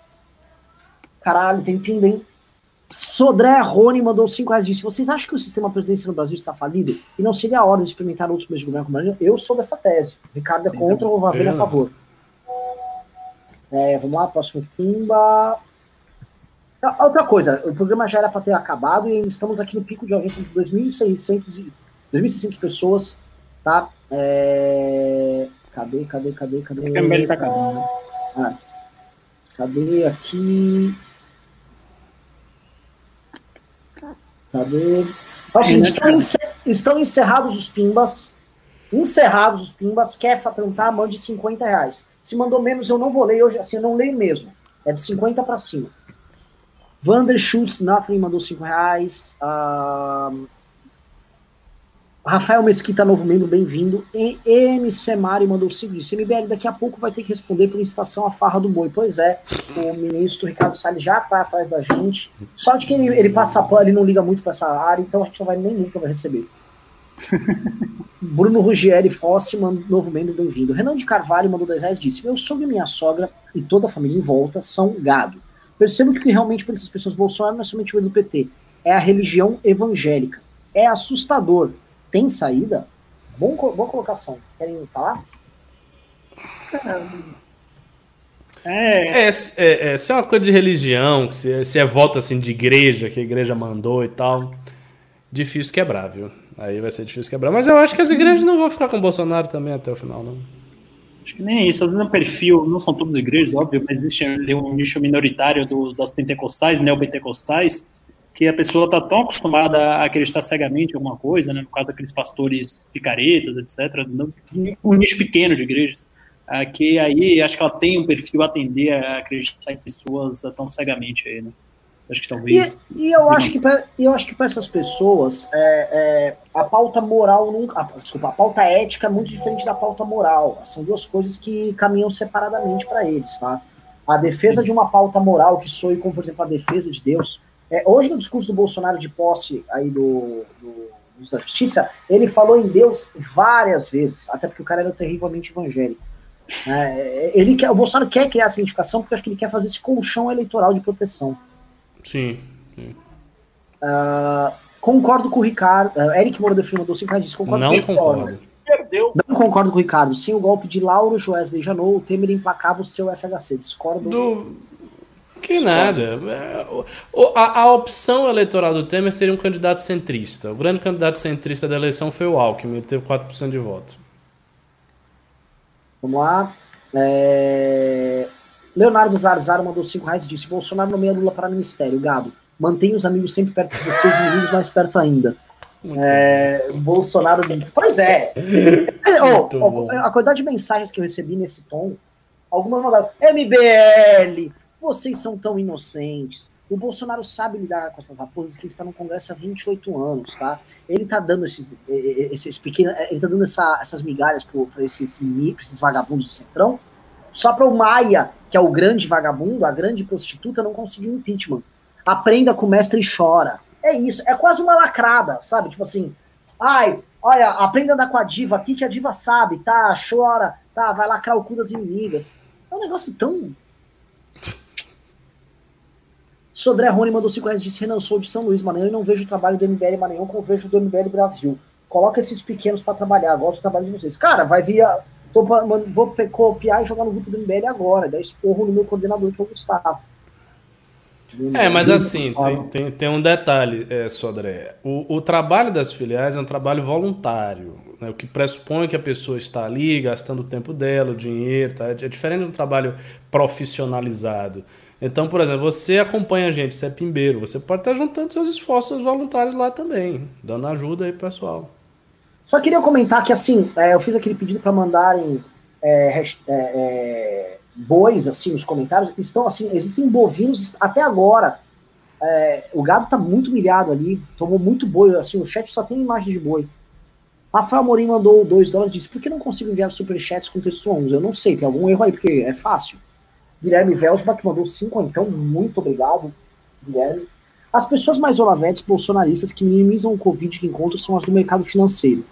A: Caralho, tem pimba, hein? Sodré Rony mandou 5 reais. Disse: vocês acham que o sistema presidencial no Brasil está falido? E não seria a hora de experimentar outros meios de governo como Eu sou dessa tese. Ricardo é contra, o Vavena é a favor. É, vamos lá, próximo pimba. Ah, outra coisa, o programa já era para ter acabado e estamos aqui no pico de audiência de 2.600 e 2.600 pessoas, tá? É... Cadê, cadê, cadê, cadê?
B: É tá acabando.
A: Ah, cadê aqui? Cadê? Assim, estão, encer... estão encerrados os pimbas. Encerrados os pimbas. Quer tentar, mande 50 reais. Se mandou menos, eu não vou ler hoje, assim, eu não leio mesmo. É de 50 para cima. Vander Schultz Nothing mandou 5 reais. Uh, Rafael Mesquita, novo membro, bem-vindo. MC Mari mandou 5 disse, MBL daqui a pouco vai ter que responder por incitação à farra do boi. Pois é, o ministro Ricardo Salles já está atrás da gente. Só de que ele, ele passa ele não liga muito para essa área, então a gente não vai nem nunca vai receber. Bruno Ruggieri Fossi, novo membro, bem-vindo. Renan de Carvalho mandou 10 reais disse: Meu sogro e minha sogra e toda a família em volta são gado. Percebo que realmente para essas pessoas Bolsonaro não é somente o do PT, é a religião evangélica. É assustador. Tem saída? Bom, boa colocação. Querem falar?
C: É. É, é, é, se é uma coisa de religião, se é, se é voto assim de igreja, que a igreja mandou e tal, difícil quebrar, viu? Aí vai ser difícil quebrar. Mas eu acho que as igrejas não vão ficar com o Bolsonaro também até o final, não.
B: Acho que nem isso. Às vezes é um perfil, não são todas igrejas, óbvio, mas existe um nicho minoritário do, das pentecostais, neopentecostais, que a pessoa está tão acostumada a acreditar cegamente em alguma coisa, né, no caso daqueles pastores picaretas, etc., um nicho pequeno de igrejas, é, que aí acho que ela tem um perfil a atender a acreditar em pessoas tão cegamente aí, né. Acho que talvez.
A: E, e eu, acho que pra, eu acho que para essas pessoas é, é, a pauta moral nunca. A, desculpa, a pauta ética é muito diferente da pauta moral. São duas coisas que caminham separadamente para eles, tá? A defesa de uma pauta moral que soe como, por exemplo, a defesa de Deus. É, hoje, no discurso do Bolsonaro de posse aí do, do da Justiça, ele falou em Deus várias vezes, até porque o cara era terrivelmente evangélico. É, ele quer, o Bolsonaro quer criar essa identificação porque acho que ele quer fazer esse colchão eleitoral de proteção.
C: Sim. sim.
A: Uh, concordo com o Ricardo. Uh, Eric Moura Filho mandou 5 reais. Disse, concordo
C: não com concordo.
A: Perdeu. Não concordo com o Ricardo. Sem o golpe de Lauro Joesley Janot, o Temer implacava o seu FHC. Discordo.
C: Do... Que nada. A, a, opção eleitoral do Temer seria um candidato centrista. O grande candidato centrista da eleição foi o Alckmin, ele teve 4% de voto.
A: Vamos lá. É... Leonardo Zarzaro mandou 5 reais e disse: Bolsonaro nomeia Lula para ministério. Gado, mantenha os amigos sempre perto de você, os inimigos mais perto ainda. É, Bolsonaro. Pois é. oh, oh, a quantidade de mensagens que eu recebi nesse tom, algumas mandaram: MBL, vocês são tão inocentes. O Bolsonaro sabe lidar com essas raposas que ele está no Congresso há 28 anos, tá? Ele tá dando esses, esses pequenos. Ele tá dando essa, essas migalhas para esses, esses vagabundos do Centrão só para o Maia, que é o grande vagabundo, a grande prostituta, não conseguir um impeachment. Aprenda com o mestre e chora. É isso, é quase uma lacrada, sabe? Tipo assim, ai, olha, aprenda a andar com a diva aqui, que a diva sabe, tá? Chora, tá? Vai lacrar o cu das inimigas. É um negócio tão. Sodré Rony mandou 5 reais disse: Renan, sou de São Luís, Maranhão, e não vejo o trabalho do MBL Maranhão como vejo do MBL Brasil. Coloca esses pequenos para trabalhar, gosto do trabalho de vocês. Cara, vai via Tô, vou copiar e jogar no grupo do MBL agora, dar esporro no meu coordenador, que é o Gustavo.
C: É, mas assim, tem, tem, tem um detalhe, é, Sodré. O, o trabalho das filiais é um trabalho voluntário, né? o que pressupõe que a pessoa está ali gastando o tempo dela, o dinheiro, tá? é diferente do trabalho profissionalizado. Então, por exemplo, você acompanha a gente, você é pimbeiro, você pode estar juntando seus esforços voluntários lá também, dando ajuda aí, pessoal.
A: Só queria comentar que, assim, é, eu fiz aquele pedido para mandarem é, é, é, bois, assim, nos comentários. Estão, assim, existem bovinos até agora. É, o gado tá muito milhado ali, tomou muito boi, assim, o chat só tem imagem de boi. Rafael Morim mandou 2 dólares e disse, por que não consigo enviar superchats com texto 11? Eu não sei, tem algum erro aí, porque é fácil. Guilherme Velsbach mandou cinco, então, muito obrigado, Guilherme. As pessoas mais olavetes bolsonaristas que minimizam o Covid que encontram são as do mercado financeiro,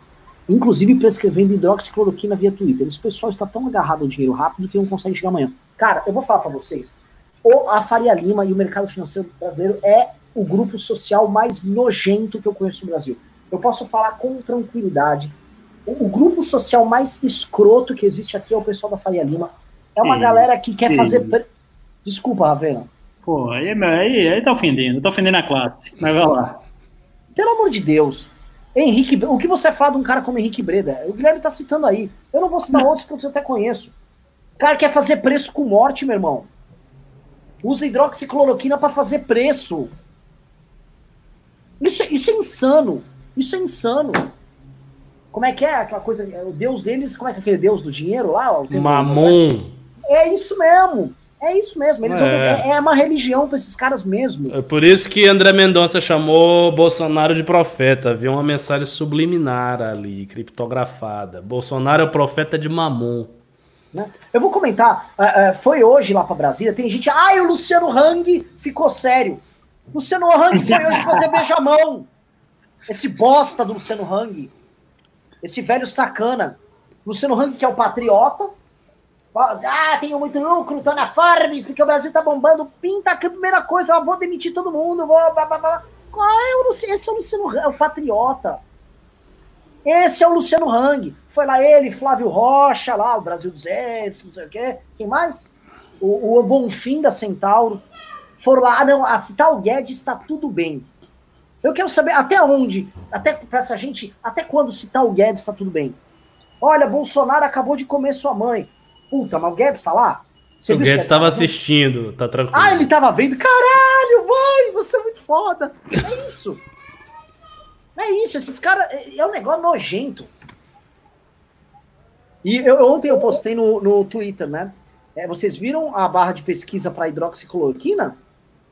A: inclusive prescrevendo hidroxicloroquina via Twitter. Esse pessoal está tão agarrado ao dinheiro rápido que não consegue chegar amanhã. Cara, eu vou falar para vocês. O, a Faria Lima e o mercado financeiro brasileiro é o grupo social mais nojento que eu conheço no Brasil. Eu posso falar com tranquilidade. O, o grupo social mais escroto que existe aqui é o pessoal da Faria Lima. É uma galera que quer fazer. Desculpa, Ravena.
B: Pô, aí, aí, aí tá ofendendo, tá ofendendo a classe. Mas vai lá.
A: Pelo amor de Deus. Henrique, o que você fala de um cara como Henrique Breda? O Guilherme tá citando aí. Eu não vou citar outros que eu até conheço. O cara quer fazer preço com morte, meu irmão. Usa hidroxicloroquina para fazer preço. Isso, isso é insano. Isso é insano. Como é que é aquela coisa? O deus deles, como é que é aquele deus do dinheiro lá?
C: Mamon.
A: É isso mesmo. É isso mesmo. Eles é. é uma religião para esses caras mesmo.
C: É por isso que André Mendonça chamou Bolsonaro de profeta. Viu uma mensagem subliminar ali, criptografada. Bolsonaro é o profeta de Mamon.
A: Né? Eu vou comentar. Uh, uh, foi hoje lá para Brasília. Tem gente. Ai, o Luciano Hang ficou sério. Luciano Hang foi hoje fazer beijamão. Esse bosta do Luciano Hang. Esse velho sacana. Luciano Hang, que é o patriota. Ah, tenho muito lucro, tô na Forbes, porque o Brasil tá bombando. Pinta a primeira coisa, eu vou demitir todo mundo, vou. Blá, blá, blá. Qual é o Luciano? Esse é o Luciano é o patriota. Esse é o Luciano Hang. Foi lá ele, Flávio Rocha, lá, o Brasil 200, não sei o quê. Quem mais? O, o Bonfim da Centauro foram lá, ah, não, a citar o Guedes está tudo bem. Eu quero saber até onde, até para essa gente, até quando citar o Guedes está tudo bem. Olha, Bolsonaro acabou de comer sua mãe. Puta, mas o Guedes está lá?
C: Você o Guedes estava assistindo, tá tranquilo.
A: Ah, ele estava vendo. Caralho, mãe, você é muito foda. É isso. É isso, esses caras. É, é um negócio nojento. E eu, ontem eu postei no, no Twitter, né? É, vocês viram a barra de pesquisa para hidroxicloroquina?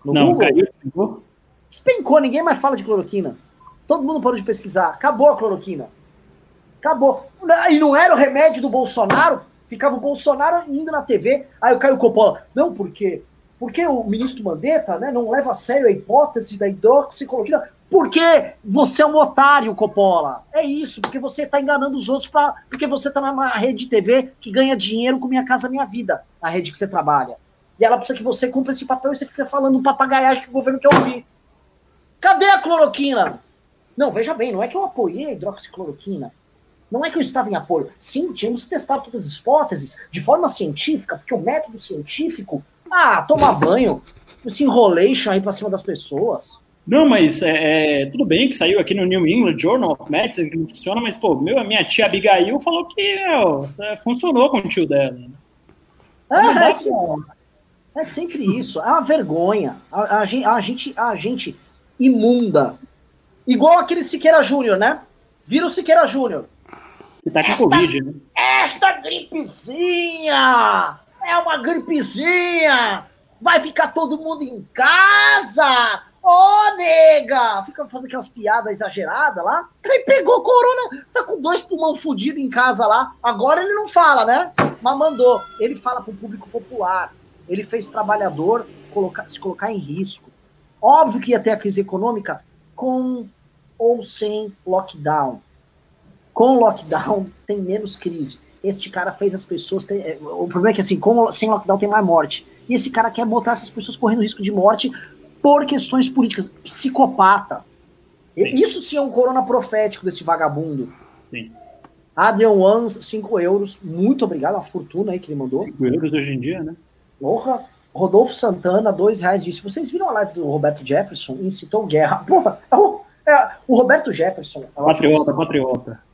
B: No não, Google? caiu, despencou?
A: Despencou, ninguém mais fala de cloroquina. Todo mundo parou de pesquisar. Acabou a cloroquina. Acabou. E não era o remédio do Bolsonaro? Ficava o Bolsonaro indo na TV, aí o Caio Coppola. Não, por quê? Porque o ministro Mandetta né, não leva a sério a hipótese da hidroxicloroquina. Porque você é um otário, Coppola. É isso, porque você está enganando os outros, pra, porque você está numa rede de TV que ganha dinheiro com Minha Casa Minha Vida, a rede que você trabalha. E ela precisa que você cumpra esse papel e você fica falando um papagaiagem que o governo quer ouvir. Cadê a cloroquina? Não, veja bem, não é que eu apoiei a hidroxicloroquina. Não é que eu estava em apoio. Sim, tínhamos que testar todas as hipóteses de forma científica, porque o método científico, ah, tomar banho, esse enrolation aí pra cima das pessoas.
B: Não, mas é, é, tudo bem que saiu aqui no New England Journal of Medicine que não funciona, mas, pô, meu, a minha tia Abigail falou que meu, é, funcionou com o tio dela. Né?
A: Ah, é, é, sempre isso. É uma vergonha. A, a, a, gente, a gente imunda. Igual aquele Siqueira Júnior, né? Vira o Siqueira Júnior.
B: Que tá com esta, Covid, né?
A: Esta gripezinha! É uma gripezinha! Vai ficar todo mundo em casa! Ô, oh, nega! Fica fazendo aquelas piadas exageradas lá. Ele pegou corona, tá com dois pulmão fudido em casa lá. Agora ele não fala, né? Mas mandou. Ele fala pro público popular. Ele fez trabalhador colocar, se colocar em risco. Óbvio que ia ter a crise econômica com ou sem lockdown. Com lockdown tem menos crise. Este cara fez as pessoas. Ter, é, o problema é que assim, com, sem lockdown tem mais morte. E esse cara quer botar essas pessoas correndo risco de morte por questões políticas. Psicopata. Sim. Isso sim é um corona profético desse vagabundo.
B: Sim.
A: Adrian One, 5 euros. Muito obrigado, uma fortuna aí que ele mandou.
B: 5 euros hoje em dia, né?
A: Porra. Rodolfo Santana, dois reais, disse: Vocês viram a live do Roberto Jefferson? Incitou guerra. Porra, é o, é, o Roberto Jefferson.
B: Patriota, patriota.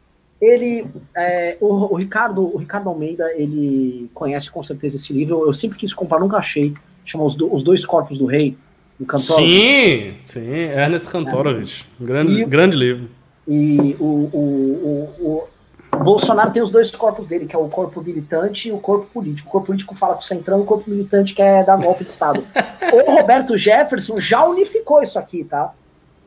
A: Ele, é, o, o, Ricardo, o Ricardo Almeida, ele conhece com certeza esse livro. Eu sempre quis comprar, nunca achei. Chama Os, Os Dois Corpos do Rei
C: do Kantorov. Sim, sim, Ernest Kantorowicz. É. Grande, e, grande livro.
A: E o, o, o, o, Bolsonaro tem os dois corpos dele, que é o corpo militante e o corpo político. O corpo político fala com o Centrão e o corpo militante quer dar golpe de Estado. o Roberto Jefferson já unificou isso aqui, tá?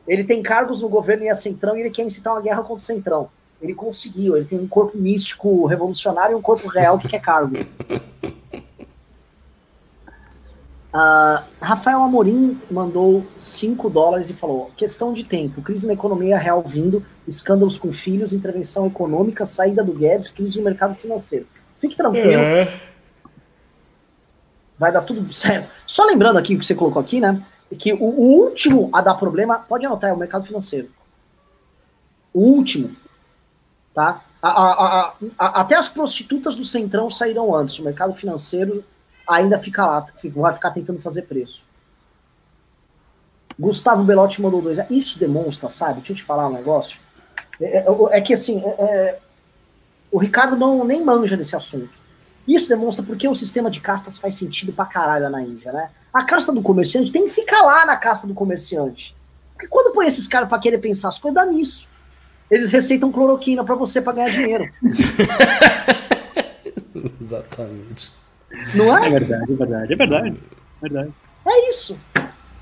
A: Ele tem cargos no governo e a Centrão e ele quer incitar uma guerra contra o Centrão. Ele conseguiu, ele tem um corpo místico revolucionário e um corpo real que quer cargo. Uh, Rafael Amorim mandou 5 dólares e falou: questão de tempo, crise na economia real vindo, escândalos com filhos, intervenção econômica, saída do Guedes, crise no mercado financeiro. Fique tranquilo. É. Vai dar tudo certo. Só lembrando aqui o que você colocou aqui, né? Que o, o último a dar problema, pode anotar, é o mercado financeiro. O último. Tá? A, a, a, até as prostitutas do Centrão saíram antes. O mercado financeiro ainda fica lá, vai ficar tentando fazer preço. Gustavo Belotti mandou dois. Isso demonstra, sabe? Deixa eu te falar um negócio. É, é, é que assim, é, é, o Ricardo não nem manja desse assunto. Isso demonstra porque o sistema de castas faz sentido pra caralho na Índia, né? A casta do comerciante tem que ficar lá na casta do comerciante. Porque quando põe esses caras para querer pensar as coisas, dá nisso. Eles receitam cloroquina para você para ganhar dinheiro.
C: Exatamente.
B: Não é? É verdade, é verdade, é verdade. É verdade.
A: É isso.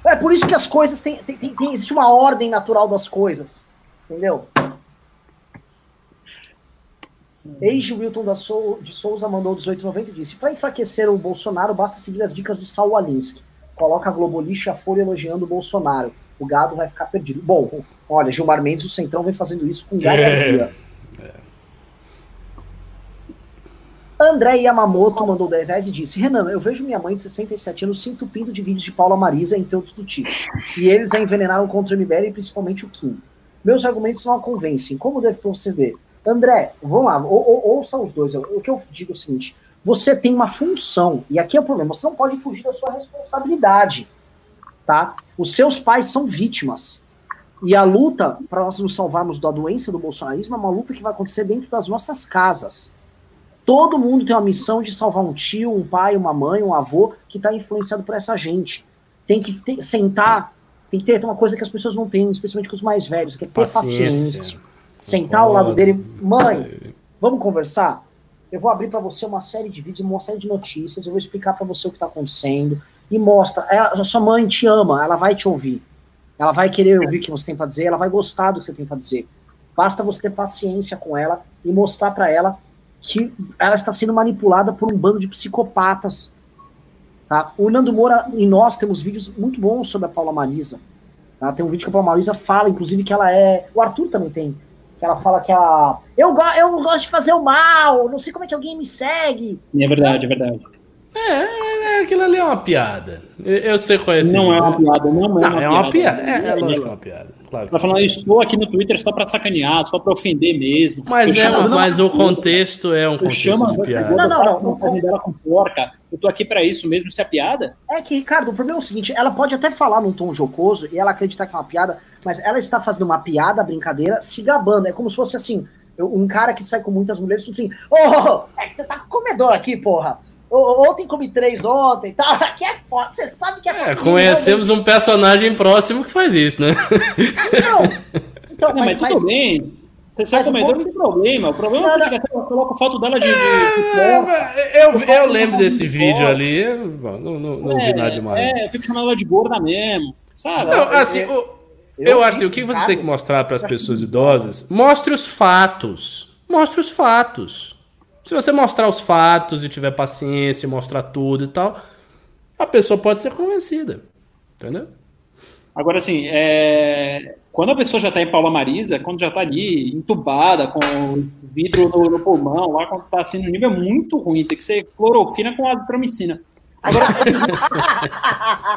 A: É por isso que as coisas têm, tem, tem, tem, existe uma ordem natural das coisas. Entendeu? Eiji Wilton da Sou, de Souza mandou 1890 e disse: Para enfraquecer o Bolsonaro, basta seguir as dicas do Saul Alinsky. Coloca a Globo Lixo a Folha elogiando o Bolsonaro. O gado vai ficar perdido. Bom, olha, Gilmar Mendes, o Centrão, vem fazendo isso com. É. é. André Yamamoto mandou 10 reais e disse: Renan, eu vejo minha mãe de 67 anos se entupindo de vídeos de Paula Marisa, entre outros do tipo. E eles a envenenaram contra o MBL e principalmente o Kim. Meus argumentos não a convencem. Como deve proceder? André, vamos lá, ou, ou, ouça os dois. O que eu digo é o seguinte: você tem uma função, e aqui é o problema, você não pode fugir da sua responsabilidade. Tá? Os seus pais são vítimas. E a luta para nós nos salvarmos da doença do bolsonarismo é uma luta que vai acontecer dentro das nossas casas. Todo mundo tem uma missão de salvar um tio, um pai, uma mãe, um avô que está influenciado por essa gente. Tem que ter, sentar, tem que ter uma coisa que as pessoas não têm, especialmente com os mais velhos, que é ter paciência. paciência sentar ao lado dele, mãe, vamos conversar? Eu vou abrir para você uma série de vídeos, uma série de notícias, eu vou explicar para você o que está acontecendo e mostra. Ela, a sua mãe te ama, ela vai te ouvir. Ela vai querer ouvir o que você tem para dizer, ela vai gostar do que você tem para dizer. Basta você ter paciência com ela e mostrar para ela que ela está sendo manipulada por um bando de psicopatas. Tá? O Nando Moura e nós temos vídeos muito bons sobre a Paula Marisa. Tá? Tem um vídeo que a Paula Marisa fala, inclusive, que ela é. O Arthur também tem que ela fala que a. Eu, go eu gosto de fazer o mal, não sei como é que alguém me segue.
B: É verdade, é verdade.
C: É, é, aquilo ali é uma piada. Eu, eu sei qual é esse
B: Não vídeo. é uma piada, não é uma,
C: não, é uma piada. piada. É, é, lógico que é uma piada. Claro.
B: Tá falando, estou aqui no Twitter só para sacanear, só para ofender mesmo.
C: Mas, é, mas o contexto é um contexto chama, de piada.
B: Não, não, não. não, não dela com porca. Eu tô aqui para isso mesmo, se é piada.
A: É que, Ricardo, o problema é o seguinte: ela pode até falar num tom jocoso e ela acreditar que é uma piada, mas ela está fazendo uma piada, brincadeira, se gabando. É como se fosse assim: um cara que sai com muitas mulheres assim, ô, oh, é que você tá com comedor aqui, porra. Ontem comi três ontem, tá? Aqui é foda. Você sabe que é,
C: é Conhecemos um personagem próximo que faz isso, né?
B: Não. Então, não, mas, mas tudo mas... bem. Você sai comedor, não tem problema. O problema não, é que você coloca foto dela de. de, de
C: é, eu, eu lembro desse vídeo ali. Não, não, não é, vi nada demais.
B: É, eu fico chamando ela de gorda mesmo. Sabe?
C: Não, assim, eu, o, eu, eu acho assim, o que você tem que mostrar para as pessoas idosas? Mostre os fatos. Mostre os fatos. Se você mostrar os fatos e tiver paciência, mostrar tudo e tal, a pessoa pode ser convencida. Entendeu?
B: Agora, assim, é... quando a pessoa já está em Paula Marisa, quando já está ali entubada, com vidro no, no, pulmão, lá quando está assim, no nível muito ruim, tem que ser cloroquina com azitromicina. Agora.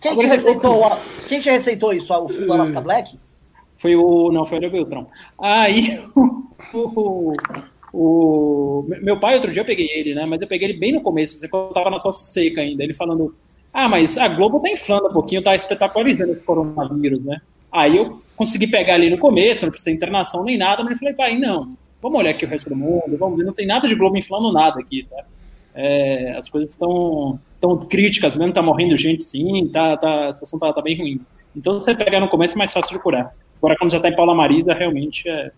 A: quem, te receitou, quem te receitou isso? O filho do Alaska Black?
B: Foi o. Não, foi o Beltrão. Aí o, o meu pai, outro dia eu peguei ele, né? Mas eu peguei ele bem no começo, você tava na tosse seca ainda. Ele falando: Ah, mas a Globo tá inflando um pouquinho, tá espetacularizando esse coronavírus, né? Aí eu consegui pegar ali no começo, não precisa internação nem nada, mas eu falei, pai, não, vamos olhar aqui o resto do mundo, vamos ver, não tem nada de Globo inflando nada aqui, tá? É, as coisas estão tão críticas mesmo, tá morrendo gente sim, tá, tá, a situação tá, tá bem ruim. Então, você pegar no começo é mais fácil de curar. Agora, quando já tá em Paula Marisa, realmente é,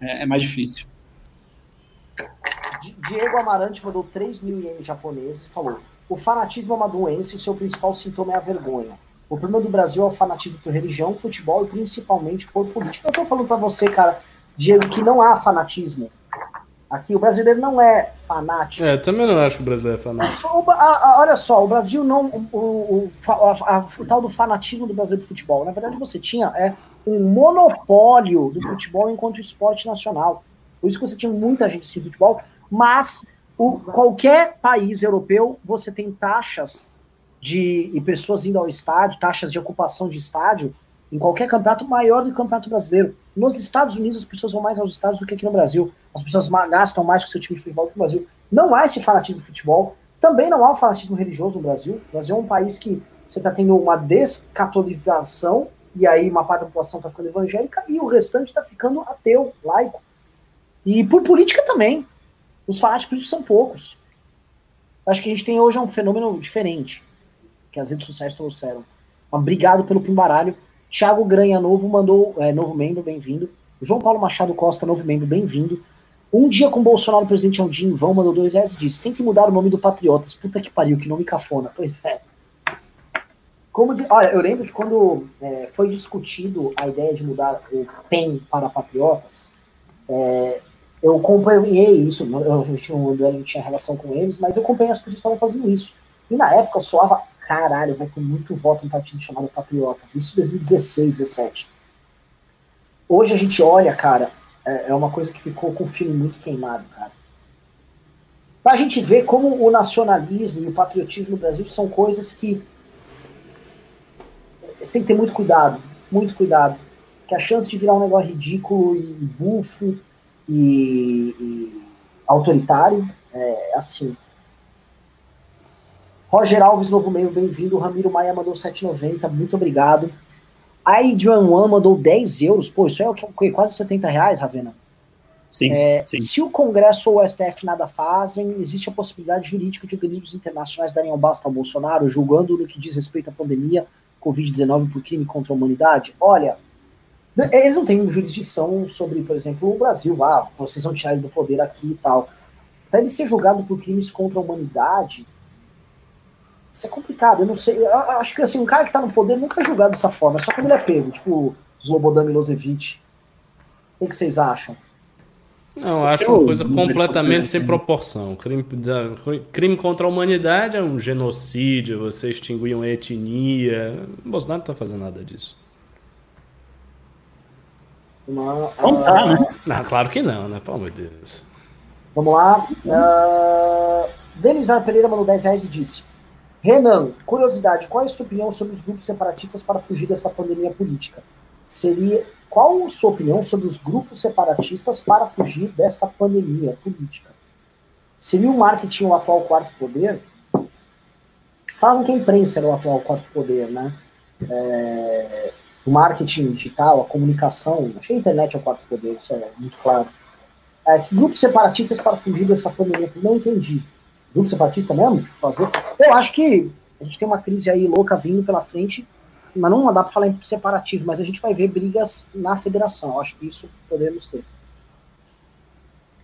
B: é, é mais difícil.
A: Diego Amarante mandou 3 mil ienes japoneses e falou: o fanatismo é uma doença e o seu principal sintoma é a vergonha. O problema do Brasil é o fanatismo por religião, futebol e principalmente por política. Eu tô falando para você, cara, Diego, que não há fanatismo. Aqui o brasileiro não é fanático.
C: É, também não acho que o brasileiro é fanático.
A: O- a- a- olha só, o Brasil não. O, o- a- a- o tal do fanatismo do Brasil do futebol. Na verdade, você tinha é, um monopólio do futebol enquanto esporte nacional. Por isso que você tinha muita gente assistindo futebol, mas o, qualquer país europeu você tem taxas de pessoas indo ao estádio, taxas de ocupação de estádio em qualquer campeonato maior do que o campeonato brasileiro. Nos Estados Unidos as pessoas vão mais aos estádios do que aqui no Brasil. As pessoas gastam mais com seu time de futebol do que no Brasil. Não há esse fanatismo de futebol. Também não há um fanatismo religioso no Brasil. O Brasil é um país que você está tendo uma descatolização e aí uma parte da população está ficando evangélica e o restante está ficando ateu, laico. E por política também. Os fanáticos são poucos. Acho que a gente tem hoje um fenômeno diferente que as redes sociais trouxeram. Obrigado pelo pimbaralho. Thiago Granha Novo mandou, é, novo membro, bem-vindo. João Paulo Machado Costa, novo membro, bem-vindo. Um dia com Bolsonaro, presidente é um dia em vão, mandou dois reais disse: tem que mudar o nome do Patriotas. Puta que pariu, que nome cafona. Pois é. Como de- olha, eu lembro que quando é, foi discutido a ideia de mudar o PEN para Patriotas, é, eu acompanhei isso. Eu, eu, tinha, eu não tinha relação com eles, mas eu acompanhei as pessoas que estavam fazendo isso. E na época soava, caralho, vai ter muito voto em partido chamado Patriotas. Isso em 2016, 17. Hoje a gente olha, cara, é, é uma coisa que ficou com o filme muito queimado, cara. Pra gente ver como o nacionalismo e o patriotismo no Brasil são coisas que você tem que ter muito cuidado, muito cuidado. Que a chance de virar um negócio ridículo e bufo e, e autoritário é assim. Roger Alves, novo membro, bem-vindo. Ramiro Maia mandou 7,90, muito obrigado. Adrian One mandou 10 euros. Pô, isso é o que? Quase 70 reais, Ravena.
B: Sim,
A: É,
B: sim.
A: Se o Congresso ou o STF nada fazem, existe a possibilidade jurídica de organismos internacionais darem um basta ao Bolsonaro, julgando no que diz respeito à pandemia Covid-19 por crime contra a humanidade? Olha, eles não têm jurisdição sobre, por exemplo, o Brasil. Ah, vocês vão tirar ele do poder aqui e tal. Para ele ser julgado por crimes contra a humanidade, isso é complicado. Eu não sei. Eu acho que assim, um cara que tá no poder nunca é julgado dessa forma, só quando ele é pego, tipo Slobodan Milosevic. O que vocês acham?
C: Não, acho uma coisa completamente sem proporção. Crime, crime contra a humanidade é um genocídio, você extinguir uma etnia. O Bolsonaro não tá fazendo nada disso.
A: Uma,
B: Não tá, né?
C: Não, claro que não, né? Pelo amor de Deus.
A: Vamos lá. Uh, Denizar Pereira mandou 10 reais e disse: Renan, curiosidade, qual é a sua opinião sobre os grupos separatistas para fugir dessa pandemia política? Seria. Qual a sua opinião sobre os grupos separatistas para fugir dessa pandemia política? Seria o marketing o atual quarto poder? Falavam que a imprensa era o atual quarto poder, né? É, o marketing digital, a comunicação, acho que a internet é o quarto poder, isso é muito claro. É, que grupos separatistas para fugir dessa pandemia? Não entendi. Grupo separatista mesmo? Tipo, fazer? Eu acho que a gente tem uma crise aí louca vindo pela frente, mas não dá para falar em separatismo, mas a gente vai ver brigas na federação. Eu acho que isso podemos ter.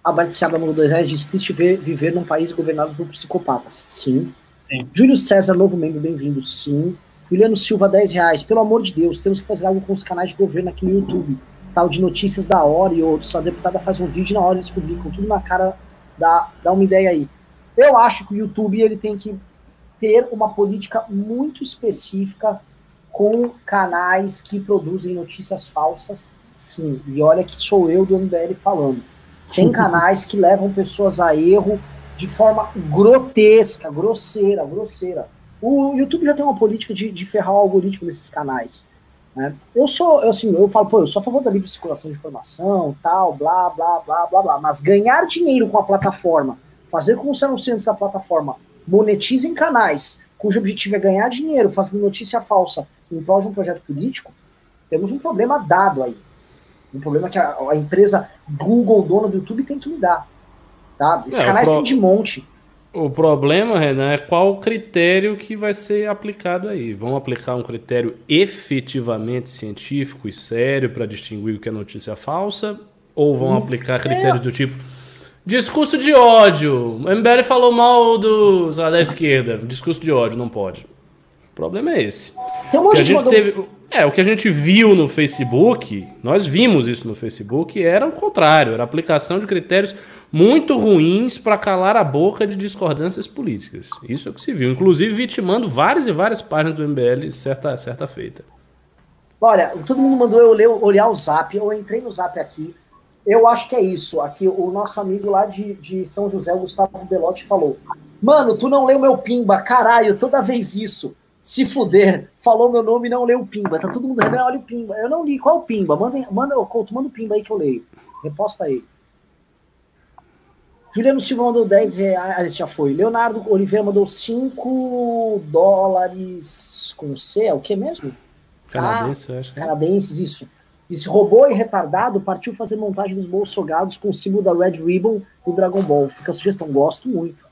A: A Baticiaba no 2 reais diz triste ver, viver num país governado por psicopatas. Sim.
B: Sim.
A: Júlio César, novo membro, bem-vindo. Sim. Juliano Silva, 10 reais. Pelo amor de Deus, temos que fazer algo com os canais de governo aqui no YouTube. Tal de notícias da hora e outros. A deputada faz um vídeo na hora eles publicam tudo na cara. Dá, dá uma ideia aí. Eu acho que o YouTube ele tem que ter uma política muito específica com canais que produzem notícias falsas, sim. E olha que sou eu do MBL falando. Tem canais que levam pessoas a erro de forma grotesca, grosseira, grosseira. O YouTube já tem uma política de, de ferrar o algoritmo desses canais. Né? Eu sou, eu, assim, eu falo, pô, eu sou a favor da livre circulação de informação, tal, blá, blá, blá, blá, blá. Mas ganhar dinheiro com a plataforma, fazer com que os anunciantes da plataforma monetizem canais cujo objetivo é ganhar dinheiro fazendo notícia falsa em prol de um projeto político, temos um problema dado aí. Um problema que a, a empresa Google, dona do YouTube, tem que lidar. Tá? Esses
C: É,
A: canais
C: pro-
A: têm de monte.
C: O problema, Renan, é qual o critério que vai ser aplicado aí. Vão aplicar um critério efetivamente científico e sério para distinguir o que é notícia falsa? Ou vão aplicar critérios do tipo discurso de ódio? O MBL falou mal do, sei lá, da esquerda. Discurso de ódio, não pode. O problema é esse.
A: Tem um
C: O
A: monte
C: que a gente
A: mandou-
C: teve, é, o que a gente viu no Facebook, nós vimos isso no Facebook, era o contrário, era aplicação de critérios muito ruins para calar a boca de discordâncias políticas. Isso é o que se viu. Inclusive vitimando várias e várias páginas do MBL certa, certa feita.
A: Olha, todo mundo mandou eu ler, olhar o zap. Eu entrei no zap aqui. Eu acho que é isso. Aqui, o nosso amigo lá de, de São José, o Gustavo Belotti, falou: Mano, tu não leu meu pimba, caralho, toda vez isso. Se fuder, falou meu nome e não leu o pimba. Tá todo mundo olha o pimba. Eu não li. Qual o pimba? Manda, manda, manda o pimba aí que eu leio. Reposta aí. Juliano Silva mandou 10 reais. Ah, esse já foi. Leonardo Oliveira mandou 5 dólares com C. É o que mesmo?
C: Canadense, ah, acho.
A: Canadenses, isso. Esse robô e retardado partiu fazer montagem dos bolsogados com o símbolo da Red Ribbon do Dragon Ball. Fica a sugestão, gosto muito.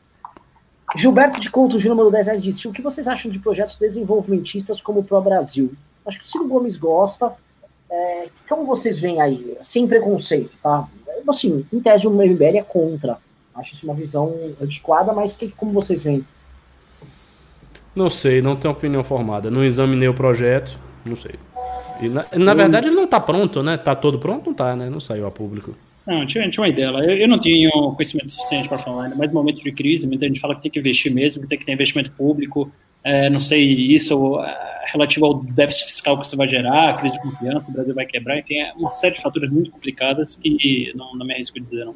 A: Gilberto de Couto Júnior mandou 10 reais disse: O que vocês acham de projetos desenvolvimentistas como o Pro Brasil? Acho que o Ciro Gomes gosta. É, como vocês veem aí? Sem preconceito, tá? Assim, em tese, o MBL é contra. Acho isso uma visão adequada, mas que, como vocês veem?
C: Não sei, não tenho opinião formada. Não examinei o projeto, não sei. E na, na verdade ele não está pronto, né? Tá todo pronto? Não tá, né? Não saiu a público.
B: Não, tinha, tinha uma ideia lá. Eu, eu não tinha conhecimento suficiente para falar, ainda mais no momento de crise, muita gente fala que tem que investir mesmo, que tem que ter investimento público. É, não sei, isso é, relativo ao déficit fiscal que você vai gerar, crise de confiança, o Brasil vai quebrar, enfim, é uma série de faturas muito complicadas que não, não me arrisco dizer, não.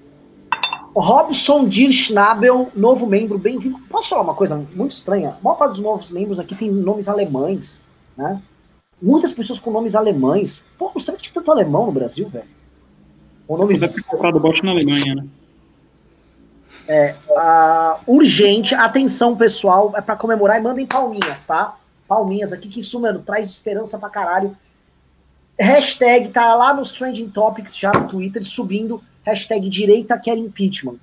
A: Robson Dirschnabel, novo membro, bem-vindo. Posso falar uma coisa muito estranha? A maior parte dos novos membros aqui tem nomes alemães, né? Muitas pessoas com nomes alemães. Pô, não sabe que tinha tanto alemão no Brasil, velho?
B: O nome Você comprado bot na Alemanha, né?
A: É, uh, urgente, atenção pessoal, é para comemorar e mandem palminhas, tá? Palminhas aqui, que isso, mano, traz esperança pra caralho. Hashtag tá lá nos Trending Topics já no Twitter, subindo. Hashtag direita quer impeachment.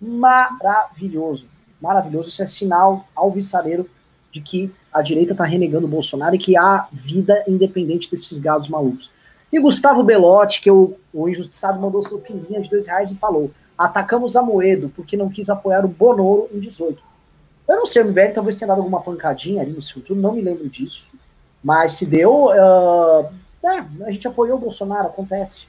A: Maravilhoso. Maravilhoso. Isso é sinal alvissareiro de que a direita tá renegando o Bolsonaro e que há vida independente desses gados malucos. E Gustavo Belotti, que o, o injustiçado mandou seu pinguinha de dois reais e falou: atacamos a Moedo porque não quis apoiar o Bonoro em 18. Eu não sei, o MBL talvez tenha dado alguma pancadinha ali no turno, não me lembro disso. Mas se deu, uh, é, a gente apoiou o Bolsonaro, acontece.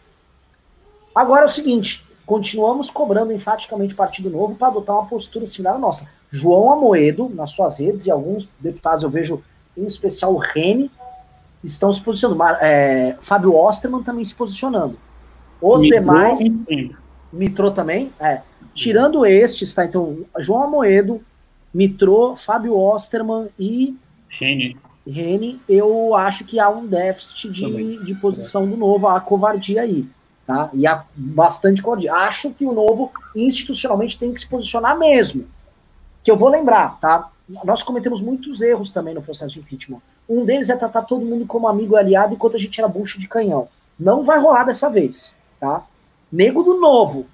A: Agora é o seguinte, continuamos cobrando enfaticamente o Partido Novo para adotar uma postura similar à nossa. João Amoedo, nas suas redes, e alguns deputados eu vejo, em especial o Rene, estão se posicionando. É, Fábio Osterman também se posicionando. Os Mitrô, demais. Mitrô também? É. Tirando estes, tá? Então, João Amoedo, Mitrô, Fábio Osterman e.
B: Rene.
A: Rene, eu acho que há um déficit de, de posição do novo, há covardia aí. Tá? E há bastante covardia. Acho que o novo institucionalmente tem que se posicionar mesmo. Que eu vou lembrar, tá? Nós cometemos muitos erros também no processo de impeachment. Um deles é tratar todo mundo como amigo e aliado enquanto a gente era bucho de canhão. Não vai rolar dessa vez, tá? Nego do novo.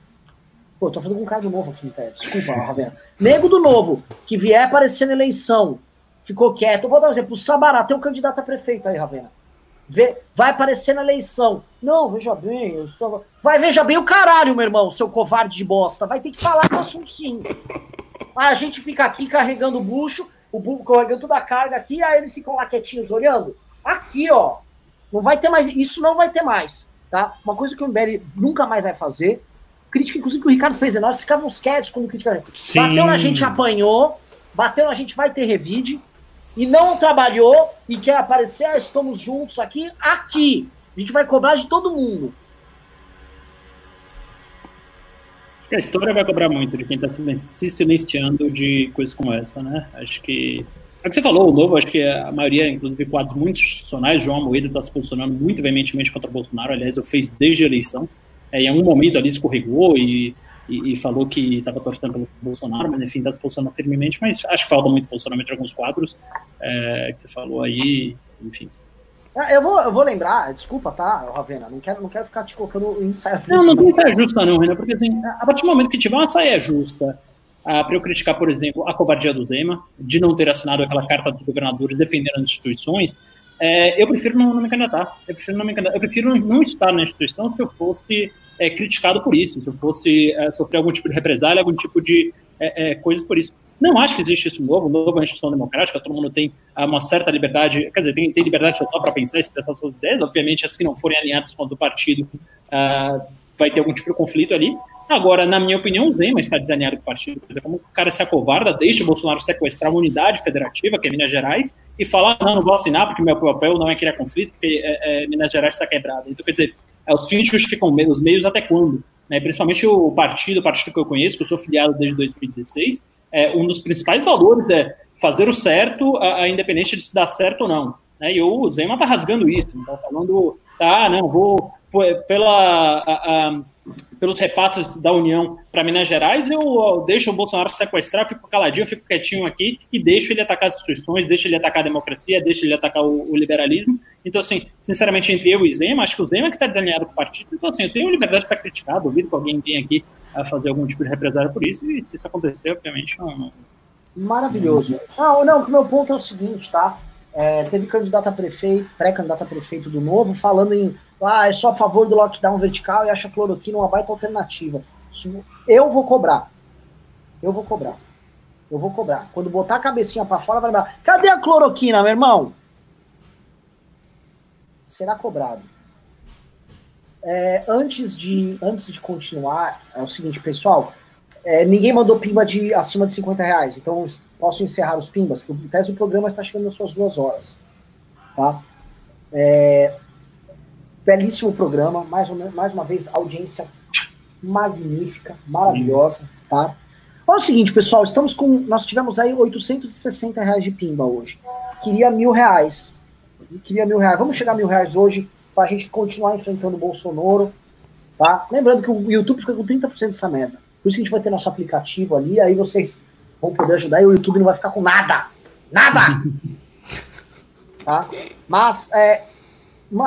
A: Pô, tô falando com um cara do novo aqui, tá? Desculpa, Ravena. Nego do novo, que vier aparecer na eleição, ficou quieto. Eu vou dar um exemplo. O Sabará tem um candidato a prefeito aí, Ravena. Vê, vai aparecer na eleição. Não, veja bem, eu estou... Vai, veja bem o caralho, meu irmão, seu covarde de bosta. Vai ter que falar do assunto sim. a gente fica aqui carregando o bucho, o bucho carregando toda a carga aqui, aí eles ficam lá quietinhos olhando. Aqui, ó. Não vai ter mais. Isso não vai ter mais. Tá? Uma coisa que o MBL nunca mais vai fazer. Crítica, inclusive, que o Ricardo fez. Né? Nós ficávamos quietos quando criticaram. Bateu na gente, apanhou. Bateu na gente, vai ter revide. E não trabalhou e quer aparecer, ah, estamos juntos aqui, aqui. A gente vai cobrar de todo mundo.
B: A história vai cobrar muito de quem está se silenciando de coisas como essa, né? Acho que. É o que você falou, o novo, acho que a maioria, inclusive quadros muito institucionais, João Moeda está se posicionando muito veementemente contra Bolsonaro, aliás, eu fez desde a eleição. É, em algum momento ali escorregou e, e, e falou que estava torcendo pelo Bolsonaro, mas enfim, está se posicionando firmemente, mas acho que falta muito posicionamento de alguns quadros é, que você falou aí, enfim.
A: Ah, eu vou, eu vou lembrar, desculpa, tá, Ravena? Não quero, não quero ficar te colocando em saia
B: justa. Não, não tem saia justa, não, Renan, porque assim, a partir do momento que tiver uma saia justa ah, para eu criticar, por exemplo, a covardia do Zema, de não ter assinado aquela carta dos governadores defendendo as instituições, é, eu prefiro não, não, me candidatar. Eu prefiro não me candidatar. Eu prefiro não estar na instituição se eu fosse é, criticado por isso, se eu fosse é, sofrer algum tipo de represália, algum tipo de é, é, coisa por isso. Não acho que existe isso novo, novo é instituição democrática, todo mundo tem ah, uma certa liberdade, quer dizer, tem, tem liberdade total para pensar e expressar suas ideias, obviamente, as que não forem alinhadas com do partido, uh, vai ter algum tipo de conflito ali, Agora, na minha opinião, o Zema está desalinhado com o partido. Quer dizer, como o cara se acovarda, deixa o Bolsonaro sequestrar uma unidade federativa, que é Minas Gerais, e falar, não, não vou assinar porque meu papel não é criar conflito, porque é, é, Minas Gerais está quebrada. Então, quer dizer, os fins justificam os meios até quando? Né? Principalmente o partido, o partido que eu conheço, que eu sou filiado desde 2016, é, um dos principais valores é fazer o certo, a, a independente de se dar certo ou não. Né? E o Zema está rasgando isso, está falando, tá, não, vou, pela... A, a, pelos repasses da União para Minas Gerais, eu, eu deixo o Bolsonaro sequestrar, fico caladinho, fico quietinho aqui e deixo ele atacar as instituições, deixo ele atacar a democracia, deixo ele atacar o, o liberalismo. Então, assim, sinceramente, entre eu e Zema, acho que o Zema é que está desalinhado com o partido. Então, assim, eu tenho liberdade para criticar, duvido que alguém venha aqui a fazer algum tipo de represália por isso, e se isso acontecer, obviamente, não.
A: Maravilhoso. Não, não, o meu ponto é o seguinte, tá? É, teve candidato a prefeito, pré-candidato a prefeito do Novo, falando em ah, é só a favor do lockdown vertical e acha cloroquina uma baita alternativa. Eu vou cobrar. Eu vou cobrar. Eu vou cobrar. Quando botar a cabecinha para fora, vai lembrar. Cadê a cloroquina, meu irmão? Será cobrado. É, antes, de, antes de continuar, é o seguinte, pessoal. É, ninguém mandou pimba de acima de 50 reais. Então, posso encerrar os pimbas, que o teste do programa está chegando nas suas duas horas. Tá? É, belíssimo programa, mais, uma, mais uma vez, audiência magnífica, maravilhosa, tá? O seguinte, pessoal, estamos com, nós tivemos aí 860 reais de pimba hoje. Queria mil reais. Queria mil reais. Vamos chegar a mil reais hoje para a gente continuar enfrentando o Bolsonaro, tá? Lembrando que o YouTube fica com 30% dessa merda. Por isso que a gente vai ter nosso aplicativo ali, aí vocês vão poder ajudar e o YouTube não vai ficar com nada. Nada! tá? Mas, é,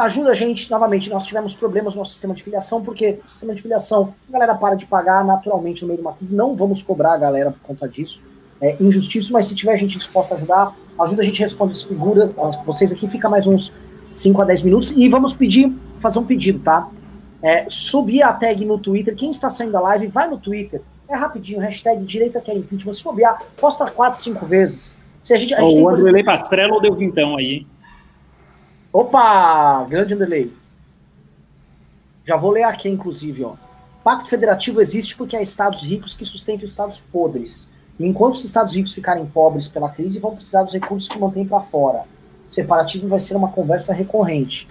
A: ajuda a gente, novamente, nós tivemos problemas no nosso sistema de filiação, porque o sistema de filiação, a galera para de pagar naturalmente no meio de uma crise, não vamos cobrar a galera por conta disso, é injustiça, mas se tiver gente disposta a ajudar, ajuda a gente a responder essa figura, vocês aqui, fica mais uns 5 a 10 minutos, e vamos pedir, fazer um pedido, tá? É, subir a tag no Twitter, quem está saindo da live, vai no Twitter, é rapidinho, hashtag direita quer impeachment, se bobear, posta 4, 5 vezes. Se a gente, a gente
B: oh, o André Pastrello deu vintão aí?
A: Opa! Grande delay. Já vou ler aqui, inclusive, ó. Pacto federativo existe porque há estados ricos que sustentam estados podres. E enquanto os estados ricos ficarem pobres pela crise, vão precisar dos recursos que mantêm para fora. Separatismo vai ser uma conversa recorrente.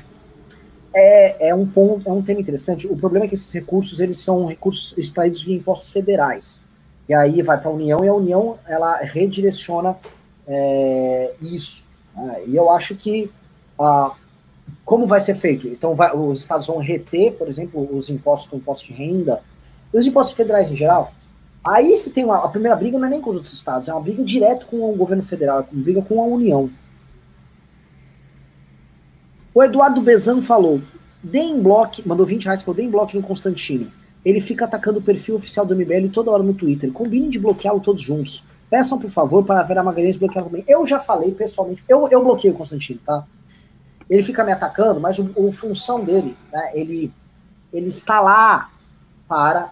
A: É, é, um ponto, é um tema interessante. O problema é que esses recursos eles são recursos extraídos via impostos federais. E aí vai para a União e a União ela redireciona é, isso. Né? E eu acho que ah, como vai ser feito? Então, vai, os estados vão reter, por exemplo, os impostos com imposto de renda, os impostos federais em geral. Aí se tem uma, a primeira briga não é nem com os outros estados, é uma briga direto com o governo federal, é uma briga com a União. O Eduardo Bezan falou, deem bloco, mandou 20 reais, falou, deem bloco no Constantino. Ele fica atacando o perfil oficial do MBL toda hora no Twitter. Combinem de bloqueá-lo todos juntos. Peçam, por favor, para a Vera Magalhães bloquear também. Eu já falei pessoalmente, eu, eu bloqueei o Constantino, tá? ele fica me atacando, mas o, o função dele, né, ele, ele está lá para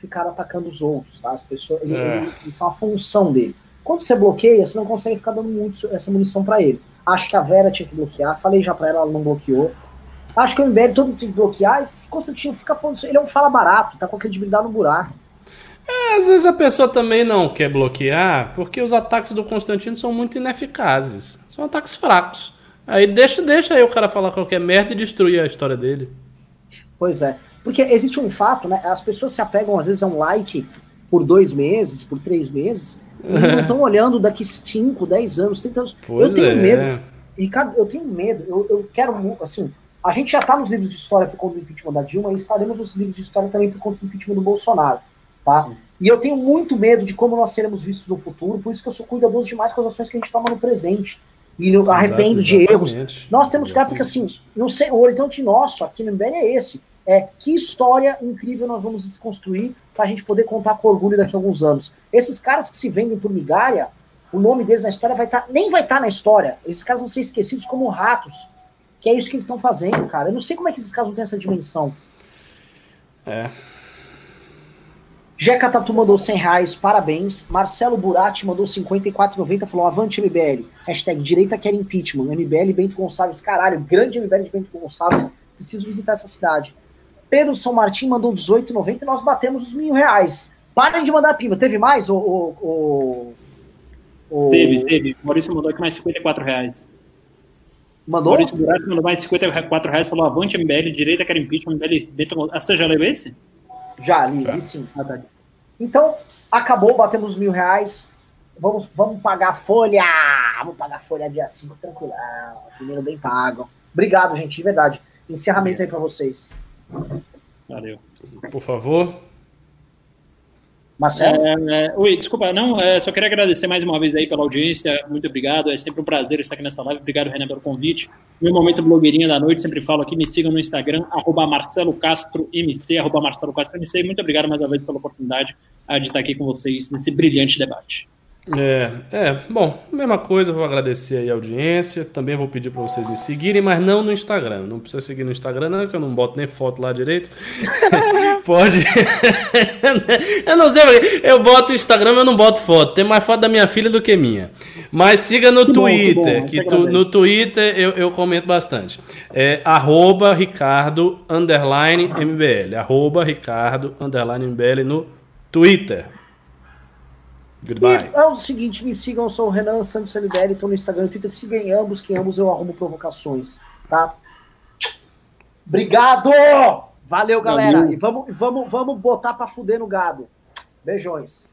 A: ficar atacando os outros, tá? As pessoas, ele, é. ele, isso é uma função dele. Quando você bloqueia, você não consegue ficar dando muito essa munição para ele. Acho que a Vera tinha que bloquear, falei já para ela, ela não bloqueou. Acho que o MBL todo mundo tem que bloquear e Constantino fica falando isso. Ele é um fala barato, tá com a credibilidade no buraco.
C: É, às vezes a pessoa também não quer bloquear, porque os ataques do Constantino são muito ineficazes. São ataques fracos. Aí deixa, deixa aí o cara falar qualquer merda e destruir a história dele.
A: Pois é. Porque existe um fato, né? As pessoas se apegam às vezes a um like por dois meses, por três meses, e não estão olhando daqui 5, 10 anos, 30 anos. Pois eu tenho é. medo. Ricardo, eu tenho medo. Eu, eu quero, assim, a gente já está nos livros de história por conta do impeachment da Dilma e estaremos nos livros de história também por conta do impeachment do Bolsonaro, tá? E eu tenho muito medo de como nós seremos vistos no futuro, por isso que eu sou cuidadoso demais com as ações que a gente toma no presente e eu arrependo de erros. Nós temos que porque assim, não sei, o horizonte nosso aqui no MBL é esse. É que história incrível nós vamos construir para a gente poder contar com orgulho daqui a alguns anos. Esses caras que se vendem por migalha, o nome deles na história vai estar, tá, nem vai estar tá na história. Esses caras vão ser esquecidos como ratos. Que é isso que eles estão fazendo, cara. Eu não sei como é que esses caras não têm essa dimensão.
C: É.
A: Jeca Tatu mandou 100 reais, parabéns. Marcelo Burati mandou 54,90, falou avante MBL. Hashtag direita quer impeachment. MBL Bento Gonçalves, caralho, grande MBL de Bento Gonçalves. Preciso visitar essa cidade. Pedro São Martin mandou 18,90 e nós batemos os mil reais. Parem de mandar pimba. Teve mais? O, o,
B: o, o... Teve, teve. O Maurício mandou aqui mais 54 reais.
A: Mandou?
B: Maurício Buraco mandou mais 54 reais, falou avante MBL, direita quer impeachment, MBL... Ah, você já leu esse?
A: Já li, tá. li sim. Então, acabou, batemos os mil reais. Vamos, vamos pagar folha! Vamos pagar folha dia 5, tranquilão. Primeiro bem pago. Obrigado, gente, de verdade. Encerramento aí para vocês.
B: Valeu.
C: Por favor.
B: Marcelo? É, é, oi, desculpa, não, é, só queria agradecer mais uma vez aí pela audiência, muito obrigado, é sempre um prazer estar aqui nessa live, obrigado Renan pelo convite. Meu momento blogueirinha da noite, sempre falo aqui, me sigam no Instagram, arroba Marcelo Castro MC, arroba Marcelo Castro MC, muito obrigado mais uma vez pela oportunidade de estar aqui com vocês nesse brilhante debate.
C: É, é, bom, mesma coisa, vou agradecer aí a audiência, também vou pedir para vocês me seguirem, mas não no Instagram, não precisa seguir no Instagram não, que eu não boto nem foto lá direito, pode, eu não sei, eu boto o Instagram, eu não boto foto, tem mais foto da minha filha do que minha, mas siga no que Twitter, bom, que, bom, que tu, no Twitter eu, eu comento bastante, é arroba Ricardo, underline MBL, arroba Ricardo, underline MBL no Twitter,
A: Goodbye. E é o seguinte, me sigam, eu sou o Renan Santos Liberi, estou no Instagram e no Twitter, sigam em ambos, que ambos eu arrumo provocações, tá? Obrigado! Valeu, galera. Valeu. E vamos, vamos, vamos botar para fuder no gado. Beijões.